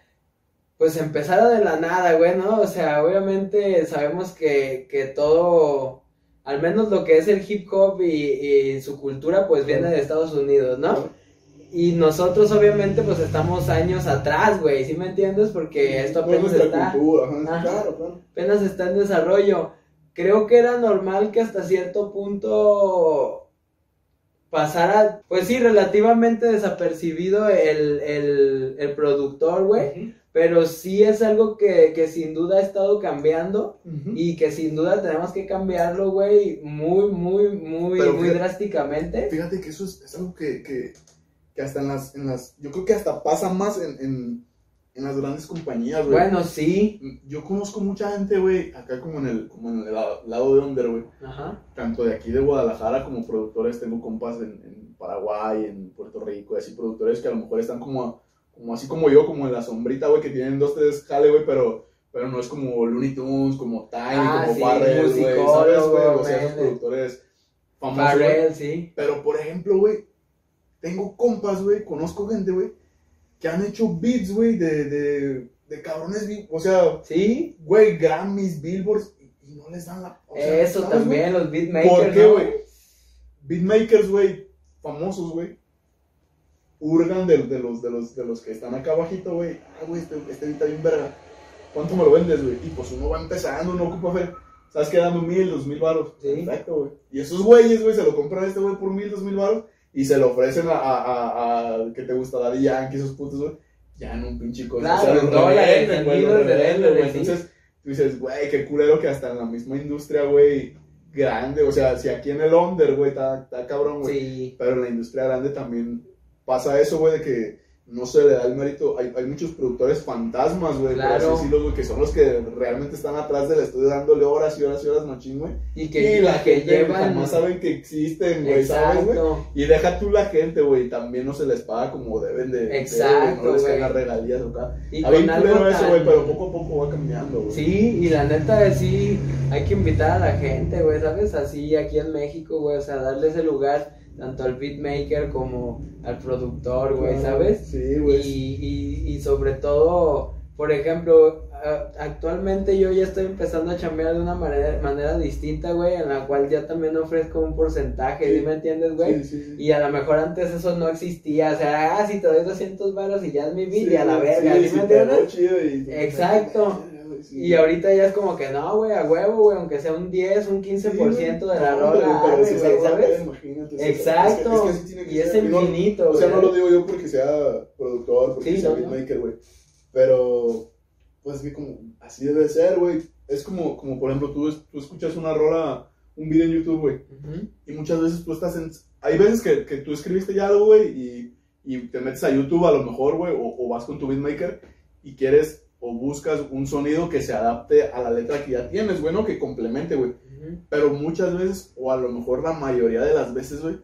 pues empezara de la nada, güey, ¿no? O sea, obviamente sabemos que, que todo, al menos lo que es el hip hop y, y su cultura, pues viene de Estados Unidos, ¿no? Y nosotros obviamente pues estamos años atrás, güey, ¿sí me entiendes? Porque esto apenas está, cultura, ajá, Ajá. claro, claro. apenas está en desarrollo. Creo que era normal que hasta cierto punto pasara, pues sí, relativamente desapercibido el, el, el productor, güey. Pero sí es algo que, que sin duda ha estado cambiando y que sin duda tenemos que cambiarlo, güey, muy, muy, muy, Pero muy fíjate- drásticamente. Fíjate que eso es, es algo que, que, que hasta en las, en las, yo creo que hasta pasa más en, en, en las grandes compañías, güey. Bueno, sí. Yo conozco mucha gente, güey, acá como en el, como en el lado, lado de Under, güey. Ajá. Tanto de aquí de Guadalajara como productores, tengo compas en, en Paraguay, en Puerto Rico, y así productores que a lo mejor están como, como así como yo, como en la sombrita, güey, que tienen dos, tres jale, güey, pero, pero no es como Looney Tunes, como Tiny, Ah, como sí, Farrell, güey, ¿sabes, musicólogo, güey? O sea, esos productores famosos. Farrell, sí. Pero, por ejemplo, güey, tengo compas, güey, conozco gente, güey, que han hecho beats, güey, de, de, de cabrones, o sea, Sí, güey, Grammys, Billboards, y, y no les dan la... o sea, eso ¿sabes, también, los beatmakers, ¿Por qué, ¿no? güey? Beatmakers, güey, famosos, güey, hurgan de, de, los, de, los, de los que están acá abajito, güey, ah, güey, este, este beat está bien verga, ¿cuánto me lo vendes, güey? Y pues uno va empezando, uno ocupa ¿sabes qué? Dame mil, dos mil baros, Sí. perfecto, güey. Y esos güeyes, güey, se lo compran a este güey por mil, dos mil baros, y se lo ofrecen a, a, a, a ¿qué te gusta? Daddy Yankee, esos putos, güey, ya en un pinche cosa. Claro, o sea, en los dólares, revenden, en güey, los miles de revenden, dólares, güey. sí. Entonces, tú dices, güey, qué culero que hasta en la misma industria, güey, grande, o sea, si aquí en el under, güey, está, está cabrón, güey. Sí, Pero en la industria grande también pasa eso, güey, de que no se le da el mérito. Hay, hay muchos productores fantasmas, güey, Claro. por así decirlo, güey, que son los que realmente están atrás del estudio dándole horas y horas y horas machín, güey. Y que, Y la que gente llevan. jamás saben que existen, güey, ¿sabes, güey? Y deja tú la gente, güey, también no se les paga como deben de. Exacto, güey, no les las regalías acá. Y bien con algo eso, tan- güey, pero poco a poco va cambiando, güey. Sí, y la neta sí hay que invitar a la gente, güey, ¿sabes? Así aquí en México, güey, o sea, darle ese lugar tanto al beatmaker como al productor, güey, Claro, ¿sabes? Sí, Y, güey. y, y sobre todo, por ejemplo, actualmente yo ya estoy empezando a chambear de una manera, manera distinta, güey, en la cual ya también ofrezco un porcentaje, Sí. ¿sí me entiendes, güey? Sí. Y a lo mejor antes eso no existía, o sea, ah, si te doy 200 baros y ya es mi beat y a la verga, sí, ¿sí sí, me entiendes? chido y- Exacto. Sí. Y ahorita ya es como que no, güey, a huevo, güey, aunque sea un 10, un 15% de la No, rola, pero- si güey, rola, ¿sabes? imagínate, Exacto. es que- es que así tiene que y es ser. no- infinito, O sea, no güey. lo digo yo porque sea productor, porque Sí, sea no, no. beatmaker, güey. Pero, pues que como, así debe ser, güey. Es como, como por ejemplo, tú, es- tú escuchas una rola, un video en YouTube, güey. Ujú. Y muchas veces tú estás en... Hay veces que, que tú escribiste ya algo, güey, y, y te metes a YouTube a lo mejor, güey, o, o vas con tu beatmaker y quieres o buscas un sonido que se adapte a la letra que ya tienes, güey, ¿no? Que complemente, güey. Ujú. Pero muchas veces, o a lo mejor la mayoría de las veces, güey,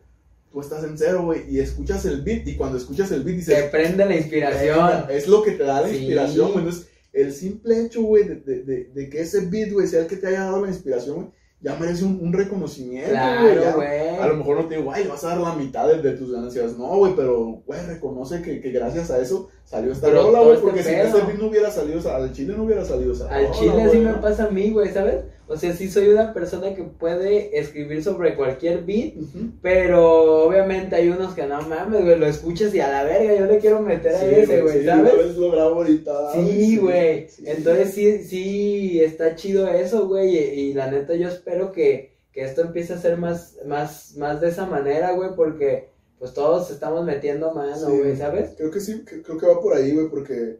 tú estás en cero, güey, y escuchas el beat, y cuando escuchas el beat Te dices, prende la inspiración. Es lo que te da la Sí. inspiración, güey. Entonces, el simple hecho, güey, de, de, de, de que ese beat, güey, sea el que te haya dado la inspiración, güey, ya merece un, un reconocimiento, güey. ya. Claro, güey. A lo mejor no te digo, güey, vas a dar la mitad de, de tus ganancias. No, güey, pero, güey, reconoce que, que gracias a eso salió esta rola, güey, este porque si pedo. ese beat no hubiera salido, o sea, al chile no hubiera salido esa Al rola, chile güey, sí me pasa a mí, güey, ¿sabes? O sea, sí soy una persona que puede escribir sobre cualquier beat, pero obviamente hay unos que no mames, güey, lo escuchas y a la verga yo le quiero meter a ese, güey, sí, ¿sabes? una vez lo grabo ahorita. Sí, güey. sí. Entonces sí, sí está chido eso, güey. Y, y la neta yo espero que, que esto empiece a ser más, más, más de esa manera, güey, porque pues todos estamos metiendo mano, güey, ¿sabes? Creo que sí, creo que va por ahí, güey, porque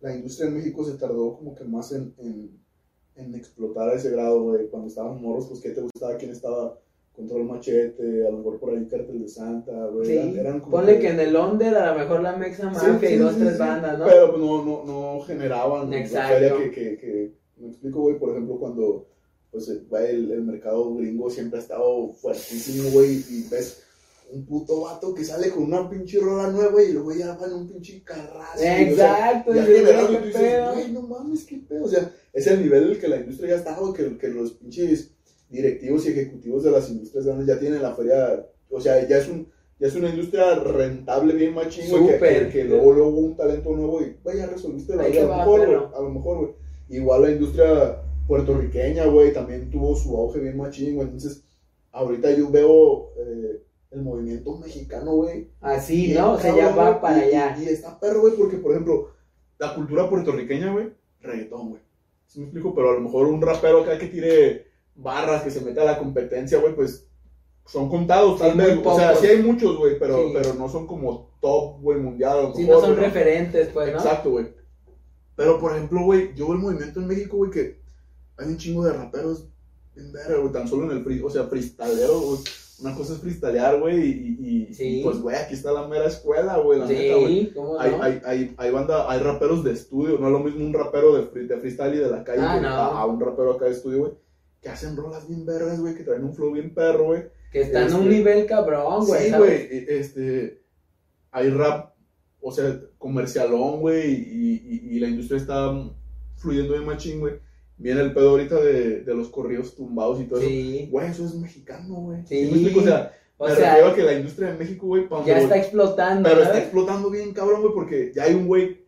la industria en México se tardó como que más en, en, en explotar a ese grado, güey. Cuando estábamos morros, pues, ¿qué te gustaba? ¿Quién estaba? Control Machete, a lo mejor por ahí Cártel de Santa, güey. Sí. eran- como Ponle que en el under a lo mejor la Mexa Mafia sí, y dos, tres bandas, ¿no? Pero pues, no, no, no generaban la Exacto. feria que, que, que- me explico, güey, por ejemplo, cuando pues, el, el mercado gringo siempre ha estado fuertísimo, güey, y ves un puto vato que sale con una pinche rola nueva y luego ya va en un pinche o sea, Exacto, ya y tú dices, güey, no mames, qué pedo. O sea, es el nivel en el que la industria ya está, güey, que, que los pinches directivos y ejecutivos de las industrias grandes ya tienen la feria. O sea, ya es un. Ya es una industria rentable, bien machín, güey, que, que, que luego, luego un talento nuevo y, güey, ya resolviste la vida. A lo mejor, güey, perro. a lo mejor, güey. Igual la industria puertorriqueña, güey, también tuvo su auge bien machín, güey. Entonces, ahorita yo veo eh, el movimiento mexicano, güey, Así, ¿no? O sea, ya va para y- allá. Y, está perro, güey, porque, por ejemplo, la cultura puertorriqueña, güey, reggaetón, güey. ¿Sí me explico? Pero a lo mejor un rapero acá que tire barras, que se mete a la competencia, güey, pues son contados, tal vez. O sea, sí hay muchos, güey, pero, Sí. pero no son como top, güey, mundial. a lo no son referentes, pues, ¿no? Exacto, güey. Pero, por ejemplo, güey, yo veo el movimiento en México, güey, que hay un chingo de raperos bien verga, güey, tan solo en el free, o sea, freestylero, güey. Una cosa es freestylear, güey, y, y- y, Sí. pues, güey, aquí está la mera escuela, güey, la neta, güey. Sí, ¿cómo Hay, no? hay, hay, hay banda, hay raperos de estudio, no es lo mismo un rapero de, free- de freestyle y de la calle Ah, no. a, a un rapero acá de estudio, güey, que hacen rolas bien vergas, güey, que traen un flow bien perro, güey. Que está en un este- nivel cabrón, güey, Sí, güey, e- este, hay rap, o sea, comercialón, güey, y, y, y la industria está fluyendo bien machín, güey. Viene el pedo ahorita de, de los corridos tumbados y todo eso. Sí. Güey, eso es mexicano, güey. Sí. me? O sea, O me sea, refiero a que la industria de México, güey, ya está explotando, pero está explotando bien, cabrón, güey, porque ya hay un güey,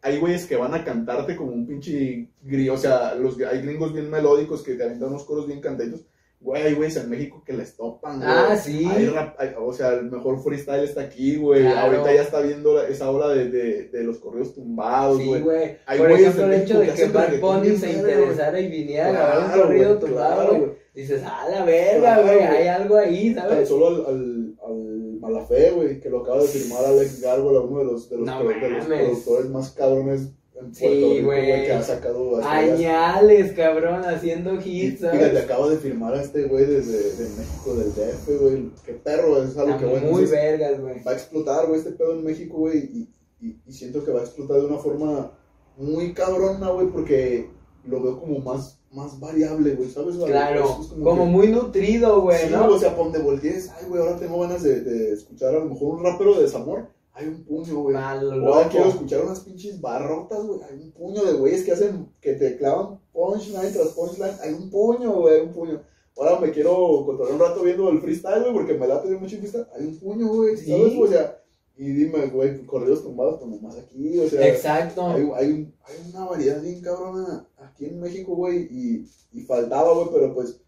hay güeyes que van a cantarte como un pinche grillo, o sea, los, hay gringos bien melódicos que te aventan unos coros bien cantaditos. Güey, hay güeyes en México que les topan, güey. Ah, sí. Hay rap- hay- o sea, el mejor freestyle está aquí, güey. Claro. Ahorita ya está viendo esa ola de, de, de los correos tumbados, Sí, güey. güey. Hay Por güeyes ejemplo, el hecho de que que Bad Bunny se interesara y viniera a grabar un corrido güey, tumbado, güey. güey. Dices, ah, la verga, güey, güey. hay algo ahí, Tan ¿sabes? solo al, al, al Malafé, güey, que lo acaba de firmar Alex Gárgola, uno de los, de los, No pro- de los productores más cabrones Sí, güey. que ha sacado. Añales, cabrón, haciendo hits, Fíjate, acabo de firmar a este güey desde de México, del DF, güey. Qué perro, es algo que, güey, muy entonces, vergas, güey. va a explotar, güey, este pedo en México, güey. Y, y, y siento que va a explotar de una forma muy cabrona, güey, porque lo veo como más, más variable, güey, ¿sabes? güey? Claro, Es como que- muy nutrido, güey, sí, ¿no? o sea, donde voltees, ay, güey, ahora tengo ganas de, de escuchar a lo mejor un rapero de desamor. Hay un puño, güey. Ahora quiero escuchar unas pinches barrotas, güey. Hay un puño de güeyes que hacen, que te clavan punchline tras punchline. Hay un puño, güey, hay un puño. Ahora me quiero controlar un rato viendo el freestyle, güey, porque me late mucho el freestyle. Hay un puño, güey, Sí. ¿sabes? O sea, y dime, güey, corridos tumbados, pues nomás aquí, o sea. Exacto. Hay, hay, un- hay una variedad bien cabrona aquí en México, güey, y, y faltaba, güey, pero pues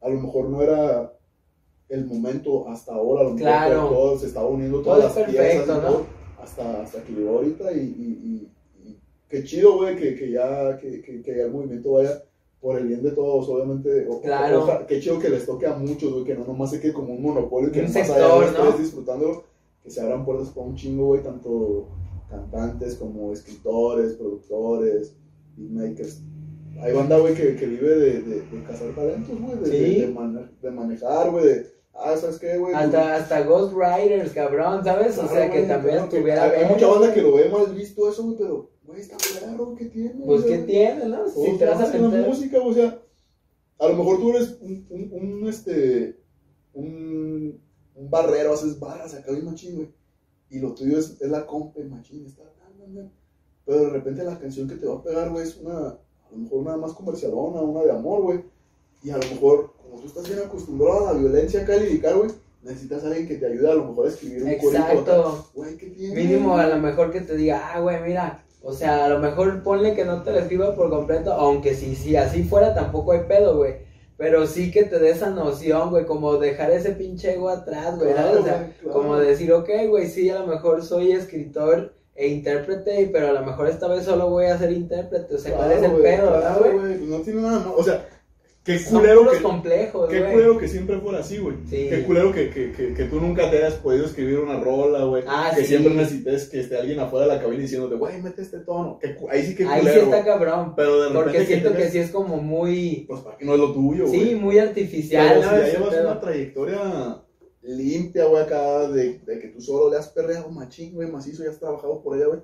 a lo mejor no era el momento hasta ahora, lo Claro. todo, todo se estaba uniendo Todo todas es las piezas perfecto, y ¿no? todo, hasta, hasta que llegó ahorita y, y, y- y qué chido, güey, que, que ya que, que, que el movimiento vaya por el bien de todos, obviamente. O- Claro. oja- qué chido que les toque a muchos, güey, que no nomás se quede como un monopolio que Un nomás sector, allá ¿no? disfrutándolo, que se abran puertas para un chingo, güey, tanto cantantes como escritores, productores, beatmakers. Hay banda, güey, que, que vive de, de, de cazar talentos, güey, de, Sí. de, de manejar, güey, de, ah, ¿sabes qué, güey? Hasta, hasta Ghost Riders, cabrón, ¿sabes? o sea, que también claro estuviera Hay, mucha banda güey. que lo ve mal visto eso, güey, pero, güey, está claro, ¿qué tiene? Pues? ¿qué tiene, no? Si te vas a hacen la meter... música, o sea, a lo mejor tú eres un, un, un, este, un, un barrero, haces barras acá bien machín, güey, y lo tuyo es, es la compa, machín, está, tan, tan, tan. pero de repente la canción que te va a pegar, güey, es una, a lo mejor una más comercialona, una de amor, güey, y a lo mejor, como tú estás bien acostumbrado a la violencia acá lirical, güey, necesitas a alguien que te ayude a lo mejor a escribir un. Exacto. Güey, ¿qué tiene? Mínimo a lo mejor que te diga, ah, güey, mira, o sea, a lo mejor ponle que no te lo escriba por completo, aunque si, si así fuera tampoco hay pedo, güey. Pero sí que te dé esa noción, güey, como dejar ese pinche ego atrás, güey, ¿sabes? O sea, güey, claro. como decir, ok, güey, sí, a lo mejor soy escritor e intérprete, pero a lo mejor esta vez solo voy a ser intérprete, o sea, ¿cuál es el Claro, pedo, güey, claro? Pues no tiene nada más. O sea, qué culero que. complejos, Qué culero que siempre fuera así, güey. Sí. Qué culero que, que, que, que tú nunca te hayas podido escribir una rola, güey. Ah, que sí. siempre necesites que esté alguien afuera de la cabina diciéndote, güey, mete este tono. Que ahí sí que Ahí culero. sí está cabrón, Pero de repente. porque siento que sí es como muy, Pues para que no es lo tuyo, güey. sí, muy artificial, Pero ¿no? si ya llevas pedo. una trayectoria limpia, güey, acá, de, de que tú solo le has perreado machín, güey, macizo, y has trabajado por ella, güey.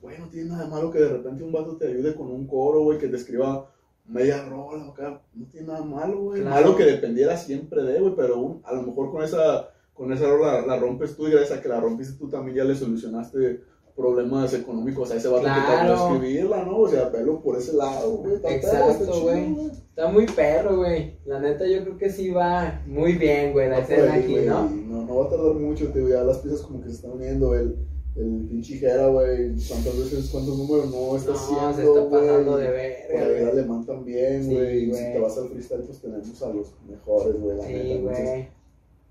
Güey, no tiene nada de malo que de repente un vato te ayude con un coro, güey, que te escriba media rola acá. No tiene nada malo, güey. Claro. Malo que dependiera siempre de, güey, pero un- a lo mejor con esa, con esa rola la rompes tú y gracias a que la rompiste tú también ya le solucionaste problemas económicos a ese vato que te Claro. ayudó a escribirla, ¿no? O sea, velo por ese lado, güey. Exacto, güey. Está muy perro, güey. La neta, yo creo que sí va muy bien, güey, la por escena ahí, aquí, ¿no? No, no va a tardar mucho, te digo, ya las piezas como que se están uniendo, el, el pinche Jera, güey, cuántas veces, cuántos números no está No, haciendo, se está pasando de verga, el güey. alemán también, Sí, güey, y si te vas al freestyle, pues tenemos a los mejores, güey, la neta, Sí, entonces, güey.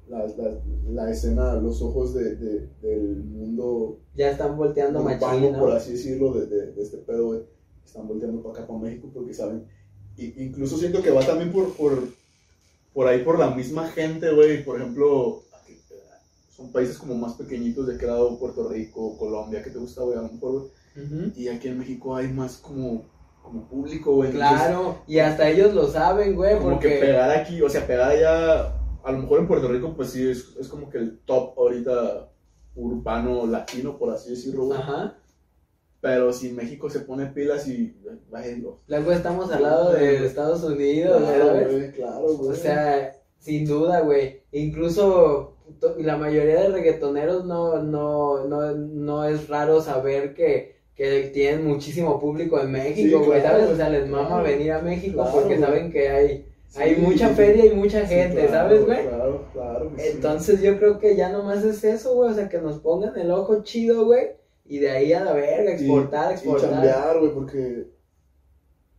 la, la, la escena, los ojos de, de, del mundo Ya están volteando machín, por así decirlo, de, de, de este pedo, güey, están volteando para acá, para México, porque saben, y, incluso siento que va también por, por, por ahí, por la misma gente, güey, por ejemplo, son países como más pequeñitos de lado, Puerto Rico, Colombia, que te gusta, güey, a lo mejor, güey, y aquí en México hay más como, como público, güey, entonces, Claro, y hasta ellos lo saben, güey, como que pegar aquí, o sea, pegar allá, a lo mejor en Puerto Rico, pues sí, es, es como que el top ahorita urbano latino, por así decirlo, güey. Ajá. Pero si México se pone pilas y. Luego estamos al lado de Estados Unidos, Claro, ¿sabes? güey, claro, güey. O sea, sin duda, güey. Incluso la mayoría de reggaetoneros no, no, no, no es raro saber que, que tienen muchísimo público en México, Sí, güey, claro, ¿sabes? O sea, les mama claro. venir a México Claro, porque güey. saben que hay, Sí, hay mucha feria y mucha gente, ¿sabes, güey? Claro, claro. que. Entonces yo creo que ya nomás es eso, güey, o sea, que nos pongan el ojo chido, güey, y de ahí a la verga, exportar, y, exportar. Y chambear, güey, porque.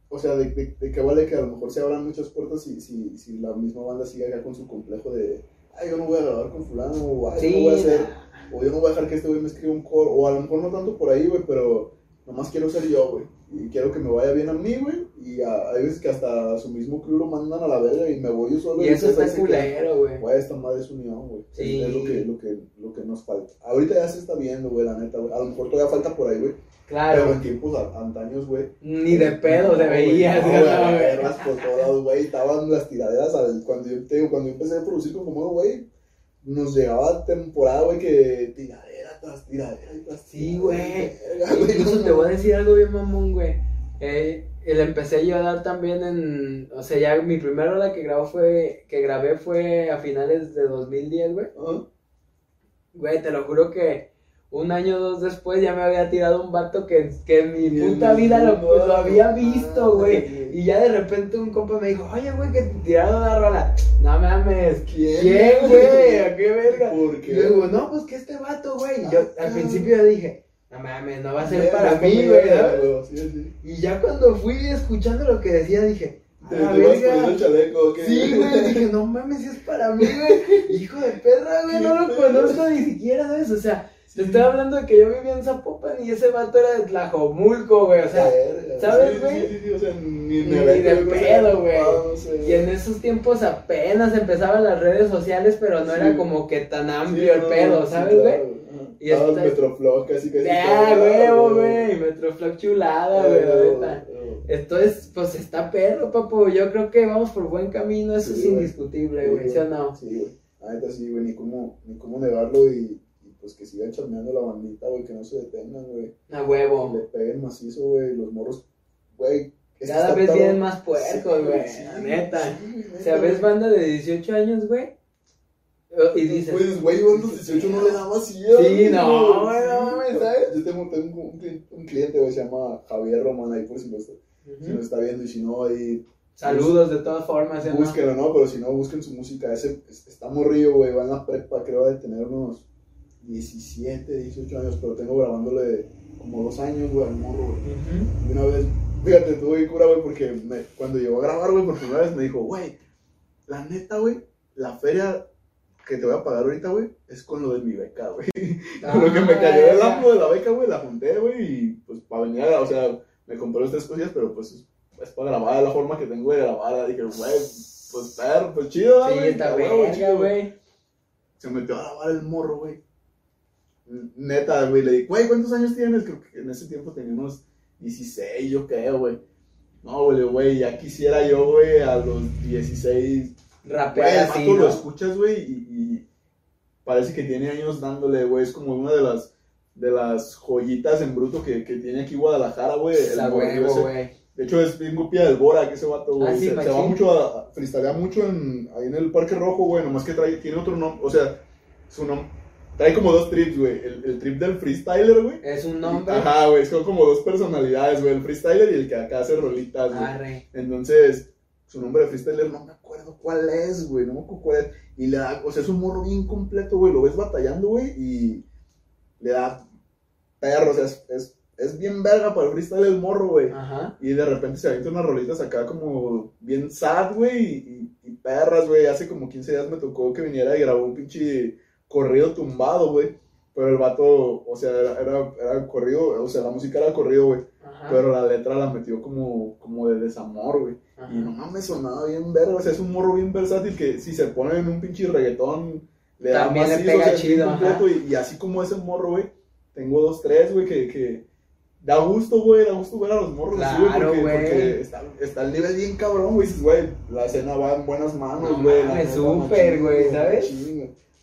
O sea, de, de, de qué vale que a lo mejor se abran muchas puertas si, si, si la misma banda sigue acá con su complejo de. Ay, yo no voy a grabar con Fulano, o ay, yo no voy a hacer. O yo no voy a dejar que este güey me escriba un coro. O a lo mejor no tanto por ahí, güey, pero nomás quiero ser yo, güey. Y quiero que me vaya bien a mí, güey. Y a- hay veces que hasta su mismo crew lo mandan a la verga y me voy yo solo. y eso ustedes ahí está culero, güey. Güey, esta madre es unión, güey. Es- Sí. Es, lo, que, lo, que, lo que nos falta. Ahorita ya se está viendo, güey, la neta, güey. A lo mejor todavía falta por ahí, güey. Claro. Pero en tiempos antaños, güey. Ni de pedo te veías, güey, perras por todos güey. Estaban las tiraderas. al- Cuando yo, te digo, cuando yo empecé a producir con Comodo, güey, nos llegaba temporada, güey, que tiradera tras tiradera y tras Sí, güey. Incluso te voy a decir algo bien mamón, güey. Eh, le empecé yo a dar también en, o sea, ya mi primera hora que grabó fue, que grabé fue a finales de 2010, güey. Ajá. Güey, te lo juro que un año o dos después ya me había tirado un vato que, que en mi Y puta vida lo, mundo, lo había visto, güey. Y ya de repente un compa me dijo, oye, güey, que te tiraron una rola. No mames, ¿Quién? ¿quién, güey? ¿A qué verga? ¿Por Y qué? luego, no, pues que este vato, güey. Y yo Ah, al principio yo dije, no mames, no va a ser para mí, güey. no, ¿sabes? güey, Sí, sí. Y ya cuando fui escuchando lo que decía, dije, Te. Sí, güey, dije, no mames, si es para mí, güey. Hijo de perra, güey, no lo conozco ni siquiera, ¿sabes? O sea, te estoy hablando de que yo vivía en Zapopan y ese vato era de Tlajomulco, güey. O sea, ¿sabes, güey? Sí, sí, sí, o sea, ni, Ni me de güey, pedo, güey. no sé, y en esos tiempos apenas empezaban las redes sociales, pero no era como que tan amplio el pedo, ¿sabes, güey? claro. Y Estabas esta- Metroflog casi casi. Ya, huevo, güey. Metroflog chulada, güey, neta. huevo. Entonces, pues está perro, papo. Yo creo que vamos por buen camino, eso es güey. indiscutible, güey, ¿sí o no? Sí, güey. La neta sí, güey, ni cómo, ni cómo negarlo y pues que sigan charmeando la bandita, güey, que no se detengan, güey. A Que huevo. le peguen macizo, güey, los morros, güey. es que Cada vez vienen más puercos, güey, sí, la neta. sí, O sea, ves banda de 18 años, güey. Y dices, Pues, güey, yo a los 18 no le daba así. Sí, no, güey, no mames, ¿sabes? Yo tengo, tengo un, un cliente, güey, se llama Javier Román, ahí por si lo está, si lo está viendo y si no, ahí saludos de todas formas, ¿sí o no? Búsquenlo, ¿no? Pero si no, busquen su música. Ese es- está morrillo, güey. Va en la prepa, creo, de tener unos 17, 18 años. Pero tengo grabándole como dos años, güey, al morro, güey. Ujú. Y una vez, fíjate, tuve cura, güey, porque me- cuando llegó a grabar, güey, por primera vez me dijo, güey, la neta, güey, la feria que te voy a pagar ahorita, güey, es con lo de mi beca, güey. Con lo que me cayó del Ah, amo de la beca, güey, la junté, güey, y pues para venir a, o sea, me compré las tres cosillas, pero pues es, para grabar de la forma que tengo de grabar. Dije, güey, pues perro, pues chido, Sí, güey. está huevo, verga, chido". güey. Se metió a grabar el morro, güey. Neta, güey, le dije, güey, ¿cuántos años tienes? Creo que en ese tiempo tenía unos 16, yo creo, güey. No, güey, güey, ya quisiera yo, güey, a los 16 Güey, Rapear el así, vato lo ¿no? escuchas, güey, y, y parece que tiene años dándole, güey. Es como una de las, de las joyitas en bruto que, que tiene aquí Guadalajara, güey. De hecho, es bien copia del Bora, que ese vato, güey. Ah, sí, se, se va mucho a, a freestalea mucho en, ahí en el Parque Rojo, güey. Nomás que trae, tiene otro nombre, o sea, su nombre. Trae como dos trips, güey. El, el trip del freestyler, güey. Es un nombre. Ajá, güey. Son como dos personalidades, güey. El freestyler y el que acá hace rolitas, güey. Entonces, su nombre de freestyler no me acuerdo cuál es, güey, no me acuerdo cuál es. Y le da, o sea, es un morro bien completo, güey, lo ves batallando, güey, y le da perro, o sea, es, es, es bien verga para el freestyle el morro, güey. Ajá. Y de repente se avienta unas rolitas acá como bien sad, güey, y, y- y perras, güey. Hace como 15 días me tocó que viniera y grabó un pinche corrido tumbado, güey. Pero el vato, o sea, era, era, era corrido, o sea, la música era corrido, güey. Pero la letra la metió como, como de desamor, güey. Y no mames, sonaba bien verga. O sea, es un morro bien versátil que si se pone en un pinche reggaetón, le da También le pega o sea, es bien chido, completo. Y, y así como ese morro, güey, tengo dos, tres, güey, que, que da gusto, güey, da gusto ver a los morros Claro, porque, güey. porque está, está el nivel bien cabrón, güey. Dices, güey, la escena va en buenas manos, No güey. mames, neta, súper, güey, ¿sabes?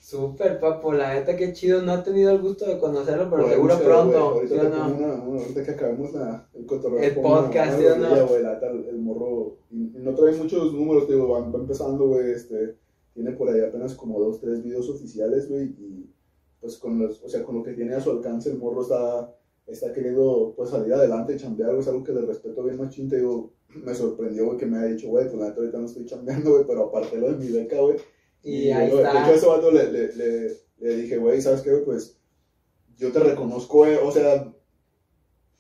Súper, papo, la neta que chido. No he tenido el gusto de conocerlo, pero seguro pronto. güey. ¿sí Ahorita, no? una- una- ahorita que acabemos la- el cotorreo. El pongo una- podcast, una ¿sí o no? la el, morro. Y, y no trae muchos números, digo, va, va empezando, güey. Este, tiene por ahí apenas como dos, tres videos oficiales, güey. Y pues con los, o sea, con lo que tiene a su alcance, el morro está, está queriendo pues salir adelante, chambear, güey. Es algo que le respeto bien machín, te digo. Me sorprendió, güey, que me haya dicho, güey, pues la neta ahorita no estoy chambeando, güey, pero aparte lo de mi beca, güey. Y ahí yo, De hecho, a está. ese vato le, le, le, le dije, güey, ¿sabes qué, güey? Pues yo te reconozco, güey. O sea,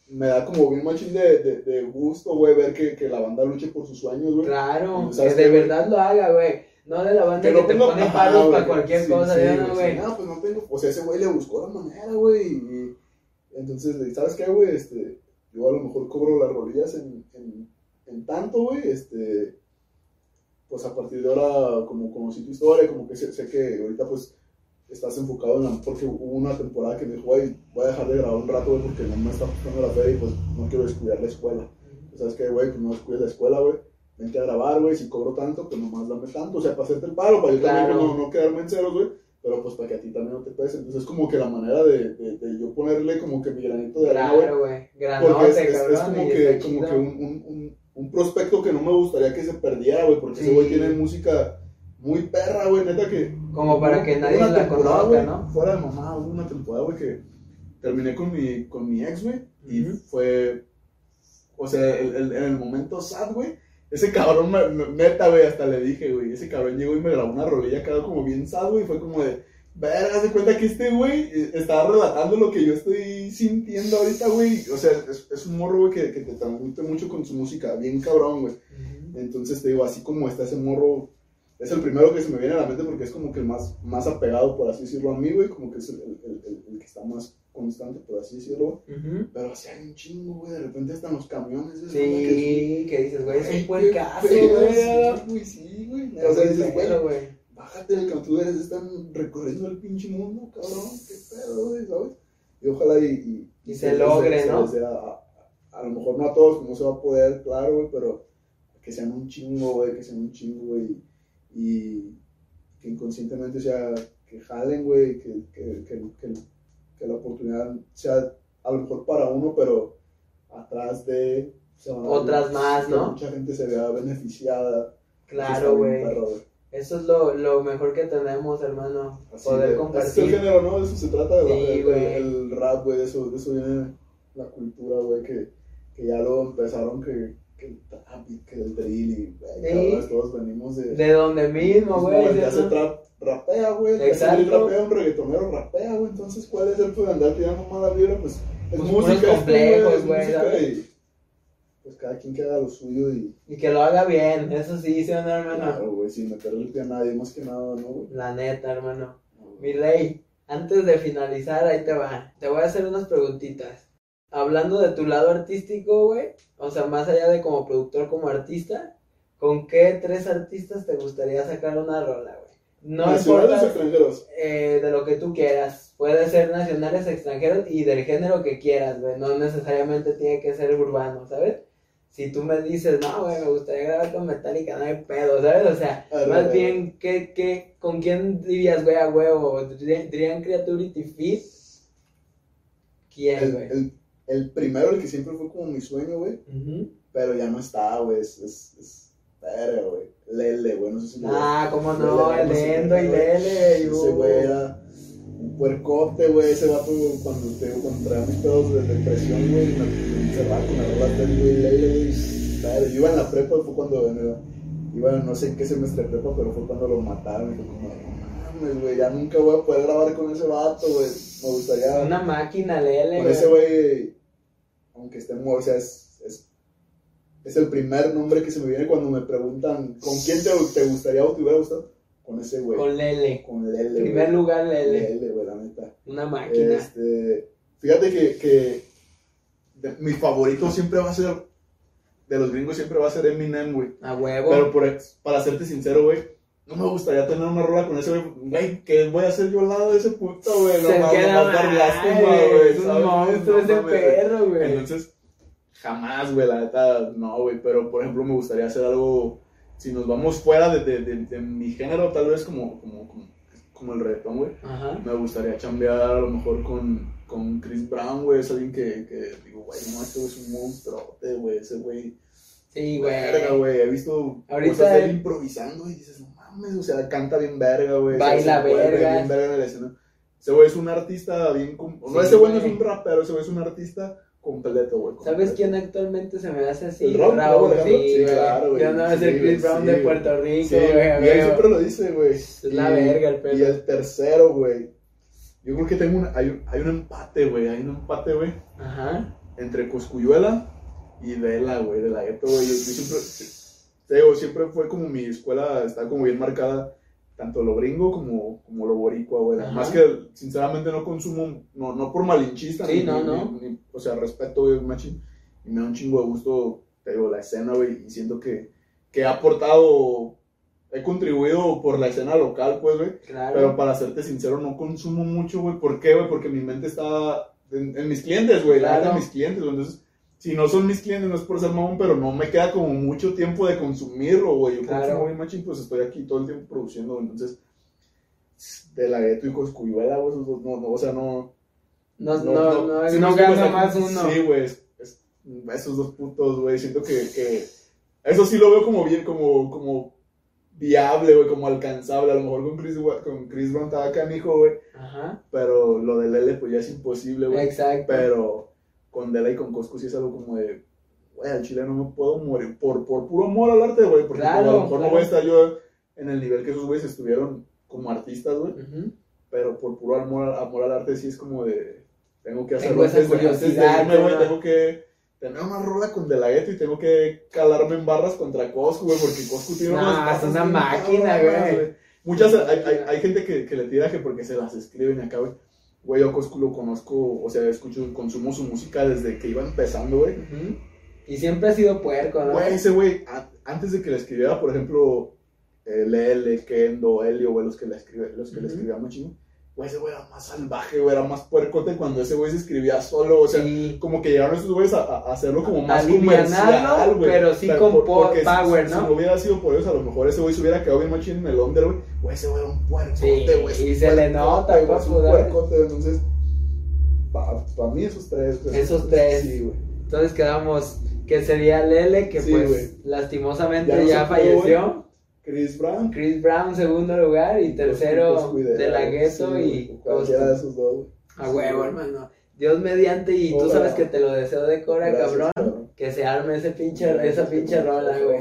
me da como bien machín de, de, de gusto, güey, ver que, que la banda luche por sus sueños, güey. Claro, ¿Sabes que de güey? verdad lo haga, güey. No de la banda que, no te pone palos güey, para cualquier sí, cosa, sí, ya no, sí, güey. No, pues no tengo. O sea, ese güey le buscó la manera, güey. Y entonces ¿sabes qué, güey? Este, yo a lo mejor cobro las rolillas en, en, en tanto, güey. Este, pues a partir de ahora, como conocí tu historia, como que sé, sé que ahorita, pues, estás enfocado en la... Porque hubo una temporada que me dijo, güey, voy a dejar de grabar un rato, güey, porque no me está gustando la fe y pues no quiero descuidar la escuela. ¿Sabes qué, güey? Pues no descuides la escuela, güey. Vente a grabar, güey. Si cobro tanto, pues nomás dame tanto. O sea, para hacerte el paro, para yo Claro. también no, no quedarme en ceros, güey. Pero pues para que a ti también no te pese. Entonces es como que la manera de, de, de yo ponerle como que mi granito de arena, güey. Claro, güey. Granote, es, es- es como que, como que un, un, un, un prospecto que no me gustaría que se perdiera, güey. Porque ese güey tiene música muy perra, güey. Neta que Como para que nadie la conozca, ¿no? Fuera de mamá, hubo una temporada, güey, que terminé con mi, con mi ex, güey. Y fue. O sea, el, el- en el momento sad, güey. Ese cabrón, neta, güey, hasta le dije, güey. Ese cabrón llegó y me grabó una rolilla acá como bien sad, güey. y Fue como de. Ver, haz de cuenta que este güey eh, estaba relatando lo que yo estoy sintiendo ahorita, güey. O sea, es, es un morro, güey, que, que te transmite mucho con su música. Bien cabrón, güey. Entonces te digo, así como está ese morro, es el primero que se me viene a la mente porque es como que el más, más apegado, por así decirlo, a mí, güey, como que es el, el, el- el que está más constante, por así decirlo. Pero así hay un chingo, güey, de repente están los camiones, que Sí, que dices, güey, es un buen caso, güey. Sí, güey. O sea, dices, güey. Bájate del tú eres, están recorriendo el pinche mundo, cabrón, qué pedo, güey, ¿sabes? Y ojalá y... Y se logre, se ¿no? dé a, a- lo mejor no a todos, como se va a poder, claro, güey, pero que sean un chingo, güey, que sean un chingo, güey, y que inconscientemente sea, que jalen, güey, que, que, que, que, la oportunidad sea a lo mejor para uno, pero atrás de... se van a- Otras más, que ¿no? Mucha gente se vea beneficiada. Claro, güey. Eso es lo, lo mejor que tenemos, hermano. Así poder de- ese Es el compartir. género, ¿no? De eso se trata, Sí, el, el- güey. el rap, güey, de eso, de eso viene la cultura, güey, que, que ya lo empezaron que, que el trap y que el drill y, güey, Sí. todos venimos de... De donde mismo, mismo, güey. el que ¿sí, hace trap rapea, güey, el Exacto. drill rapea, un reggaetonero rapea, güey, entonces, ¿cuál es el de andar tirando mala vibra? Pues, es Pues música, complejos, es güey, pues cada quien que haga lo suyo y, Y que lo haga bien, eso sí, sí no, hermano. claro, güey, sin meterle el pie a nadie, más que nada, ¿no, güey? La neta, hermano. No. Mi ley, antes de finalizar, ahí te va. Te voy a hacer unas preguntitas. Hablando de tu lado artístico, güey, o sea, más allá de como productor, como artista, ¿con qué tres artistas te gustaría sacar una rola, güey? No ¿Nacionales o importa extranjeros? eh, de lo que tú quieras. Puede ser nacionales, extranjeros y del género que quieras, güey. No necesariamente tiene que ser urbano, ¿sabes? Si tú me dices, no, güey, me gustaría grabar con Metallica, no hay pedo, ¿sabes? O sea, ver, más bien, ¿qué, qué, ¿con quién dirías, güey, a huevo? ¿Dirían Creativity Fit? ¿Quién, El, güey? el, el primero, el que siempre fue como mi sueño, güey, pero ya no está, güey, es, es, es, verga, güey, Lele, güey, no sé si lo- Ah, cómo no, Lele, el no sé Endo qué, y. Lele, Ese güey era puercote, güey, ese vato cuando, te, cuando traía mis pedos de depresión, güey, me encerraba con las rolas de él, güey, Lele, güey, yo iba en la prepa, fue cuando, en iba no sé en qué semestre de prepa, pero fue cuando lo mataron, y fue como, no mames, güey, ya nunca voy a poder grabar con ese vato, güey, me gustaría... Una máquina, Lele, Con güey. ese güey, aunque esté muerto, o sea, es, es, es el primer nombre que se me viene cuando me preguntan ¿con quién te, te gustaría o te hubiera gustado? Con ese güey. Con Lele. Con Lele. En primer güey. lugar, Lele. Lele, güey, la neta. Una máquina. Este, fíjate que, que de- mi favorito siempre va a ser, de los gringos siempre va a ser Eminem, güey. A huevo. Pero por, para serte sincero, güey, no me gustaría tener una rola con ese güey. Güey, ¿qué voy a hacer yo al lado de ese puto, güey? No Se más, queda nomás dar lástima, güey. Es un monstruo ese perro, güey. Entonces, jamás, güey, la neta, no, güey. Pero, por ejemplo, me gustaría hacer algo, si nos vamos fuera de, de, de, de mi género, tal vez como, como, como, como el reggaetón, güey. Me gustaría chambear a lo mejor con, con Chris Brown, güey. Es alguien que, que digo, güey, no, este güey es un monstruote, güey. Ese güey Sí, Verga, güey. güey. He visto Ahorita cosas de él improvisando y dices, no mames, o sea, canta bien verga, güey. Baila vergas. Bien verga en el escenario. Ese güey es un artista bien. No, Sí, ese güey no es güey. un rapero, ese güey es un artista completo, güey. ¿Sabes quién actualmente se me hace así? ¿El Rock, Raúl, sí? Sí, claro, güey. Yo no voy a ser Sí, Chris güey, Brown sí, de. Puerto Rico, güey. y él siempre lo dice, güey. Es la verga el perro. Y el tercero, güey. Yo creo que tengo un, hay, un, hay un empate, güey. Hay un empate, güey. Ajá. entre Coscuyuela y Vela, güey, de la gueto, güey. Yo, yo siempre, te digo, siempre fue como mi escuela, está como bien marcada, tanto lo gringo como, como lo boricua, güey. Más que, sinceramente, no consumo, no, no por malinchista, Sí, ni, no, ni- no. ni- o sea, respeto, güey, machín, y me da un chingo de gusto, te digo, la escena, güey, y siento que, que ha aportado he contribuido por la escena local, pues, güey. Claro. Pero para serte sincero, no consumo mucho, güey. ¿Por qué, güey? Porque mi mente está en, en mis clientes, güey. La Claro. neta, en mis clientes, güey. Entonces, si no son mis clientes, no es por ser mamón, pero no me queda como mucho tiempo de consumirlo, güey. Yo Claro. consumo bien machín, pues estoy aquí todo el tiempo produciendo. Entonces, de la gueto y Coscuyuela, güey, esos dos, no, no, o sea, no... no, no, no, sí no me gana más uno. Sí, güey, es- es- esos dos putos, güey, siento que, que... Eso sí lo veo como bien, como, como viable, güey, como alcanzable. A lo mejor con Chris, con Chris Brown estaba canijo, güey, Ajá. pero lo de Lele pues ya es imposible, güey. Exacto. Pero con Dela y con Coscu sí es algo como de, güey, al chile no me puedo morir por, por puro amor al arte, güey, porque Claro, a lo mejor claro. no voy a estar yo en el nivel que esos güeyes estuvieron como artistas, güey, Ujú. pero por puro amor, amor al arte sí es como de, tengo que Tengo hacerlo esa antes antes de irme, güey, tengo que tener una rola con De La Ghetto y tengo que calarme en barras contra Coscu, güey, porque Coscu tiene No, unas es una máquina, güey. Muchas, hay, hay, hay gente que, que le tira que porque se las escriben acá, güey. Güey, yo lo conozco, o sea, escucho, consumo su música desde que iba empezando, güey. Y siempre ha sido puerco, ¿no? Güey, ese güey, antes de que le escribiera, por ejemplo, eh, Lele, Kendo, Helio, güey, los que le, escribe, los que le escribían. Güey, ese güey era más salvaje, güey, era más puercote cuando ese güey se escribía solo, o sea, Sí. como que llegaron esos güeyes a, a hacerlo como más comercial, güey. pero sí con po- porque si- power, si, ¿no? no hubiera sido por eso, a lo mejor ese güey se hubiera quedado bien machín en el under, güey. Güey, ese güey era un puercote, Sí, güey. un y se le nota, güey, pues, es un puercote, entonces, para mí esos tres. güey. Esos tres. Sí, güey. Entonces quedamos que sería Lele, que Sí, pues lastimosamente Ya no falleció. Chris Brown. Chris Brown, segundo lugar, y tercero de la Sí, y güey, Cualquiera de Coscu. esos dos, güey. A huevo, hermano. Dios mediante, y tú sabes que te lo deseo de cora, Gracias, cabrón. cabrón. Que se arme ese pinche, esa pinche rola, güey.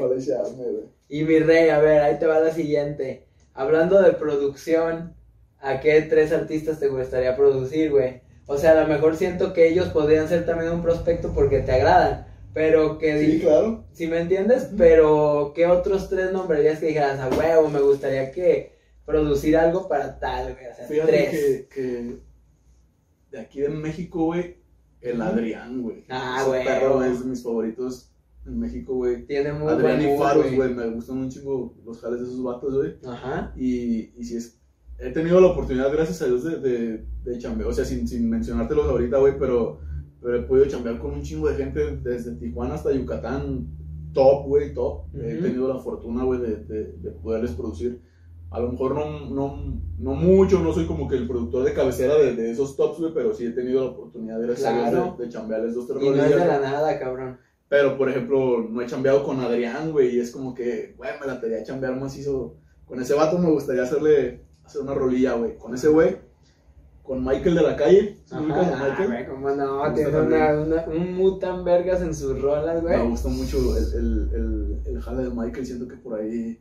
Y mi rey, a ver, ahí te va la siguiente. Hablando de producción, ¿a qué tres artistas te gustaría producir, güey? O sea, a lo mejor siento que ellos podrían ser también un prospecto porque te agradan, pero que... Sí, claro. ¿Sí me entiendes? Pero, ¿qué otros tres nombrarías que dijeras, a huevo, me gustaría que producir algo para tal, güey? O sea, Fíjate tres. que, que de aquí de México, güey, el Adrián, güey. Ah, Ese güey. perro es de mis favoritos en México, güey. Tiene muy Adrián buen y Faros, güey, me gustan un chingo los jales de esos vatos, güey. Ajá. Y, y si es. He tenido la oportunidad, gracias a Dios, de, de, de chambear. O sea, sin, sin mencionártelos ahorita, güey, pero, pero he podido chambear con un chingo de gente desde Tijuana hasta Yucatán. Top, güey, top. He Ujú. tenido la fortuna, güey, de, de, de poderles producir. A lo mejor no, no, no mucho, no soy como que el productor de cabecera de, de esos tops, güey, pero sí he tenido la oportunidad, a Claro. De, de chambearles dos, tres Y no es de la nada, cabrón. Pero, por ejemplo, no he chambeado con Adrián, güey, y es como que, güey, me la quería chambear macizo. Con ese vato me gustaría hacerle, hacer una rolilla, güey. Con ese güey, con Michael de la calle. ¿sí ubicas a Michael? güey, cómo no, tiene una, una- un mood tan vergas en sus rolas, güey. Me gusta mucho el, el, el, el jale de Michael, siento que por ahí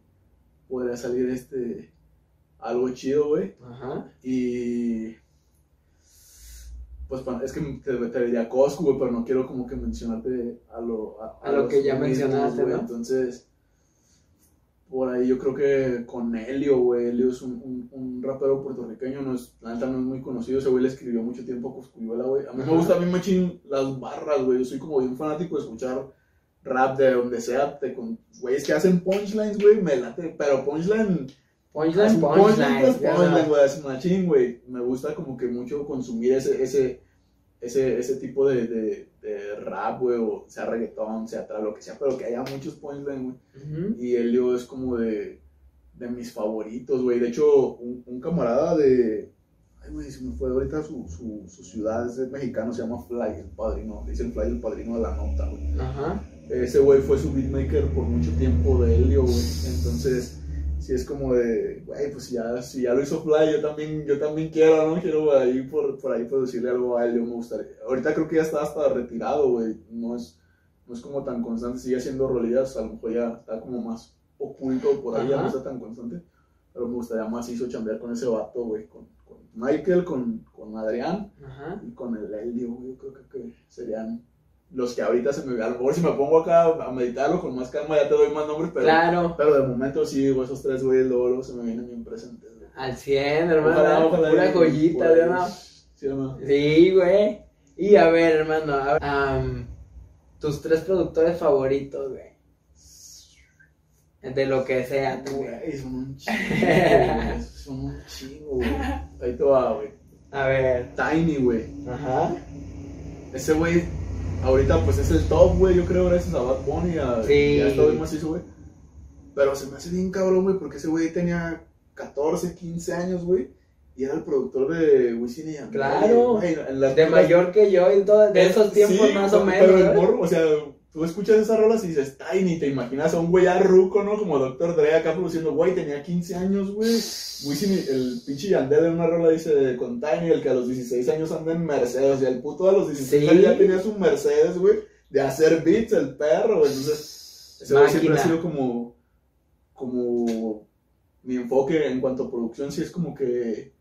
podría salir este, algo chido, güey. Ajá. Y. Pues es que te, te diría Coscu, güey, pero no quiero como que mencionarte a lo, A lo que ya mencionaste, güey. ¿no? Entonces, por ahí yo creo que con Helio, güey. Helio es un, un, un rapero puertorriqueño, no es, la neta no es muy conocido. Ese güey le escribió mucho tiempo a Coscuyuela, güey. A mí Ajá. me gusta a mí machín las barras, güey. Yo soy como bien fanático de escuchar rap de donde sea, de con güeyes que hacen punchlines, güey, me late, pero punchline Punchline, punchline. pues, punchline, no. güey, es machín, güey. Me gusta como que mucho consumir ese, ese, ese, ese tipo de, de, de rap, güey, o sea reggaetón, sea trap, lo que sea, pero que haya muchos punchline, güey. Y Helio es como de, de mis favoritos, güey. De hecho, un, un camarada de. Ay, güey, se me fue ahorita su, su, su ciudad, es mexicano, se llama Fly, el padrino. Le dicen Fly, el padrino de la nota, güey. Ajá. Ese güey fue su beatmaker por mucho tiempo de Helio, güey. Entonces, si es como de, güey, pues si ya, si ya lo hizo Fly, yo también, yo también quiero, ¿no? Quiero güey, ahí por, por ahí producirle algo a Helio, me gustaría. Ahorita creo que ya está hasta retirado, güey. No es, no es como tan constante, sigue haciendo rolillas, a lo mejor ya está como más oculto por ahí, ya no está tan constante. Pero me gustaría más hizo chambear con ese vato, güey, con, con Michael, con, con Adrián Ajá. y con el güey, yo creo que, que serían los que ahorita se me... A lo mejor si me pongo acá a meditarlo con más calma ya te doy más nombres, pero, Claro. pero de momento sí, güey, esos tres güeyes luego, luego se me vienen bien presentes, güey. Al 100, hermano. Ojalá, ojalá Pura y- joyita, por ahí, ¿no? Sí, hermano. Sí, güey. Y a ver, hermano, a ver, am, tus tres productores favoritos, güey. De lo que sea. también. Güey, son un chingo, güey. Son un chingo, güey. Ahí te va, güey. A ver. Tiny, güey. Ajá. Ese güey, ahorita pues es el top, güey, yo creo, gracias a Bad Bunny. A, Sí. Ya está bien macizo, güey. Pero se me hace bien cabrón, güey, porque ese güey tenía 14, 15 años, güey. Y era el productor de Wisin y Yandel. Claro. güey, en las De mayor que yo y todo, de Eh, esos tiempos sí, más o menos. Pero el morro, o sea, tú escuchas esas rolas y dices, Tiny, te imaginas a un güey ya ruco, ¿no? Como Dr. Dre acá produciendo, güey, tenía 15 años, güey. Wisin, y- el pinche Yandel en una rola dice con Tiny, el que a los 16 años anda en Mercedes, sea, el puto a los 16 Sí. años ya tenía su Mercedes, güey, de hacer beats, el perro, güey. Entonces, ese güey siempre ha sido como, como mi enfoque en cuanto a producción, sí es como que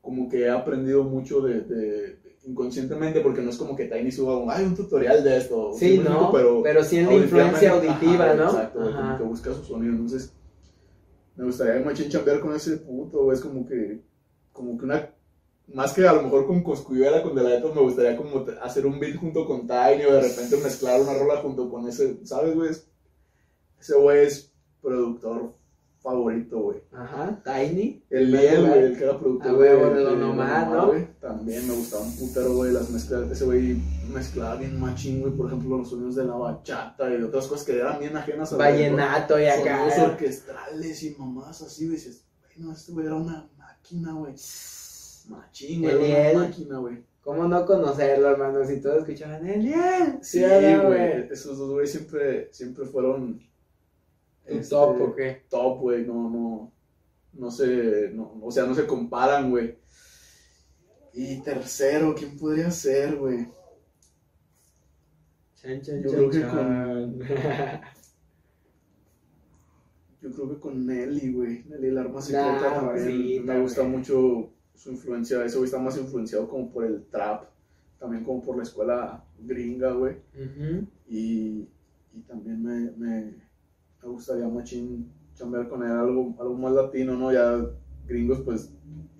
como que he aprendido mucho de, de- inconscientemente porque no es como que Tiny suba un, "Ay, un tutorial de esto Sí, ¿Sí me no, explico? pero, sí en la influencia auditiva, ajá, ¿no? exacto como que busca su sonido entonces me gustaría machín chambear con ese puto güey, es como que como que una más que a lo mejor con Coscuyuela, con De La Neta, me gustaría como hacer un beat junto con Tiny o de repente mezclar una rola junto con ese, ¿sabes, güey? Es- Ese güey es productor favorito, güey. Ajá, Tiny. El Liel, güey, el que era productor. De Don Omar, ¿no? También me gustaba un putero, güey, las mezclas. Ese güey mezclaba bien machín, güey, por ejemplo, los sonidos de la bachata y de otras cosas que eran bien ajenas a Vallenato y acá. Sonidos orquestrales y mamás así, güey. Dices, bueno, este güey era una máquina, güey. Machín, güey, una máquina, güey. ¿Cómo no conocerlo, hermano? Si todos escuchaban Eliel. Sí, ¿o no, güey. Esos dos güey siempre, siempre fueron. ¿Tu este, top o qué? top, güey, no, no, no se, no, o sea, no se comparan, güey. Y tercero, ¿quién podría ser, güey? Chan, chan, Yo chan, creo que chan. Yo creo que con Nelly, güey, Nelly el arma Nah, secreta también, sí, me también. gusta mucho su influencia, ese güey está más influenciado como por el trap, también como por la escuela gringa, güey, y, y también me, me, me gustaría machín chambear con él, algo, algo más latino, ¿no? Ya gringos, pues,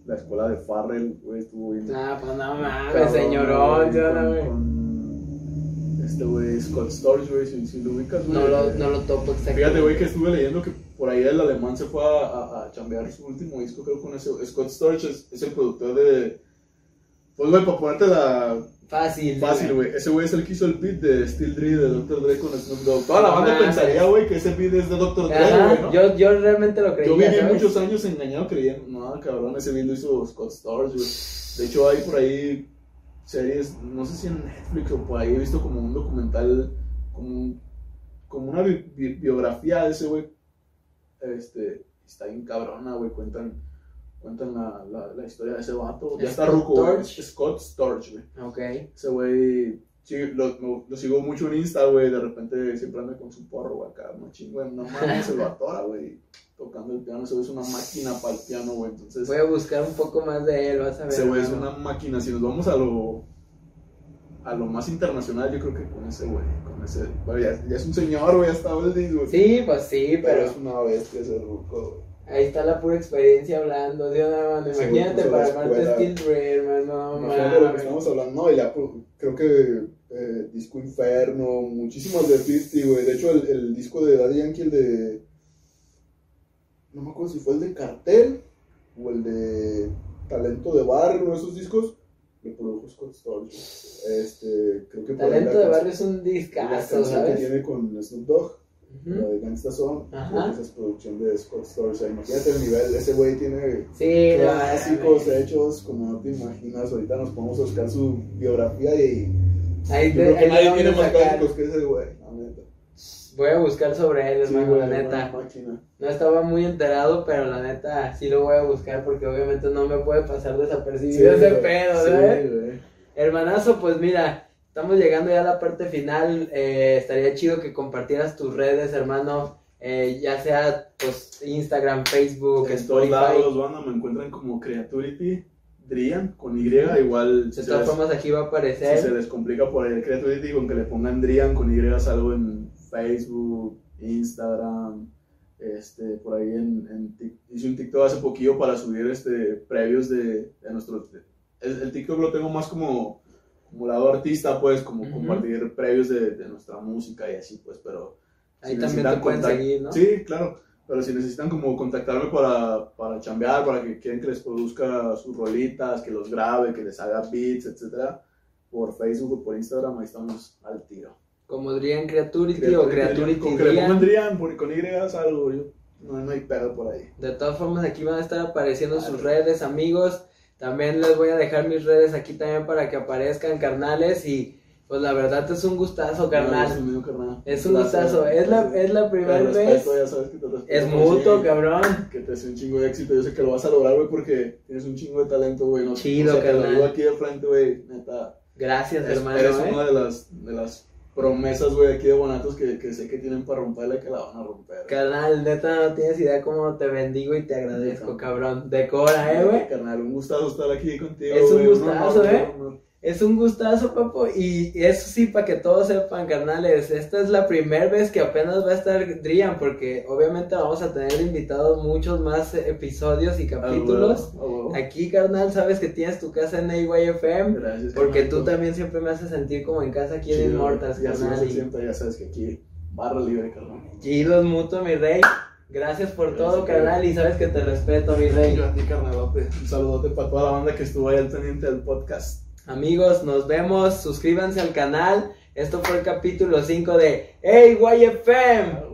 la escuela de Farrell, güey, estuvo bien. Ah, pues no mames, señorón. no, güey. con Este güey, Scott Storch, güey, si, si lo ubicas, güey. No lo, no lo topo exactamente. Fíjate, güey, que estuve leyendo que por ahí el alemán se fue a, a, a chambear su último disco, creo, con ese. Scott Storch es, es el productor de. Pues, güey, para ponerte la Fácil. fácil, güey. Ese güey es el que hizo el beat de Steel Dre de Dr. Dre con Snoop Dogg. Toda la No banda pensaría, güey, que ese beat es de Dr. Dre, Ajá, güey, ¿no? yo, yo realmente lo creía. Yo viví ¿sabes? muchos años engañado creyendo, no, cabrón, ese beat lo hizo Scott Storch, güey. De hecho, hay por ahí series, no sé si en Netflix o por ahí he visto como un documental, como, como una bi- bi- biografía de ese güey. Este, está bien cabrona, güey, cuentan, cuentan la, la, la historia de ese vato. Ya está ruco, güey. Scott Storch, güey. Ok. Ese güey, sí, lo, lo, lo sigo mucho en Insta, güey. De repente siempre anda con su porro, güey, acá, machín, güey. No mames, se lo atora, güey. Tocando el piano, ese güey es una máquina para el piano, güey. Entonces, Voy a buscar un poco más de él, vas a ver. ese güey es una máquina. Si nos vamos a lo a lo más internacional, yo creo que con ese güey, con ese, bueno, ya, ya es un señor, güey, ya está oldie, güey. Sí, pues sí, pero pero es una bestia ese ruco, güey. Ahí está la pura experiencia hablando. Dios, imagínate para la escuela. Steel hermano. No Imagínate lo que estamos hablando, no, y pues, creo que eh, Disco Inferno, muchísimas de 50, güey. De hecho, el, el disco de Daddy Yankee, el de. No me acuerdo si fue el de Cartel o el de Talento de Barrio, uno de esos discos, lo produjo Scott Storch. Este, creo que Talento la de barrio es un La discazo, canción que ¿sabes? tiene con Snoop Dogg, la Ujú. de Gangsta que esa es producción de Scott Storch. O sea, imagínate el nivel, ese güey tiene Sí, no clásicos mames. hechos como no te imaginas. Ahorita nos podemos buscar su biografía y Ahí te, ahí nadie tiene más clásicos que ese güey, la neta. Voy a buscar sobre él, Sí, hermano, la neta. No estaba muy enterado, pero la neta sí lo voy a buscar porque obviamente no me puede pasar desapercibido ese güey, pedo, ¿sabes? güey. Hermanazo, pues mira, estamos llegando ya a la parte final. eh, estaría chido que compartieras tus redes, hermano. eh, ya sea pues Instagram, Facebook, En todos Spotify. lados, banda, me encuentran como Creaturity Drian con Y, igual De si todas formas aquí va a si aparecer. se les complica por ahí el Creaturity, con que le pongan Drian con Y salgo en Facebook, Instagram, este, por ahí en, en hice un TikTok hace poquillo para subir este previos de, de nuestro el, el TikTok lo tengo más como como lado artista pues como Ujú. compartir previos de, de nuestra música y así pues pero Ahí Si también te pueden seguir, ¿no? Sí, claro. Pero si necesitan como contactarme para, para chambear, para que quieren que les produzca sus rolitas, que los grabe, que les haga beats, etcétera, por Facebook o por Instagram, ahí estamos al tiro. Como Drian Creaturity o Creaturity Con que le pongan por- con Y algo, yo, no, no hay pedo por ahí. De todas formas, aquí van a estar apareciendo sus redes, amigos. También les voy a dejar mis redes aquí también para que aparezcan, carnales. Y pues la verdad es un gustazo, No, carnal. es un mío, carnal. Es un Gracias. gustazo. Es la, es la primera vez. ya sabes que te respeto, Es mutuo, si- cabrón. Que te hace un chingo de éxito. Yo sé que lo vas a lograr, güey, porque tienes un chingo de talento, güey. No, Chido, o sea, te lo carnal. digo aquí de frente, güey, neta. Gracias, Es- hermano. eres ¿eh? una de las, de las promesas, güey, aquí de Bonatos que, que sé que tienen para romperla y que la van a romper. Carnal, neta, no tienes idea cómo te bendigo y te agradezco, cabrón. Decora, eh, güey. Carnal, un gustazo estar aquí contigo, Es un güey, gustazo, ¿eh? Es un gustazo, papo. Y eso sí, para que todos sepan, carnales, esta es la primera vez que apenas va a estar Drian, porque obviamente vamos a tener invitados muchos más episodios y capítulos. Ah, ah. Aquí, carnal, sabes que tienes tu casa en AYFM. Gracias, Porque tú también siempre me haces sentir como en casa aquí en Chido, Immortals, ya sabes, carnal. Y siempre ya sabes que aquí barra libre, carnal. chidos mutuo, mi rey. Gracias por Gracias, todo, carnal. Y sabes que te respeto, mi rey. Yo a ti, carnalote. Un saludote para toda la banda que estuvo ahí al pendiente del podcast. Amigos, nos vemos. Suscríbanse al canal. Esto fue el capítulo 5 de AYFM.